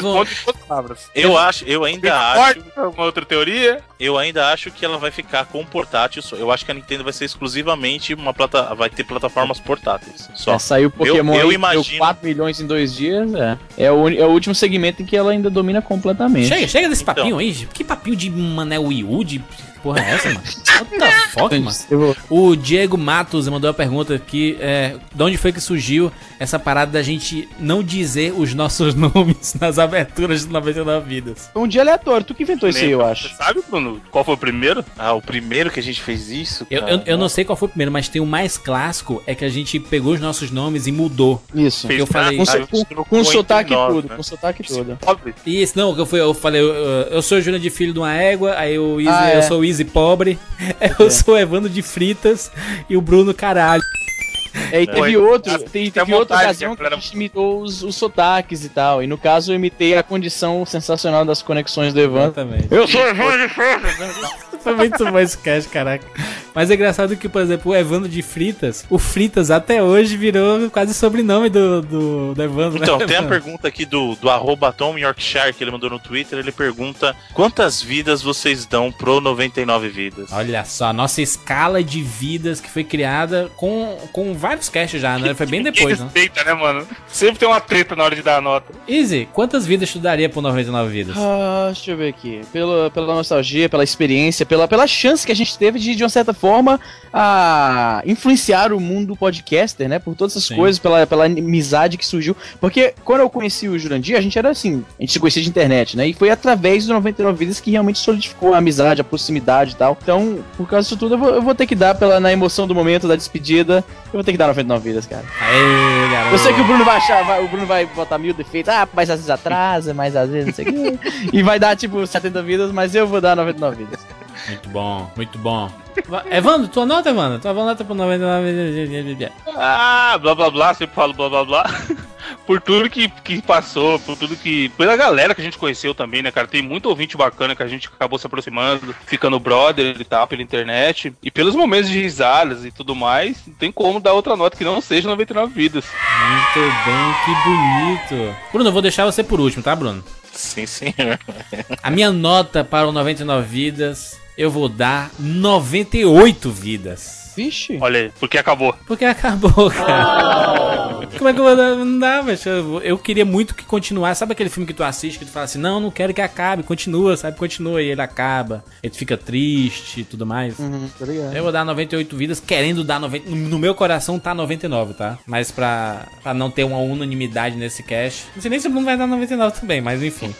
Duas palavras. Eu acho, eu ainda acho. com Uma outra teoria? Eu ainda acho que ela vai ficar com portátil. só. Eu acho que a Nintendo vai ser exclusivamente uma plata, vai ter plataformas portáteis. Só. É, saiu Pokémon eu, eu imagino. deu 4 milhões em dois dias, é. É o, é o último segmento em que ela ainda domina completamente. Chega, chega desse Então. papinho aí. Que papinho de mané Wii U? De porra é essa, mano? What the fuck, mano? O Diego Matos mandou a pergunta aqui: é, de onde foi que surgiu essa parada da gente não dizer os nossos nomes nas aberturas de 99 Vidas? Um dia aleatório, tu que inventou isso aí, eu acho. Você sabe, Bruno, qual foi o primeiro? Ah, o primeiro que a gente fez isso? Eu, eu, eu não sei qual foi o primeiro, mas tem o mais clássico: é que a gente pegou os nossos nomes e mudou. Isso. Que eu falei. Com, so- com, com sotaque e tudo, com sotaque todo. Isso, não, que eu, fui, eu falei, eu, eu sou Júnior de Filho de uma Égua, aí o Easy, Ah, é. eu sou o Easy Pobre, eu sou o Evandro de Fritas e o Bruno Caralho. É, e teve outro, teve, é teve outra ocasião que a gente imitou os, os sotaques e tal. E no caso eu imitei a condição sensacional das conexões do Evandro. Exatamente. Eu sou o Evandro de Freitas. Foi muito bom esse cast, caraca. Mas é engraçado que, por exemplo, o Evandro de Fritas, o Fritas até hoje virou quase sobrenome do, do, do Evandro. Então, né, tem a pergunta aqui do, do arroba Tom Yorkshire que ele mandou no Twitter. Ele pergunta: quantas vidas vocês dão pro 99 vidas? Olha só, a nossa escala de vidas que foi criada com, com vários casts já, né? Foi bem depois, né? Respeita, né, mano? Sempre tem uma treta na hora de dar a nota. Easy, quantas vidas tu daria por 99 vidas? Ah, deixa eu ver aqui. Pela, pela nostalgia, pela experiência, pela, pela chance que a gente teve de, de uma certa forma, a influenciar o mundo podcaster, né? Por todas essas Sim. coisas, pela, pela amizade que surgiu. Porque quando eu conheci o Jurandir, a gente era assim, a gente se conhecia de internet, né? E foi através do 99 Vidas que realmente solidificou a amizade, a proximidade e tal. Então, por causa disso tudo, eu vou, eu vou ter que dar, pela, na emoção do momento, da despedida, eu vou ter que dar 99 Vidas, cara. Aê, garoto. Eu sei que o Bruno vai achar, vai- o Bruno vai botar mil defeitos, ah, mas às vezes atrasa, mas às vezes não sei o quê. E vai dar tipo 70 vidas, mas eu vou dar 99 vidas. Muito bom, muito bom. Va- Evandro, tua nota, Evandro? Tua nota por 99 vidas. Ah, blá blá blá, sempre falo blá blá blá. por tudo que, que passou, por tudo que. Pela galera que a gente conheceu também, né, cara? Tem muito ouvinte bacana que a gente acabou se aproximando, ficando brother e tal, pela internet. E pelos momentos de risadas e tudo mais, não tem como dar outra nota que não seja 99 vidas. Muito bem, que bonito. Bruno, eu vou deixar você por último, tá, Bruno? Sim, senhor. A minha nota para o 99 vidas, eu vou dar 98 vidas. Vixe. Olha aí, porque acabou. Porque acabou, cara. Como é que eu vou dar? Não dá, velho. Eu, eu queria muito que continuasse. Sabe aquele filme que tu assiste que tu fala assim, não, não quero que acabe, continua, sabe? Continua e ele acaba. Ele fica triste e tudo mais. Uhum, tá. Eu vou dar 98 vidas, querendo dar 90. No meu coração tá 99, tá? Mas pra, pra não ter uma unanimidade nesse cast. Não sei nem se o Bruno vai dar 99 também, mas enfim.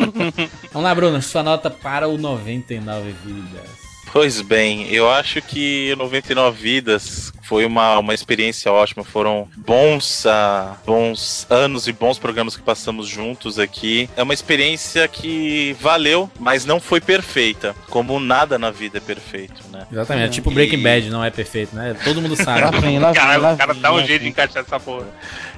Vamos lá, Bruno. Sua nota para o 99 vidas. Pois bem, eu acho que 99 Vidas foi uma, uma experiência ótima. Foram bons, ah, bons anos e bons programas que passamos juntos aqui. É uma experiência que valeu, mas não foi perfeita. Como nada na vida é perfeito, né? Exatamente. É tipo Breaking Bad, não é perfeito, né? Todo mundo sabe. Lá vem, lá vem, Cara, lá o cara vem, dá um jeito de vem. encaixar essa porra.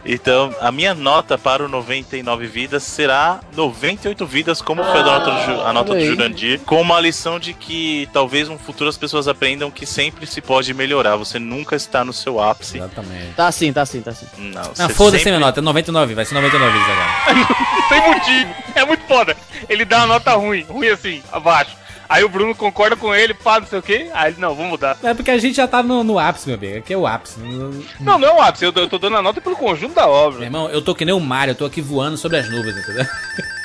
Então, a minha nota para o 99 Vidas será 98 Vidas, como foi a nota do, a nota do. Jurandir, com uma lição de que talvez no futuro as pessoas aprendam que sempre se pode melhorar. Você nunca está no seu ápice. Exatamente. Tá sim, tá sim, tá sim. Não, Não, foda-se sempre- minha nota. É 99, vai ser 99 vidas agora. Tem motivo. É muito foda. Ele dá uma nota ruim, ruim assim, abaixo. Aí o Bruno concorda com ele, fala não sei o quê. Aí ele, não, vamos mudar. É porque a gente já tá no, no ápice, meu amigo. Aqui é o ápice. Meu Não, não é o ápice, eu tô, eu tô dando a nota pelo conjunto da obra. irmão, eu tô que nem o Mario, eu tô aqui voando sobre as nuvens, entendeu?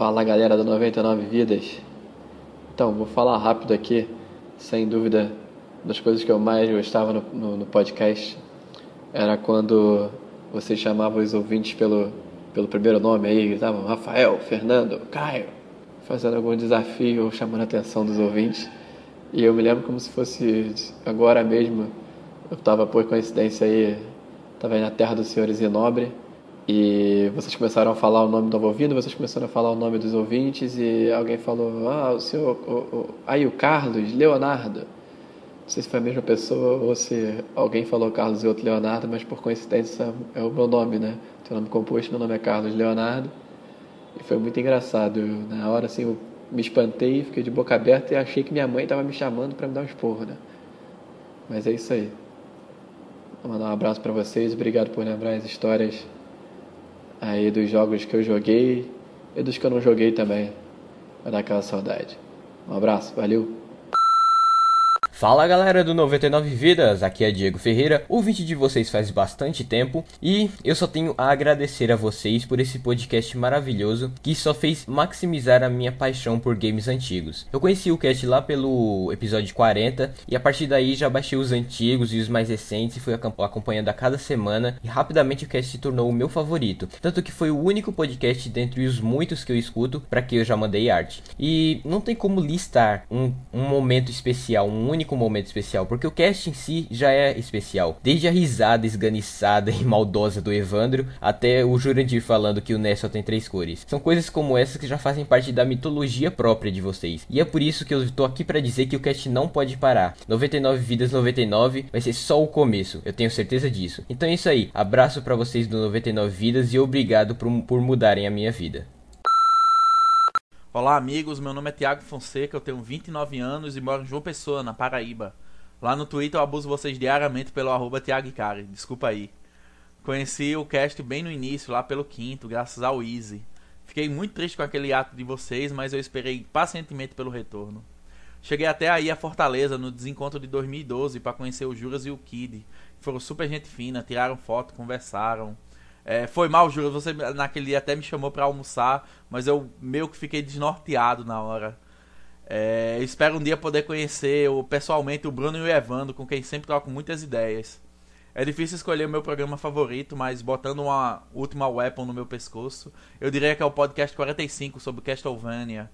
Fala galera do 99 Vidas. Então, vou falar rápido aqui, sem dúvida, das coisas que eu mais gostava no, no, no podcast era quando vocês chamavam os ouvintes pelo, pelo primeiro nome aí, gritavam Rafael, Fernando, Caio, fazendo algum desafio ou chamando a atenção dos ouvintes. E eu me lembro como se fosse agora mesmo, eu estava por coincidência aí, estava na terra do senhor Zinobre, e vocês começaram a falar o nome do ouvido, vocês começaram a falar o nome dos ouvintes e alguém falou, ah, o senhor, o, o, aí o Carlos, Leonardo. Não sei se foi a mesma pessoa ou se alguém falou Carlos e outro Leonardo, mas por coincidência é o meu nome, né? Teu nome composto, meu nome é Carlos Leonardo. E foi muito engraçado. Eu, na hora, assim, eu me espantei, fiquei de boca aberta e achei que minha mãe estava me chamando para me dar um esporro, né? Mas é isso aí. Vou mandar um abraço para vocês, obrigado por lembrar as histórias aí dos jogos que eu joguei e dos que eu não joguei também. Vai dar aquela saudade. Um abraço, valeu! Fala galera do 99 Vidas, aqui é Diego Ferreira, ouvinte de vocês faz bastante tempo e eu só tenho a agradecer a vocês por esse podcast maravilhoso que só fez maximizar a minha paixão por games antigos. Eu conheci o cast lá pelo episódio 40 e a partir daí já baixei os antigos e os mais recentes e fui acom- acompanhando a cada semana e rapidamente o cast se tornou o meu favorito, tanto que foi o único podcast dentre os muitos que eu escuto para que eu já mandei arte. E não tem como listar um, um momento especial, um único momento especial, porque o cast em si já é especial. Desde a risada esganiçada e maldosa do Evandro, até o Jurandir falando que o Ness só tem três cores. São coisas como essas que já fazem parte da mitologia própria de vocês. E é por isso que eu tô aqui para dizer que o cast não pode parar. 99 vidas 99 vai ser só o começo, eu tenho certeza disso. Então é isso aí, abraço para vocês do 99 vidas e obrigado por, por mudarem a minha vida. Olá, amigos. Meu nome é Tiago Fonseca, eu tenho 29 anos e moro em João Pessoa, na Paraíba. Lá no Twitter eu abuso vocês diariamente pelo arroba desculpa aí. Conheci o cast bem no início, lá pelo quinto, graças ao Easy. Fiquei muito triste com aquele ato de vocês, mas eu esperei pacientemente pelo retorno. Cheguei até aí a Fortaleza no desencontro de 2012 para conhecer o Juras e o Kid, foram super gente fina, tiraram foto, conversaram. É, foi mal, Juras, você naquele dia até me chamou para almoçar, mas eu meio que fiquei desnorteado na hora. É, espero um dia poder conhecer pessoalmente o Bruno e o Evandro, com quem sempre troco muitas ideias. É difícil escolher o meu programa favorito, mas botando uma última weapon no meu pescoço, eu diria que é o podcast 45 sobre Castlevania.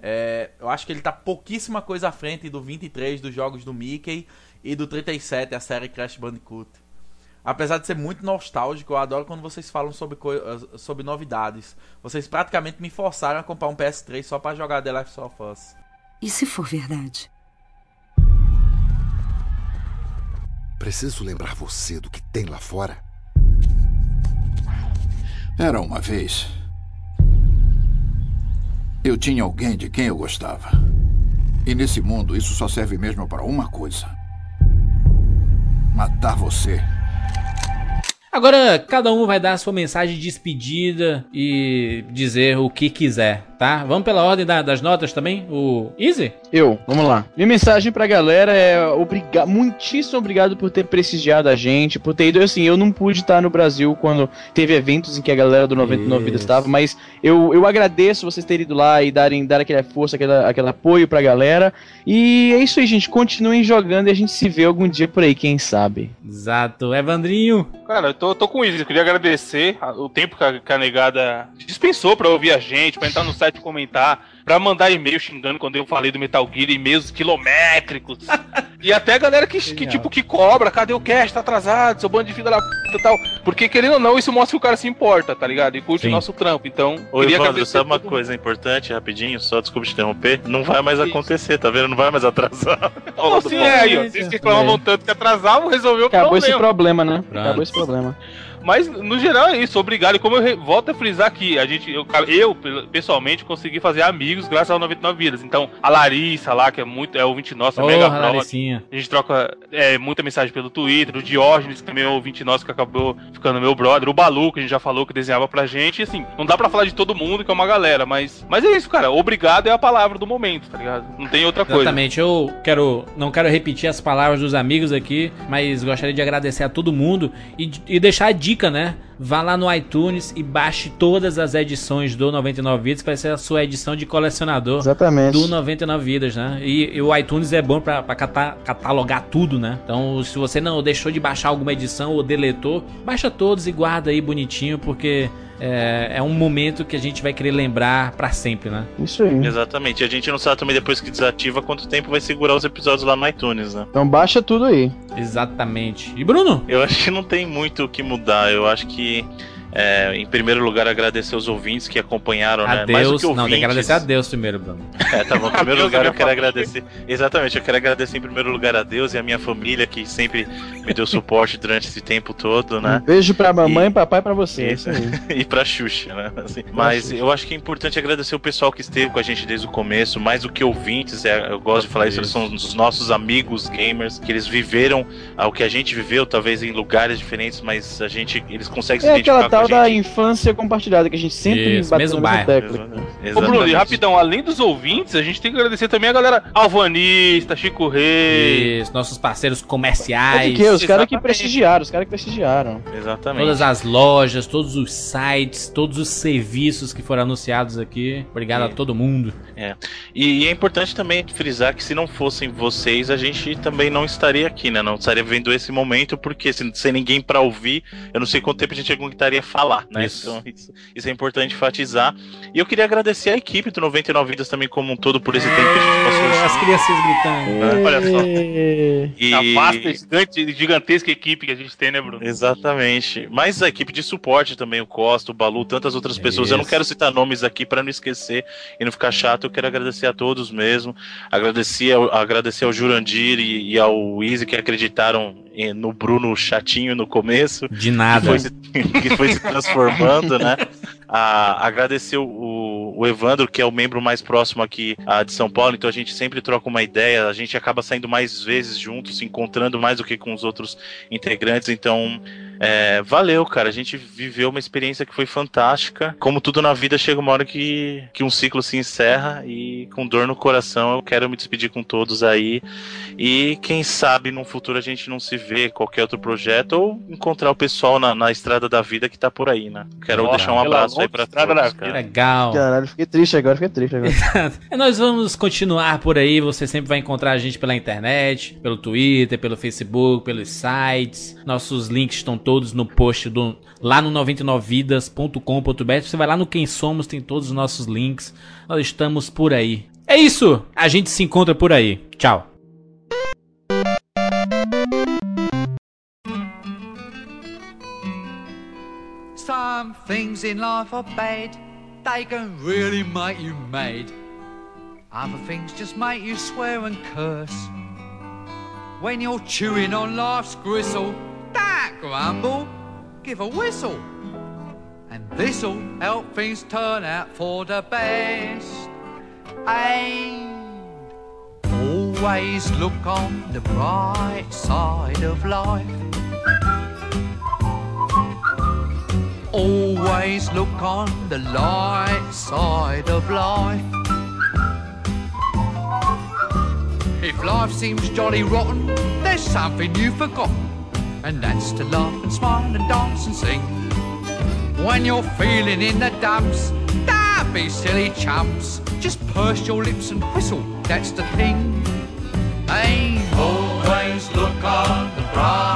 É, eu acho que ele tá pouquíssima coisa à frente do 23 dos jogos do Mickey e do 37, a série Crash Bandicoot. Apesar de ser muito nostálgico, eu adoro quando vocês falam sobre, coi- sobre novidades. Vocês praticamente me forçaram a comprar um PS3 só para jogar The Last of Us. E se for verdade? Preciso lembrar você do que tem lá fora. Era uma vez. Eu tinha alguém de quem eu gostava. E nesse mundo, isso só serve mesmo para uma coisa: matar você. Agora, cada um vai dar a sua mensagem de despedida e dizer o que quiser. Tá? Vamos pela ordem da- das notas também? O Easy? Eu, vamos lá. Minha mensagem pra galera é obriga muitíssimo obrigado por ter prestigiado a gente, por ter ido. Assim, eu não pude estar no Brasil quando teve eventos em que a galera do 99 Vidas estava, mas eu, eu agradeço vocês terem ido lá e darem, dar aquela força, aquela, aquele apoio pra galera. E é isso aí, gente. Continuem jogando e a gente se vê algum dia por aí, quem sabe. Exato. Evandrinho. Cara, eu tô, tô com isso. Eu queria agradecer o tempo que a, que a negada dispensou pra ouvir a gente, pra entrar no site e comentar, pra mandar e-mail xingando quando eu falei do Metal Gear, e-mails quilométricos. e até a galera que, que, tipo, que cobra, cadê o cast? Tá atrasado, seu bando de filha da puta e tal. Porque, querendo ou não, isso mostra que o cara se importa, tá ligado? E curte Sim. o nosso trampo. Então, Ô, queria Evandro, sabe uma coisa importante, rapidinho? Só desculpa te interromper. Não vai mais acontecer, tá vendo? Não vai mais atrasar. Não, sim, é aí, ó. Vocês que reclamavam tanto que atrasavam, resolveu o Acabou esse problema. problema, né? Pronto. Acabou esse problema. Mas, no geral, é isso. Obrigado. E como eu volto a frisar aqui, a gente, eu, eu, pe- pessoalmente, consegui fazer amigos graças ao 99 Vidas. Então, a Larissa lá, que é muito, é ouvinte nossa, Porra, mega. Laricinha. A gente troca é, muita mensagem pelo Twitter. O Diógenes, que também é ouvinte nosso, que acabou ficando meu brother. O Balu, que a gente já falou, que desenhava pra gente. E, assim, não dá pra falar de todo mundo, que é uma galera. Mas, mas é isso, cara. Obrigado é a palavra do momento, tá ligado? Não tem outra coisa. Exatamente, eu quero, não quero repetir as palavras dos amigos aqui, mas gostaria de agradecer a todo mundo e, e deixar a dica, né? Vá lá no iTunes e baixe todas as edições do 99 Vidas, que vai ser a sua edição de colecionador Exatamente. do 99 Vidas, né? E, e o iTunes é bom cata- catalogar tudo, né? Então, se você não deixou de baixar alguma edição ou deletou, baixa todos e guarda aí bonitinho, porque é, é um momento que a gente vai querer lembrar pra sempre, né? Isso aí. Exatamente. A gente não sabe também depois que desativa quanto tempo vai segurar os episódios lá no iTunes, né? Então baixa tudo aí. Exatamente. E Bruno? Eu acho que não tem muito o que mudar. Eu acho que, é, em primeiro lugar, agradecer os ouvintes que acompanharam, né? A Mais do Deus. que Não, tem que ouvintes. agradecer a Deus primeiro, Bruno. É, tá bom. Em primeiro Deus lugar, eu quero agradecer. Exatamente, eu quero agradecer em primeiro lugar a Deus e a minha família que sempre me deu suporte durante esse tempo todo, né? Um beijo pra mamãe, papai e pra você. Isso aí. e pra Xuxa, né? Assim, mas eu acho que é importante agradecer o pessoal que esteve com a gente desde o começo, mais do que ouvintes, é, eu gosto de falar isso, eles são os nossos amigos gamers, que eles viveram ao que a gente viveu, talvez em lugares diferentes, mas a gente, eles conseguem se É identificar com a gente. da infância compartilhada que a gente sempre Isso, bateu mesmo bairro. tecla. Ô Bruno, e rapidão, além dos ouvintes, a gente tem que agradecer também a galera Alvanista, Chico Rei. Isso, nossos parceiros É comerciais. de que? Os caras que prestigiaram, os caras que prestigiaram. Exatamente. Todas as lojas, todos os sites, todos os serviços que foram anunciados aqui. Obrigado a todo mundo. É. E, e é importante também frisar que se não fossem vocês, a gente também não estaria aqui, né? Não estaria vendo esse momento, porque se, sem ninguém pra ouvir, eu não sei quanto tempo a gente aguentaria falar, né? Isso. Então, isso, isso é importante enfatizar. E eu queria agradecer a equipe do 99 Vidas também como um todo por esse tempo que a gente passou junto. As crianças gritando. Olha só. E- A vasta, gigante, gigantesca equipe que a gente tem, né, Bruno? Exatamente. Mas a equipe de suporte também, o Costa, o Balu, tantas outras pessoas. Eu não Isso. quero citar nomes aqui para não esquecer e não ficar chato. Eu quero agradecer a todos mesmo. Agradecer ao, agradecer ao Jurandir e, e ao Easy que acreditaram no Bruno chatinho no começo. De nada. Que foi se, que foi se transformando, né? A- agradecer o, o Evandro, que é o membro mais próximo aqui ah, de São Paulo, então a gente sempre troca uma ideia, a gente acaba saindo mais vezes juntos, se encontrando mais do que com os outros integrantes, então é, valeu, cara. A gente viveu uma experiência que foi fantástica. Como tudo na vida, chega uma hora que, que um ciclo se encerra e com dor no coração eu quero me despedir com todos aí. E quem sabe no futuro a gente não se vê qualquer outro projeto ou encontrar o pessoal na, na estrada da vida que tá por aí, né? Quero deixar um abraço aí pra estrada todos, cara. Legal. Caralho, fiquei triste agora, fiquei triste agora. E nós vamos continuar por aí. Você sempre vai encontrar a gente pela internet, pelo Twitter, pelo Facebook, pelos sites. Nossos links estão todos no post do lá no 99vidas.com.br. Você vai lá no Quem Somos, tem todos os nossos links. Nós estamos por aí. É isso. A gente se encontra por aí. Tchau. Some things in life are bad, they can really make you mad. Other things just make you swear and curse. When you're chewing on life's gristle, don't give a whistle. And this'll help things turn out for the best. And always look on the bright side of life. Always look on the light side of life. If life seems jolly rotten, there's something you've forgotten, and that's to laugh and smile and dance and sing. When you're feeling in the dumps, don't be silly chumps. Just purse your lips and whistle, that's the thing. Hey, always look on the bright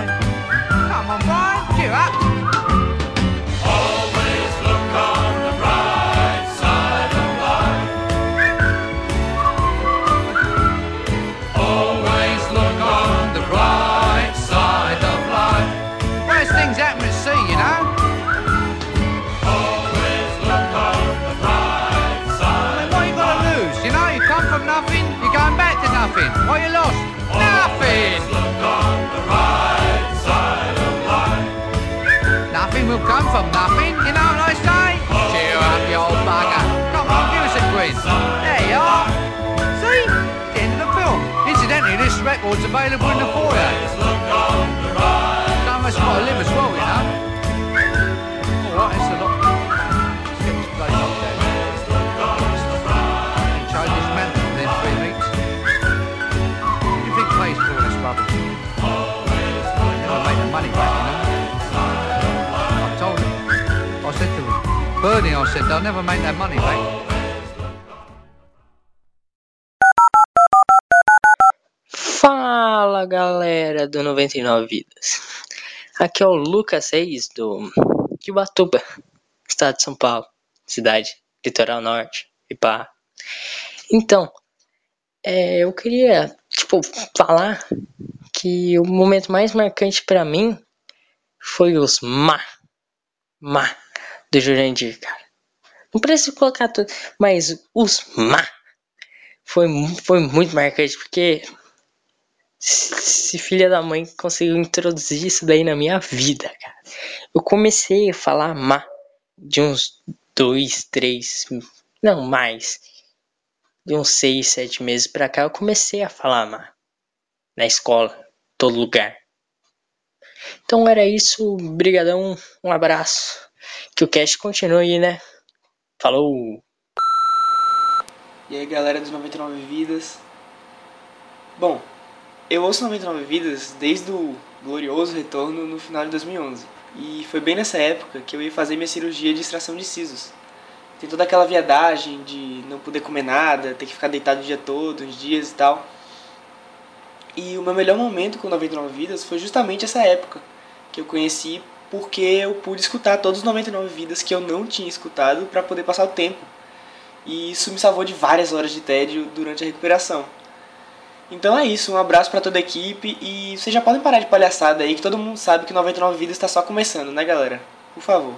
Record's available in the foyer. Don't must got to live as well, you know. Alright, it's a lot. Get this try to dismantle within three weeks. What you this? Never make money back, you know. I told him. I said to him, Bernie, I said, they'll never make that money back. Galera do 99 Vidas. Aqui é o Lucas Reis do Ubatuba, estado de São Paulo, cidade litoral norte e pá. Então, é, eu queria tipo falar que o momento mais marcante pra mim foi os ma ma do Jurandir, cara. Não preciso colocar tudo, mas os ma foi, foi muito marcante porque se filha da mãe conseguiu introduzir isso daí na minha vida, cara. Eu comecei a falar má de uns dois, três, não mais, de uns seis, sete meses pra cá. Eu comecei a falar má na escola, todo lugar. Então era isso, brigadão, um abraço. Que o cast continue, né? Falou! E aí galera dos 99 Vidas. Bom, eu ouço 99 Vidas desde o glorioso retorno no final de 2011. E foi bem nessa época que eu ia fazer minha cirurgia de extração de sisos. Tem toda aquela viadagem de não poder comer nada, ter que ficar deitado o dia todo, uns dias e tal. E o meu melhor momento com 99 Vidas foi justamente essa época que eu conheci porque eu pude escutar todos os 99 Vidas que eu não tinha escutado para poder passar o tempo. E isso me salvou de várias horas de tédio durante a recuperação. Então é isso, um abraço para toda a equipe e vocês já podem parar de palhaçada aí que todo mundo sabe que 99 Vidas está só começando, né, galera? Por favor.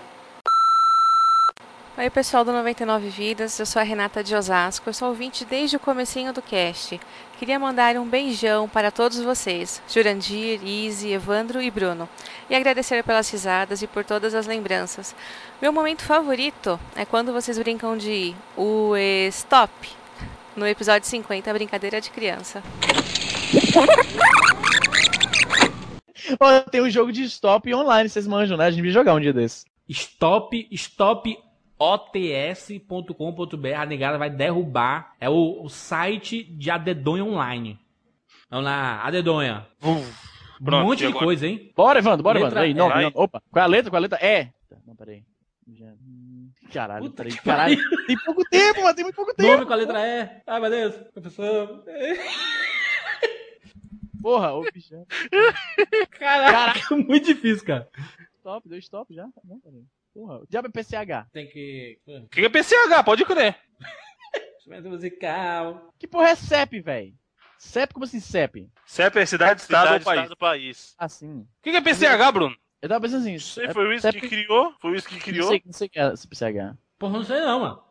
Oi pessoal do 99 Vidas, eu sou a Renata de Osasco, eu sou ouvinte desde o comecinho do cast. Queria mandar um beijão para todos vocês, Jurandir, Izzy, Evandro e Bruno, e agradecer pelas risadas e por todas as lembranças. Meu momento favorito é quando vocês brincam de o stop, no episódio 50, Brincadeira de Criança. Ó, tem um jogo de stop online, vocês manjam, né? A gente vai jogar um dia desses. Stop, stop ots.com.br. A negada vai derrubar. É o, o site de Adedonha Online. Vamos lá, Adedonha. um pronto, monte e de agora? coisa, hein? Bora, Evandro, bora, Letra Evandro. Aí, E. nome. Opa, qual é a letra? Qual é a letra? É. Tá, Não, peraí. Já- Caralho, Puta peraí, que caralho. pariu. Tem pouco tempo, mano, tem muito pouco tempo. Nome com a letra E. Ai, meu Deus. Professor. Porra, objeto. Caraca, muito difícil, cara. Stop, deu stop já? Bom, peraí. Porra, o diabo é PCH. Tem que. O que é PCH? Pode crer. Instrumento musical. Que porra é CEP, velho? CEP, como assim CEP? CEP é cidade, estado ou país? do país. Assim. O que é PCH, Bruno? Eu tava pensando assim. Sei, foi o Wiz que criou? Foi o Wiz que criou? Não sei, não sei o que é PCH. Porra, não sei não, mano.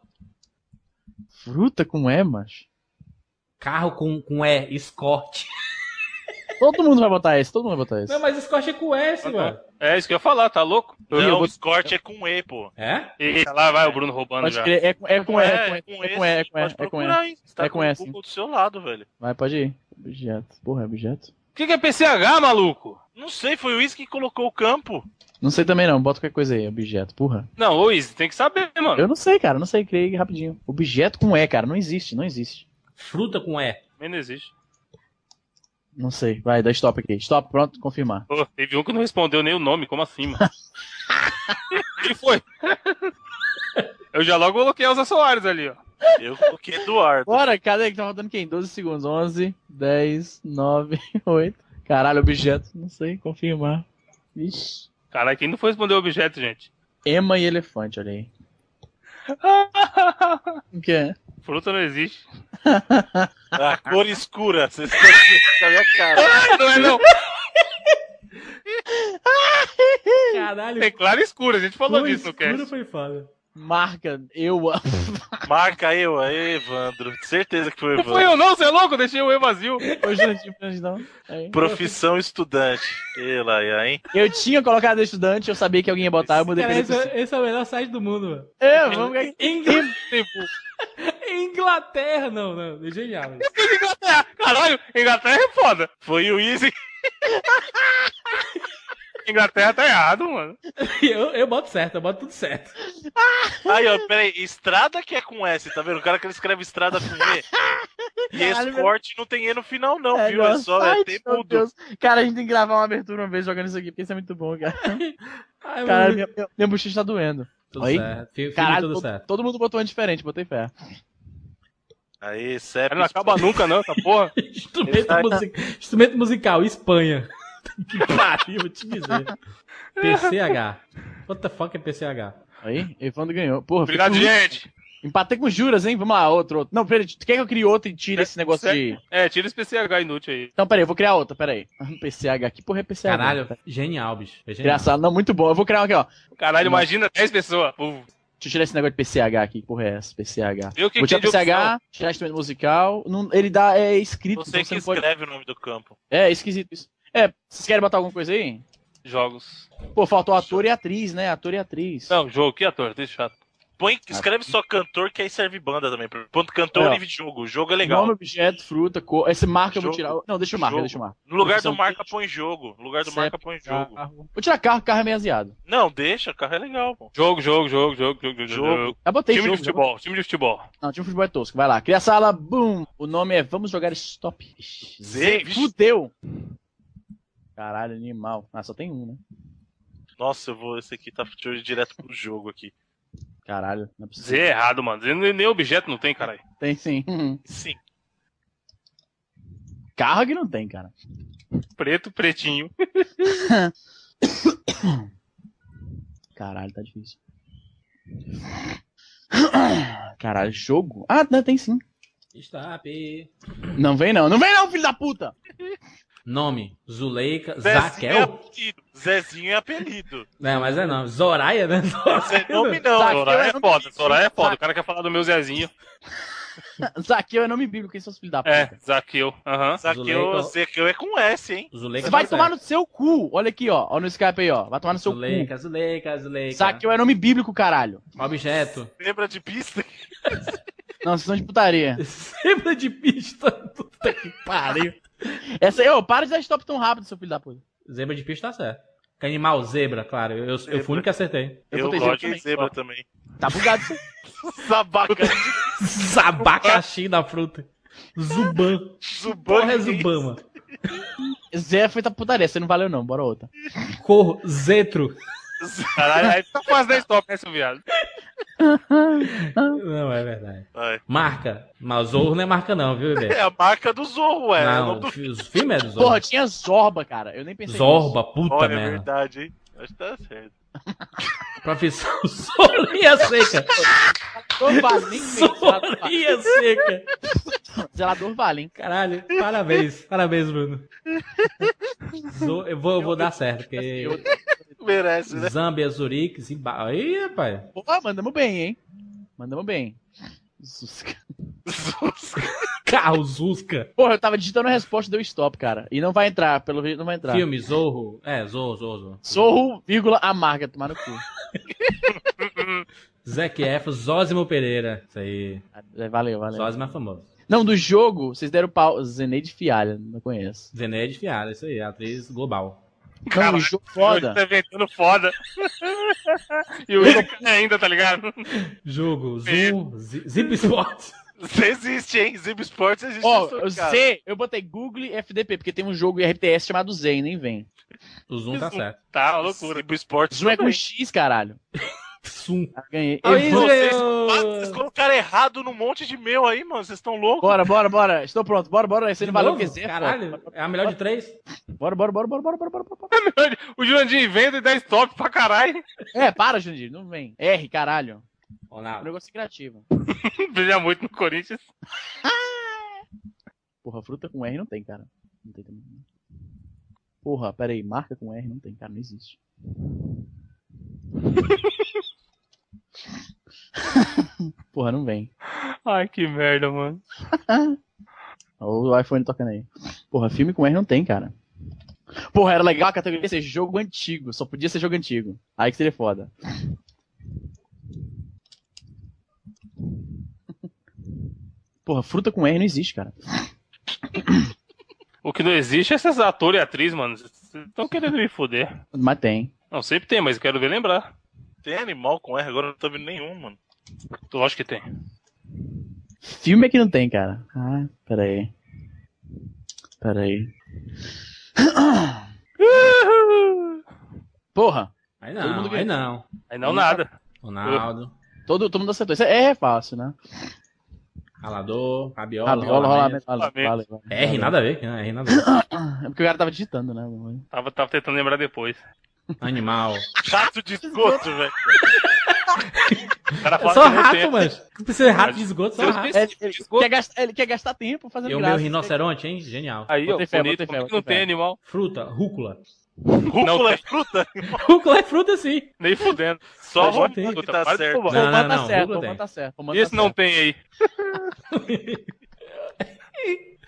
Fruta com E, macho. Carro com, com E, Escort. Todo mundo vai botar esse, todo mundo vai botar esse. Não, mas Escort é com S, mano. É isso que eu ia falar, tá louco? Não, o Scott é com E, pô. É? Eita, lá vai o Bruno roubando Pode já. crer, é, com- é com E, é com E, com é com E, é com E, é com procurar, hein? E. Você tá É com com o E, do seu lado, velho. Vai, pode ir. Objeto. Porra, é objeto? O que é PCH, maluco? Não sei, foi o Wiz que colocou o campo. Não sei também não, bota qualquer coisa aí, objeto, porra. Não, ô Izzy, tem que saber, mano. Eu não sei, cara, não sei, criei rapidinho. Objeto com E, cara, não existe, não existe. Fruta com E. Também não existe. Não sei, vai, dá stop aqui. Stop, pronto, confirmar. Pô, teve um que não respondeu nem o nome, como assim, mano? Quem foi? Eu já logo coloquei Elza Soares ali, ó. Eu coloquei Eduardo. Bora, cadê que tá faltando quem? 12 segundos, 11, 10, 9, 8. Caralho, objeto, não sei, confirmar. Vixe. Caralho, quem não foi responder o objeto, gente? Ema e elefante, olha aí. O que é? Fruta não existe. A cor escura. Vocês estão aqui com a minha cara. não é não. Caralho. Tem claro e escuro, a gente falou disso no escuro, cast. foi foda. Marca, eu. Marca eu aí, Evandro. Certeza que foi o Não Evandro. fui eu não, você é louco? Deixei o E vazio. Não. Profissão estudante. E lá, hein? Eu tinha colocado estudante, eu sabia que alguém ia botar, eu mudei Cara, esse, é- esse é o melhor site do mundo, mano. É, vamos Ingl... Inglaterra, não, não. É genial. Inglaterra. Caralho, Inglaterra é foda. Foi o Easy. Inglaterra tá errado, mano. Eu, eu boto certo, eu boto tudo certo. Aí, ó, peraí. Estrada que é com S, tá vendo? O cara que ele escreve estrada com E. E escorte não tem E no final, não, É, viu? É só é tempo meu do. Deus. Cara, a gente tem que gravar uma abertura uma vez jogando isso aqui, porque isso é muito bom, cara. Ai, Caralho, mano. minha, minha, minha bochecha tá doendo. Tudo Aí? certo. Fica Caralho, tudo todo, certo. todo mundo botou um diferente, botei fé. Aí, CEP. Não acaba nunca, não, essa porra. Instrumento, music- Instrumento musical, Espanha. Que pariu, vou te dizer. PCH. What the fuck é PCH? Aí, Evandro ganhou. Porra, Obrigado, com- gente. Empatei com juras, hein? Vamos lá, outro, outro. Não, peraí, tu quer que eu crie outro e tire esse negócio de. É, tira esse PCH inútil aí. Então, peraí, eu vou criar outra, peraí. PCH, que porra é PCH? Caralho, genial, bicho. É genial. Engraçado, não, muito bom. Eu vou criar um aqui, ó. Caralho, Não. imagina 10 pessoas. Pô, Deixa eu tirar esse negócio de PCH aqui, que porra é essa? PCH. Eu que vou tirar PCH, tirar instrumento musical. Não, ele dá, é escrito. Você então que não pode- escreve o nome do campo. É, esquisito isso. É, vocês querem botar alguma coisa aí? Jogos. Pô, faltou ator e atriz, né? Ator e atriz. Não, jogo, que ator, deixa chato. Põe, escreve só cantor, que aí serve banda também. Ponto cantor É, ó. e jogo. O jogo é legal. Nome, objeto, fruta, cor. Esse marca eu vou Jogo. tirar. Não, deixa eu marcar, Jogo. deixa eu marcar. No lugar Profissão do marca, põe jogo. No lugar do marca, CEP, põe jogo. carro. Vou tirar carro, carro é meio aziado. Não, deixa, carro é legal, pô. Jogo, jogo, jogo, jogo, jogo, jogo. Jogo. jogo. Já botei time jogo, de futebol, time de futebol. Não, time de futebol é tosco. Vai lá. Cria a sala, boom. O nome é Vamos Jogar Stop. Z, vixe. Fudeu. Caralho, animal. Ah, só tem um, né? Nossa, eu vou. Esse aqui tá direto pro jogo aqui. Caralho, não é possível. Z é errado, mano. Nem objeto não tem, caralho. Tem sim. Sim. Carro que não tem, cara. Preto, pretinho. Caralho, tá difícil. Caralho, jogo? Ah, não, tem sim. Stop. Não vem não. Não vem não, filho da puta! Nome: Zuleika. Zezinho é Zaquel? apelido. Zezinho é apelido. Não, mas é não. Zoraia, né? Esse é nome não. Zaqueu Soraya é é nome foda, bíblico. Soraya é foda. O cara quer falar do meu Zezinho. Zaqueu é nome bíblico, quem são os filhos da puta? É, Zaqueu. Aham. Zaqueu, Zuleika- Zaqueu é com S, hein? Zuleika Você vai tomar no seu cu. Olha aqui, ó. Olha no Skype aí, ó. Vai tomar no seu Zuleika, Zuleika, cu. Zuleika. Zaqueu é nome bíblico, caralho. Objeto. Lembra de pista? Não, vocês são de putaria. Lembra de pista? Puta que pariu. Essa aí, ô, para de dar stop tão rápido, seu filho da puta. Zebra de pista tá certo. Que animal, zebra, claro. Eu, eu fui o único que acertei. Eu Eu botei coloquei zebra zebra também. Tá bugado isso. Sabaca. Abacaxi da fruta. Zuban. Zuban. Porra, é Zuban, mano. Zé é feita putaria, você não valeu não, bora outra. Cor, Zetro. Caralho, aí tá quase 10 top, né, seu viado? Não, é verdade. Vai. Marca. Mas Zorro não é marca não, viu, bebê? É a marca do Zorro, ué. É o Não, nome do- o fi- o filme é do Zorro. Porra, tinha Zorba, cara. Eu nem pensei Zorba, nisso. puta Olha, é merda. verdade, hein? Acho que tá certo. Profissão Solinha Seca. Solinha Seca. Zelador vale, hein? Caralho, parabéns. Parabéns, Bruno. Zo- Eu vou, eu vou dar certo, porque... Merece, né? Zambia, Zurique, Zimbabwe... Aí, rapaz. Porra, mandamos bem, hein? Mandamos bem. Zusca. Carro Zusca. Porra, eu tava digitando a resposta deu stop, cara. E não vai entrar, pelo jeito não vai entrar. Filme, Zorro. É, Zorro, Zorro, Zorro. Zorro, vírgula, amarga, tomar no cu. Zac Efron, Zózimo Pereira. Isso aí. É, Valeu, valeu. Zózimo é famoso. Não, do jogo, vocês deram pau. Zeneide Fialha, não conheço. Zeneide Fiara, isso aí, atriz global. Não, o jogo foda. Tá inventando foda. e o Igor ainda, tá ligado? Jogo, Zoom, Zi- Zip Sports. Você existe, hein? Zip Sports existe. Ó, cara. sei, eu botei Google e FDP, porque tem um jogo RTS chamado Zen, nem vem. O Zoom tá certo. Tá, uma loucura. Zip Sports Zoom é com. X, caralho. Zoom. Ah, ganhei. Aí, Vocês, vocês colocaram errado num monte de meu aí, mano. Vocês estão loucos? Bora, bora, bora. Estou pronto. Bora, bora. Não o novo? que Zé, Caralho, é a melhor de três? Bora, bora, bora, bora, bora, bora, bora, bora. O Jurandir inventa e dá stop pra caralho. É, para, Jandir, não vem. R, caralho. Um Ronaldo. negócio criativo. Brilha muito no Corinthians. Porra, fruta com R não tem, cara. Não tem também. Porra, pera aí, marca com R não tem, cara, não existe. Porra, não vem. Ai, que merda, mano. Olha o iPhone tocando aí. Porra, filme com R não tem, cara. Porra, era legal a categoria ser jogo antigo. Só podia ser jogo antigo. Aí que seria foda. Porra, fruta com R não existe, cara. O que não existe é esses atores e atriz, mano. Vocês estão querendo me foder. Mas tem. Não, sempre tem, mas eu quero ver lembrar. Tem animal com R, agora eu não tô vendo nenhum, mano. Lógico que tem. Filme é que não tem, cara. Ah, pera aí. Pera aí. Porra. Aí não, mundo aí não. Aí não nada. Ronaldo, Todo, todo mundo acertou. Isso é, é fácil, né? Ralador, Rabiola, Rabiola, rolamento. rolamento. R, nada a ver, né? R, nada a ver. É porque o cara tava digitando, né? Tava, tava tentando lembrar depois. Animal. Chato de esgoto, velho. É só rato, mano. Não precisa de rato de esgoto, só rato. Ele, ele quer gastar, ele quer gastar tempo fazendo E o meu rinoceronte, hein? Genial. Aí, ó, fé, bonito. não tem animal? Fruta, rúcula. Rúcula é fruta? Rúcula é fruta, sim. Nem fudendo. Só que tá tá certo. Não, não, tá não, certo, Rúcula tá certo. E esse tá não tem aí?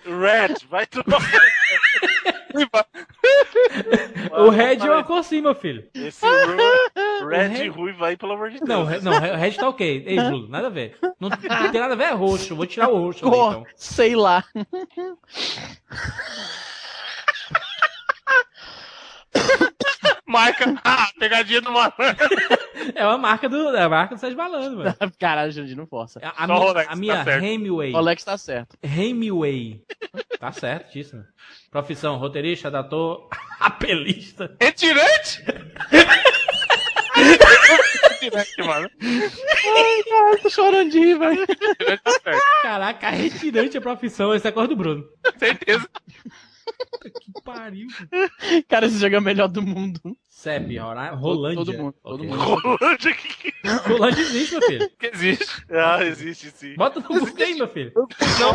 Red, vai tomar. O red é uma cor sim, meu filho. Esse ru- Red Red- e ruivo aí, pelo amor de Deus. Não, não, o red tá ok. Ei, Bruno, nada a ver. Não, não tem nada a ver, é roxo. Vou tirar o roxo. ali, então. sei lá. Marca. Ah, pegadinha do malandro. É uma marca do, é a marca do Sérgio Malandro, mano. Caralho, Jandir, não força. A, a Só minha, Rolex, a tá minha certo. Hemingway. O Alex tá certo. Hemingway. Tá certíssimo. Profissão, roteirista, dator, apelista. Retirante? Retirante, mano. Ai, cara, tô chorando de rir, velho. Retirante tá certo. Caraca, retirante é profissão. Essa é a cor do Bruno. Certeza. Que pariu. Cara, esse jogo é o melhor do mundo. CEP, Rora- Rolândia. Todo mundo, todo mundo. Rolândia que Rolândia existe, meu filho. que existe. Ah, existe sim. Bota no Google aí, meu filho. Não.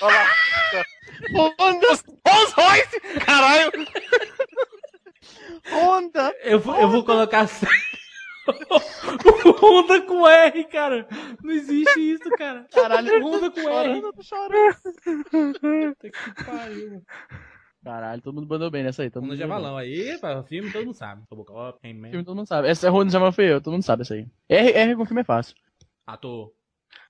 Olha lá. Honda! Rolls Royce! Caralho! Honda! Eu vou, eu vou colocar. Honda com R, cara. Não existe isso, cara. Caralho, Honda com R. chorando, tô chorando. Puta que pariu. Caralho, todo mundo mandou bem nessa aí. Todo mundo de mandou Avalão aí, filme todo mundo sabe. Robocop. Filme todo mundo sabe. Essa é Honda já foi eu, todo mundo sabe essa aí. R, R com filme é fácil. Ator.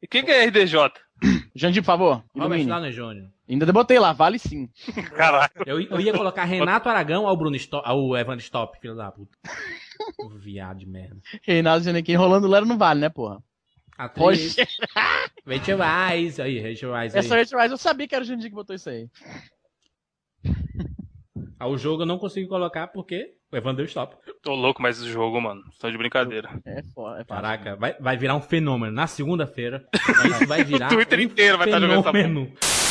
E quem que é RDJ? Jandir, por favor, Robert. Downey Jr. Ainda botei lá, vale sim. Caralho. Eu, eu ia colocar Renato Aragão ao Bruno Stop, ao Evan Stop, filho da puta. viado de merda. Reinaldo Giannichini rolando Lero não vale, né, porra? Atriz. Rachel Weisz. Aí, Rachel Weisz. Essa Rachel Weisz, eu sabia que era o Jandir que botou isso aí. O jogo eu não consigo colocar porque o Evandro deu stop. Tô louco, mas esse jogo, mano, estão de brincadeira. É foda, é Caraca, vai, vai virar um fenômeno. Na segunda-feira, isso vai virar O Twitter inteiro vai estar jogando essa.